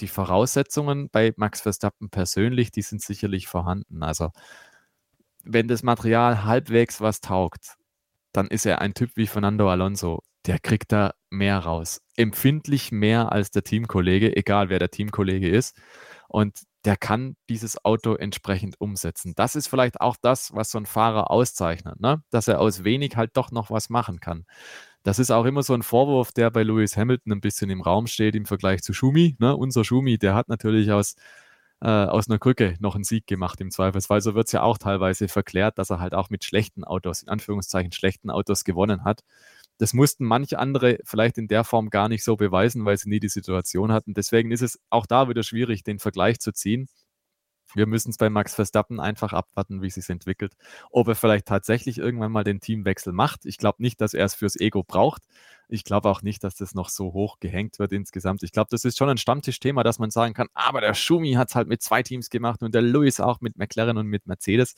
die Voraussetzungen bei Max Verstappen persönlich, die sind sicherlich vorhanden. Also wenn das Material halbwegs was taugt, dann ist er ein Typ wie Fernando Alonso. Der kriegt da mehr raus. Empfindlich mehr als der Teamkollege, egal wer der Teamkollege ist. Und der kann dieses Auto entsprechend umsetzen. Das ist vielleicht auch das, was so ein Fahrer auszeichnet, ne? dass er aus wenig halt doch noch was machen kann. Das ist auch immer so ein Vorwurf, der bei Lewis Hamilton ein bisschen im Raum steht im Vergleich zu Schumi. Ne? Unser Schumi, der hat natürlich aus, äh, aus einer Krücke noch einen Sieg gemacht im Zweifelsfall. So wird es ja auch teilweise verklärt, dass er halt auch mit schlechten Autos, in Anführungszeichen schlechten Autos gewonnen hat. Das mussten manche andere vielleicht in der Form gar nicht so beweisen, weil sie nie die Situation hatten. Deswegen ist es auch da wieder schwierig, den Vergleich zu ziehen. Wir müssen es bei Max Verstappen einfach abwarten, wie es sich entwickelt. Ob er vielleicht tatsächlich irgendwann mal den Teamwechsel macht. Ich glaube nicht, dass er es fürs Ego braucht. Ich glaube auch nicht, dass das noch so hoch gehängt wird insgesamt. Ich glaube, das ist schon ein Stammtischthema, dass man sagen kann, aber der Schumi hat es halt mit zwei Teams gemacht und der Lewis auch mit McLaren und mit Mercedes.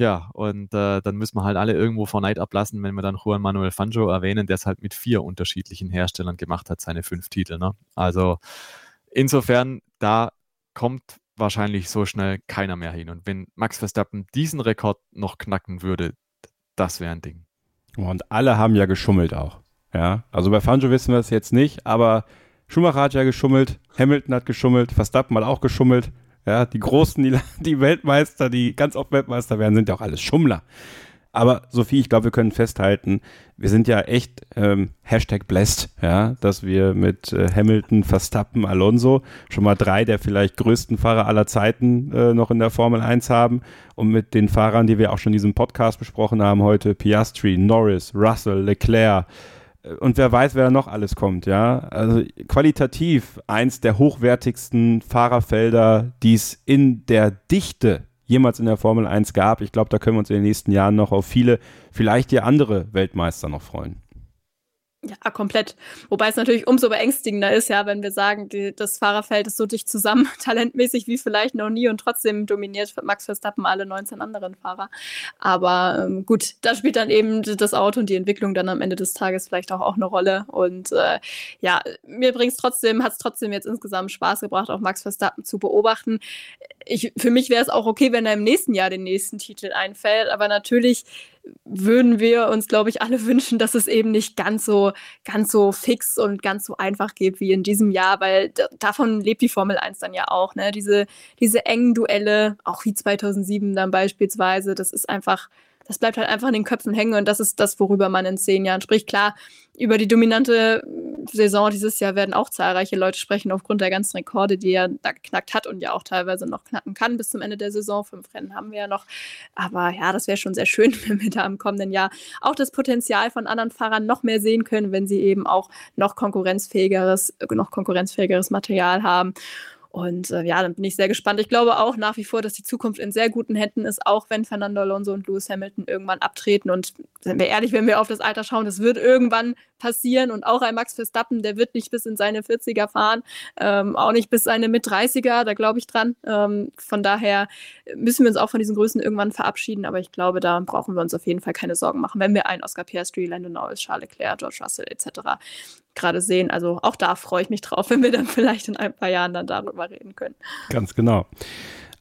Ja, und äh, dann müssen wir halt alle irgendwo vor Neid ablassen, wenn wir dann Juan Manuel Fangio erwähnen, der es halt mit vier unterschiedlichen Herstellern gemacht hat, seine fünf Titel. Ne? Also insofern, da kommt wahrscheinlich so schnell keiner mehr hin. Und wenn Max Verstappen diesen Rekord noch knacken würde, das wäre ein Ding. Und alle haben ja geschummelt auch. Ja, also bei Fangio wissen wir es jetzt nicht, aber Schumacher hat ja geschummelt, Hamilton hat geschummelt, Verstappen hat auch geschummelt. Ja, die Großen, die, [LAUGHS] die Weltmeister, die ganz oft Weltmeister werden, sind ja auch alles Schummler. Aber Sophie, ich glaube, wir können festhalten, wir sind ja echt ähm, Hashtag blessed, ja, dass wir mit äh, Hamilton, Verstappen, Alonso schon mal drei der vielleicht größten Fahrer aller Zeiten äh, noch in der Formel 1 haben und mit den Fahrern, die wir auch schon in diesem Podcast besprochen haben heute, Piastri, Norris, Russell, Leclerc, und wer weiß, wer da noch alles kommt, ja. Also qualitativ eins der hochwertigsten Fahrerfelder, die es in der Dichte jemals in der Formel 1 gab. Ich glaube, da können wir uns in den nächsten Jahren noch auf viele, vielleicht ja andere Weltmeister noch freuen. Ja, komplett. Wobei es natürlich umso beängstigender ist, ja, wenn wir sagen, die, das Fahrerfeld ist so dicht zusammen, [LAUGHS] talentmäßig wie vielleicht noch nie und trotzdem dominiert Max Verstappen alle 19 anderen Fahrer. Aber ähm, gut, da spielt dann eben das Auto und die Entwicklung dann am Ende des Tages vielleicht auch, auch eine Rolle. Und äh, ja, mir bringt es trotzdem, hat es trotzdem jetzt insgesamt Spaß gebracht, auch Max Verstappen zu beobachten. Ich, für mich wäre es auch okay, wenn er im nächsten Jahr den nächsten Titel einfällt, aber natürlich würden wir uns, glaube ich, alle [LAUGHS] wünschen, dass es eben nicht ganz so, ganz so fix und ganz so einfach geht wie in diesem Jahr, weil davon lebt die Formel 1 dann ja auch. Ne? Diese, diese engen Duelle, auch wie 2007 dann beispielsweise, das ist einfach das bleibt halt einfach in den Köpfen hängen und das ist das, worüber man in zehn Jahren spricht. Klar, über die dominante Saison dieses Jahr werden auch zahlreiche Leute sprechen, aufgrund der ganzen Rekorde, die er da geknackt hat und ja auch teilweise noch knacken kann bis zum Ende der Saison. Fünf Rennen haben wir ja noch. Aber ja, das wäre schon sehr schön, [LAUGHS] wenn wir da im kommenden Jahr auch das Potenzial von anderen Fahrern noch mehr sehen können, wenn sie eben auch noch konkurrenzfähigeres, noch konkurrenzfähigeres Material haben. Und äh, ja, dann bin ich sehr gespannt. Ich glaube auch nach wie vor, dass die Zukunft in sehr guten Händen ist, auch wenn Fernando Alonso und Lewis Hamilton irgendwann abtreten. Und sind wir ehrlich, wenn wir auf das Alter schauen, das wird irgendwann passieren. Und auch ein Max Verstappen, der wird nicht bis in seine 40er fahren, ähm, auch nicht bis seine mit 30er, da glaube ich dran. Ähm, von daher müssen wir uns auch von diesen Größen irgendwann verabschieden. Aber ich glaube, da brauchen wir uns auf jeden Fall keine Sorgen machen, wenn wir einen Oscar Piastri, Lando Norris, Charles Leclerc, George Russell etc. gerade sehen. Also auch da freue ich mich drauf, [LAUGHS] wenn wir dann vielleicht in ein paar Jahren dann darüber reden können. Ganz genau.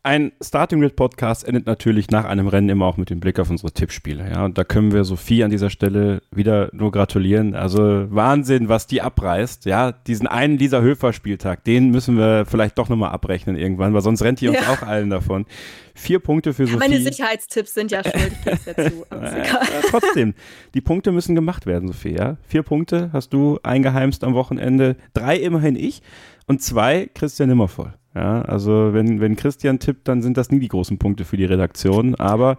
Ein Starting Grid Podcast endet natürlich nach einem Rennen immer auch mit dem Blick auf unsere Tippspiele. Ja, und da können wir Sophie an dieser Stelle wieder nur gratulieren. Also Wahnsinn, was die abreißt. Ja, diesen einen Lisa Höfer Spieltag, den müssen wir vielleicht doch nochmal abrechnen irgendwann, weil sonst rennt die uns ja. auch allen davon. Vier Punkte für Sophie. Meine Sicherheitstipps sind ja schuld, ich. [LAUGHS] Ja, trotzdem, die Punkte müssen gemacht werden, Sophie. Ja? Vier Punkte hast du eingeheimst am Wochenende. Drei immerhin ich und zwei Christian Nimmervoll. Ja, also wenn, wenn Christian tippt, dann sind das nie die großen Punkte für die Redaktion, aber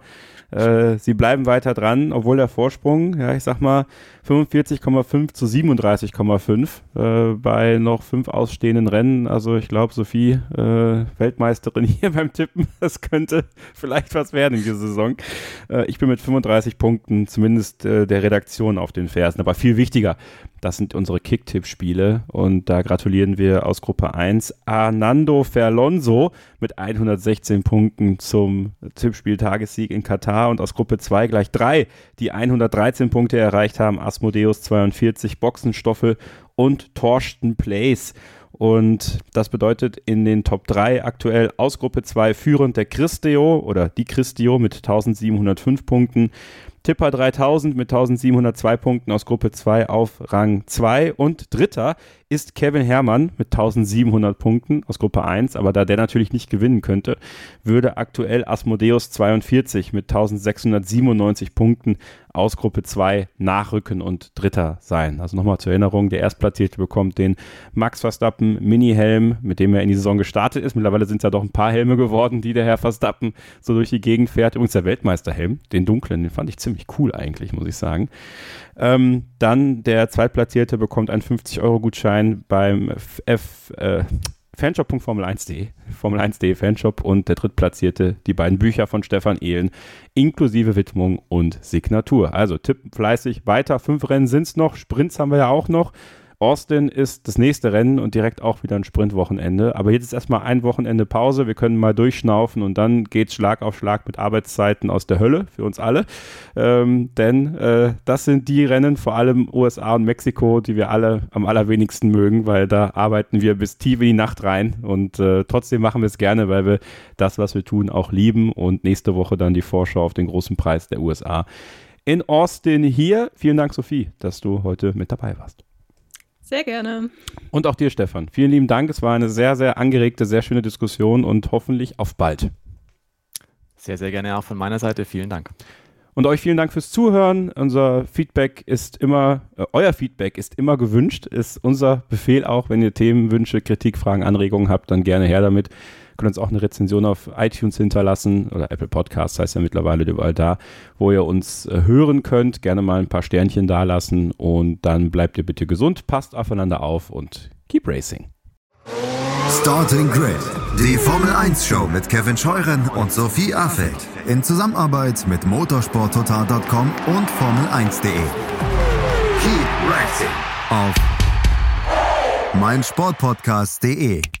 äh, sie bleiben weiter dran, obwohl der Vorsprung, ja, ich sag mal 45,5 zu 37,5 äh, bei noch fünf ausstehenden Rennen. Also ich glaube, Sophie, äh, Weltmeisterin [LAUGHS] hier beim Tippen, das könnte vielleicht was werden in dieser Saison. Äh, ich bin mit 35 Punkten zumindest äh, der Redaktion auf den Fersen, aber viel wichtiger, das sind unsere Kick-Tipp-Spiele und da gratulieren wir aus Gruppe 1 Ferlonso mit 116 Punkten zum Tippspiel-Tagessieg in Katar und aus Gruppe 2 gleich drei, die 113 Punkte erreicht haben, Asmodeus 42, Boxenstoffel und Torsten Place. Und das bedeutet in den Top 3 aktuell aus Gruppe 2 führend der Christio oder die Christio mit 1705 Punkten. Tipper 3000 mit 1702 Punkten aus Gruppe 2 auf Rang 2 und dritter ist Kevin Herrmann mit 1700 Punkten aus Gruppe 1, aber da der natürlich nicht gewinnen könnte, würde aktuell Asmodeus 42 mit 1697 Punkten aus Gruppe 2 nachrücken und Dritter sein. Also nochmal zur Erinnerung, der Erstplatzierte bekommt den Max Verstappen Mini-Helm, mit dem er in die Saison gestartet ist. Mittlerweile sind es ja doch ein paar Helme geworden, die der Herr Verstappen so durch die Gegend fährt. Übrigens der Weltmeisterhelm, den dunklen, den fand ich ziemlich cool eigentlich, muss ich sagen. Ähm, dann der Zweitplatzierte bekommt einen 50-Euro-Gutschein beim F, äh, fanshop.formel1.de, Formel1.de Fanshop und der Drittplatzierte die beiden Bücher von Stefan Ehlen inklusive Widmung und Signatur. Also tippen fleißig weiter. Fünf Rennen sind es noch, Sprints haben wir ja auch noch. Austin ist das nächste Rennen und direkt auch wieder ein Sprintwochenende. Aber jetzt ist erstmal ein Wochenende Pause. Wir können mal durchschnaufen und dann geht Schlag auf Schlag mit Arbeitszeiten aus der Hölle für uns alle. Ähm, denn äh, das sind die Rennen, vor allem USA und Mexiko, die wir alle am allerwenigsten mögen, weil da arbeiten wir bis tief in die Nacht rein. Und äh, trotzdem machen wir es gerne, weil wir das, was wir tun, auch lieben. Und nächste Woche dann die Vorschau auf den großen Preis der USA in Austin hier. Vielen Dank, Sophie, dass du heute mit dabei warst. Sehr gerne. Und auch dir, Stefan. Vielen lieben Dank. Es war eine sehr, sehr angeregte, sehr schöne Diskussion und hoffentlich auf bald. Sehr, sehr gerne auch von meiner Seite. Vielen Dank. Und euch vielen Dank fürs Zuhören. Unser Feedback ist immer, äh, euer Feedback ist immer gewünscht, ist unser Befehl auch. Wenn ihr Themen, Wünsche, Kritik, Fragen, Anregungen habt, dann gerne her damit könnt uns auch eine Rezension auf iTunes hinterlassen oder Apple Podcasts heißt ja mittlerweile überall da, wo ihr uns äh, hören könnt. Gerne mal ein paar Sternchen dalassen und dann bleibt ihr bitte gesund, passt aufeinander auf und keep racing. Starting Grid, die Formel 1 Show mit Kevin Scheuren und Sophie Affeld in Zusammenarbeit mit motorsporttotal.com und Formel1.de. Keep racing auf meinsportpodcast.de.